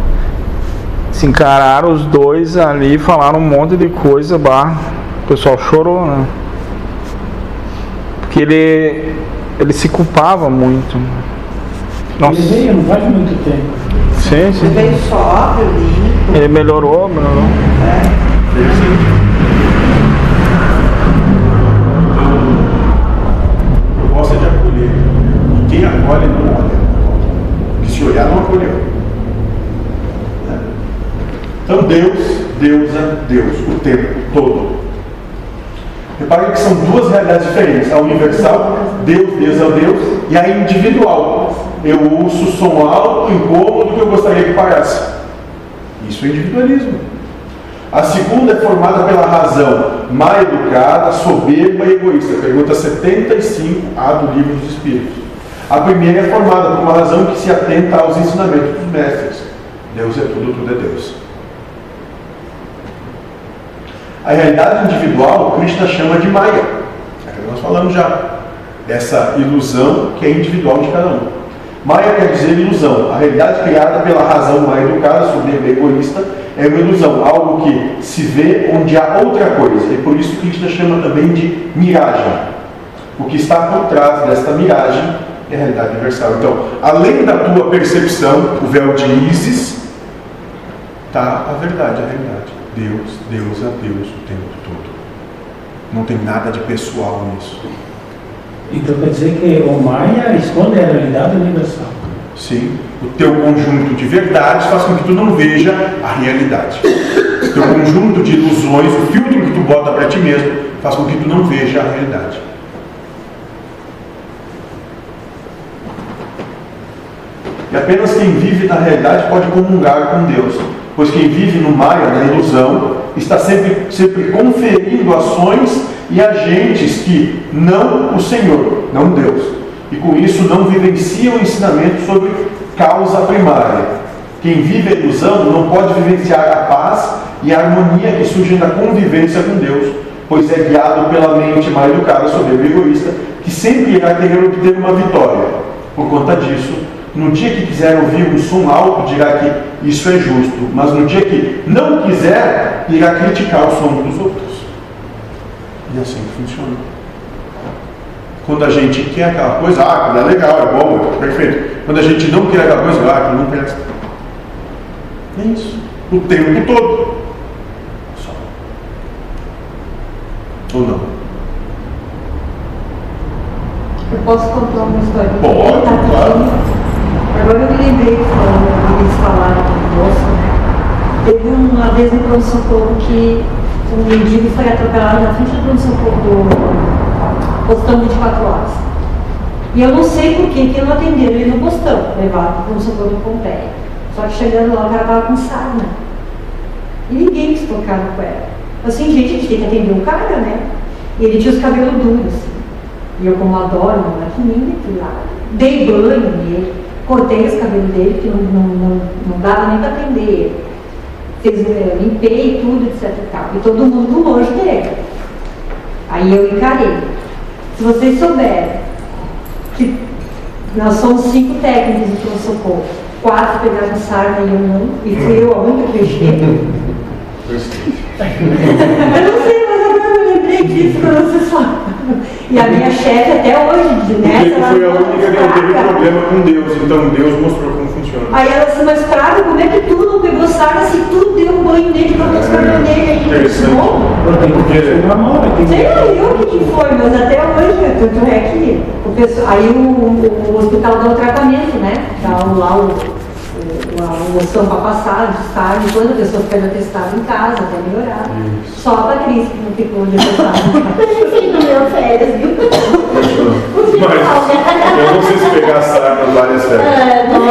Se encararam os dois ali falaram um monte de coisa, bah. O pessoal chorou, né? Porque ele, ele se culpava muito. Nossa. Ele veio não faz muito tempo. Sim, sim. Ele veio sóbrio, limpo. Ele melhorou, melhorou. A proposta é de acolher. E quem acolhe não olha. Porque se olhar, não acolheu. Né? Então Deus, deusa, Deus, o tempo todo. Reparem que são duas realidades diferentes. A universal, Deus, Deus é Deus, e a individual. Eu ouço som alto, incômodo, que eu gostaria que parasse. Isso é individualismo. A segunda é formada pela razão má educada, soberba e egoísta. Pergunta 75A do Livro dos Espíritos. A primeira é formada por uma razão que se atenta aos ensinamentos dos mestres. Deus é tudo, tudo é Deus. A realidade individual, Krishna chama de Maya. É nós falamos já. Dessa ilusão que é individual de cada um. Maya quer dizer ilusão. A realidade criada pela razão mal educada, e egoísta é uma ilusão, algo que se vê onde há outra coisa. E por isso Krishna chama também de miragem. O que está por trás desta miragem é a realidade universal. Então, além da tua percepção, o véu de Isis, está a verdade, a realidade. Deus, Deus é Deus o tempo todo. Não tem nada de pessoal nisso. Então quer dizer que o Maia esconde a realidade universal. Sim, o teu conjunto de verdades faz com que tu não veja a realidade. O teu conjunto de ilusões, o filtro que tu bota para ti mesmo, faz com que tu não veja a realidade. Apenas quem vive na realidade pode comungar com Deus, pois quem vive no Maia, na ilusão, está sempre, sempre conferindo ações e agentes que não o Senhor, não Deus. E com isso não vivencia o ensinamento sobre causa primária. Quem vive a ilusão não pode vivenciar a paz e a harmonia que surgem da convivência com Deus, pois é guiado pela mente mal educada, soberba e egoísta, que sempre irá querer obter uma vitória. Por conta disso, no dia que quiser ouvir um som alto, dirá que isso é justo, mas no dia que não quiser, irá criticar o som dos outros. E assim funciona. Quando a gente quer aquela coisa, ah, aquilo é legal, é bom, é perfeito. Quando a gente não quer aquela coisa, ah, aquilo não presta. É isso. O tempo todo. Só. Ou não? Eu posso contar uma história? Pode, claro. Agora eu me lembrei que falando, eles falaram do moço, né? Teve uma vez no pronto-socorro que um mendigo foi atropelado na frente do pronto-socorro do postão 24 horas. E eu não sei por que que não atenderam ele no postão, levaram para o pronto-socorro do Pompeia. Só que chegando lá o cara estava com sarna. E ninguém quis tocar no pé. Assim, gente, a gente tem que atender o cara, né? E ele tinha os cabelos duros, assim. E eu, como adoro uma maquininha, fui lá, dei banho nele, cortei os cabelos dele, porque não, não, não, não dava nem para atender ele. Fiz, eh, limpei tudo, etc e tal. E todo mundo com nojo dele. Aí eu encarei. Se vocês souberem que nós somos cinco técnicos de pronto-socorro, quatro pegaram sarna e eu não, e fui eu a única que fechei. Eu não sei, mas agora eu lembrei disso quando vocês falaram. E a minha chefe até hoje, de Porque nessa, foi a ela única que não teve problema com Deus, então Deus mostrou como funciona. Aí ela disse, mas Fraga, como é que tu não pegou sarna se tu deu um banho nele botou os cabelos nele aí? Interessante. Bom, Porque uma mão, tem Sei lá eu o que que foi, mas até hoje, tanto é que o pessoal, aí o, o, o hospital dá o tratamento, né? Dá o- lá o, a moção para passar, de estágio, quando a pessoa fica atestado em casa, até melhorar. Só a Patrícia que não ficou de atestado no meu férias, viu? Mas eu não sei se pegar sarna várias férias. Ah, não,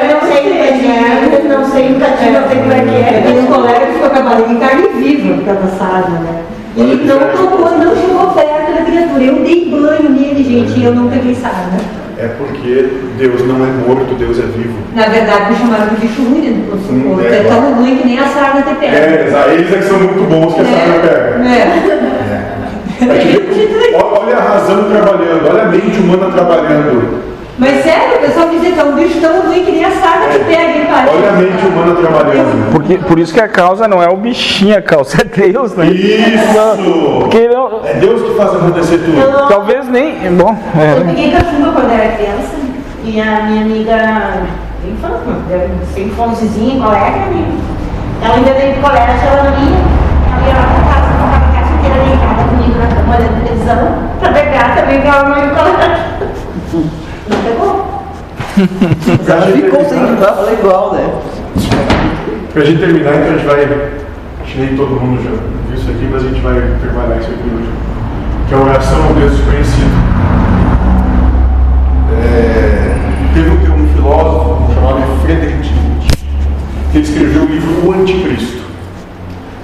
eu não sei o que é, não sei nunca tive, não sei como é que é. tenho um colega que ficou com a barriga em carne viva por causa da sarna, né? E não tocou, não chegou perto da criatura. Eu dei banho nele, gente, e eu não peguei sarna. É porque Deus não é morto, Deus é vivo. Na verdade, me chamaram de bicho ruim dentro do Hum, é, É tão ruim que nem a sarna te pega. É, eles é que são muito bons que a sarna pega. É. É ó- olha a razão trabalhando, olha a mente humana trabalhando. Mas sério, o pessoal dizia que é um bicho tão ruim que nem a sarna te pega, hein, pai? Olha a mente humana trabalhando. Porque, por isso que a causa não é o bichinho, a causa é Deus, né? Isso! Porque não, É Deus que faz acontecer tudo. talvez nem. Bom, Eu é, peguei cachumba quando era criança e a minha amiga infância, ser infantezinha, colega, né? Ela ainda teve colégio, ela não ia. Ela ia lá pra casa, ficava a casa inteira deitada comigo na cama, olhando televisão, pra pegar também, que ela não ia pro colégio. Não pegou? Ela ficou sem igual, igual, né? Pra gente terminar, então a gente vai. Acho que nem todo mundo já viu isso aqui, mas a gente vai trabalhar isso aqui hoje. Que é a oração ao Deus desconhecido. É, teve um, um filósofo chamado Friedrich Nietzsche, que escreveu o livro O Anticristo.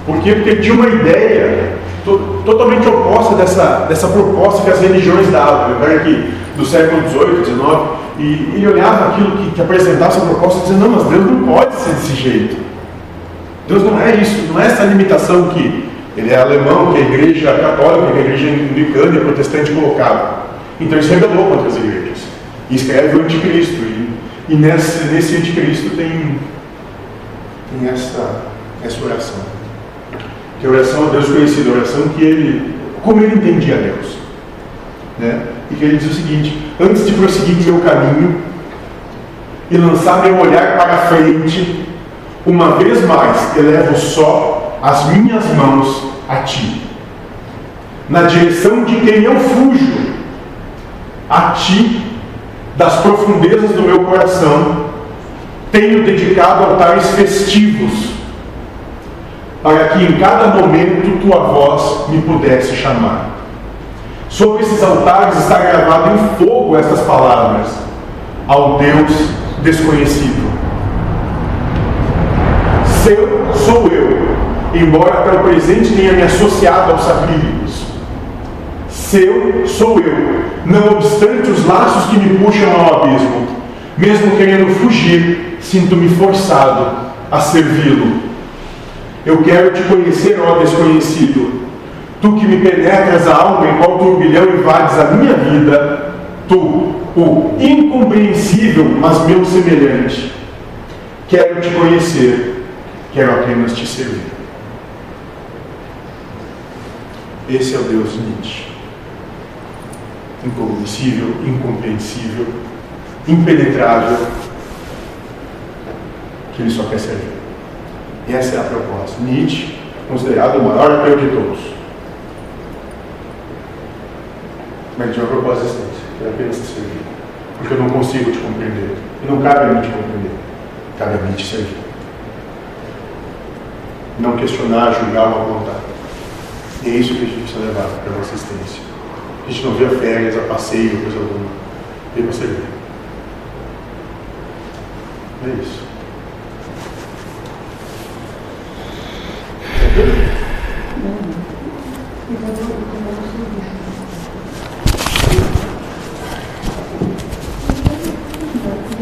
Por quê? Porque ele tinha uma ideia to- totalmente oposta dessa, dessa proposta que as religiões davam. Eu cara aqui do século XVIII, XIX, e ele olhava aquilo que, que apresentava essa proposta e dizia, não, mas Deus não pode ser desse jeito. Deus não é isso, não é essa limitação que ele é alemão, que a igreja católica, que a igreja anglicana e protestante colocavam. Então ele se rebelou contra as igrejas. E escreve o anticristo. E, e nesse, nesse anticristo tem, tem essa, essa oração. Que é a oração a Deus conhecido, a oração que ele, como ele entendia Deus. Né? E que ele diz o seguinte, antes de prosseguir meu caminho e lançar meu olhar para frente, uma vez mais elevo só as minhas mãos a ti, na direção de quem eu fujo, a ti, das profundezas do meu coração, tenho dedicado altares festivos, para que em cada momento tua voz me pudesse chamar. Sobre esses altares está gravado em fogo estas palavras: ao Deus desconhecido. Seu sou eu, embora até o presente tenha me associado aos sacrílegos. Seu sou eu, não obstante os laços que me puxam ao abismo. Mesmo querendo fugir, sinto-me forçado a servi-lo. Eu quero te conhecer, ó desconhecido. Tu que me penetras a alma em qual turbilhão invades a minha vida, tu, o incompreensível, mas meu semelhante. Quero te conhecer, quero apenas te servir. Esse é o Deus de Nietzsche. Incognoscível, incompreensível, impenetrável, que ele só quer servir. E essa é a proposta. Nietzsche, considerado o maior ateu de todos. Mas tinha uma proposta existente, que era apenas te servir. Porque eu não consigo te compreender. E não cabe a mim te compreender. Cabe a mim te servir. Não questionar, julgar ou apontar. E é isso que a gente precisa levar para a nossa existência. A gente não vê a férias, a passeio, coisa alguma. Vem para servir. É isso. E quando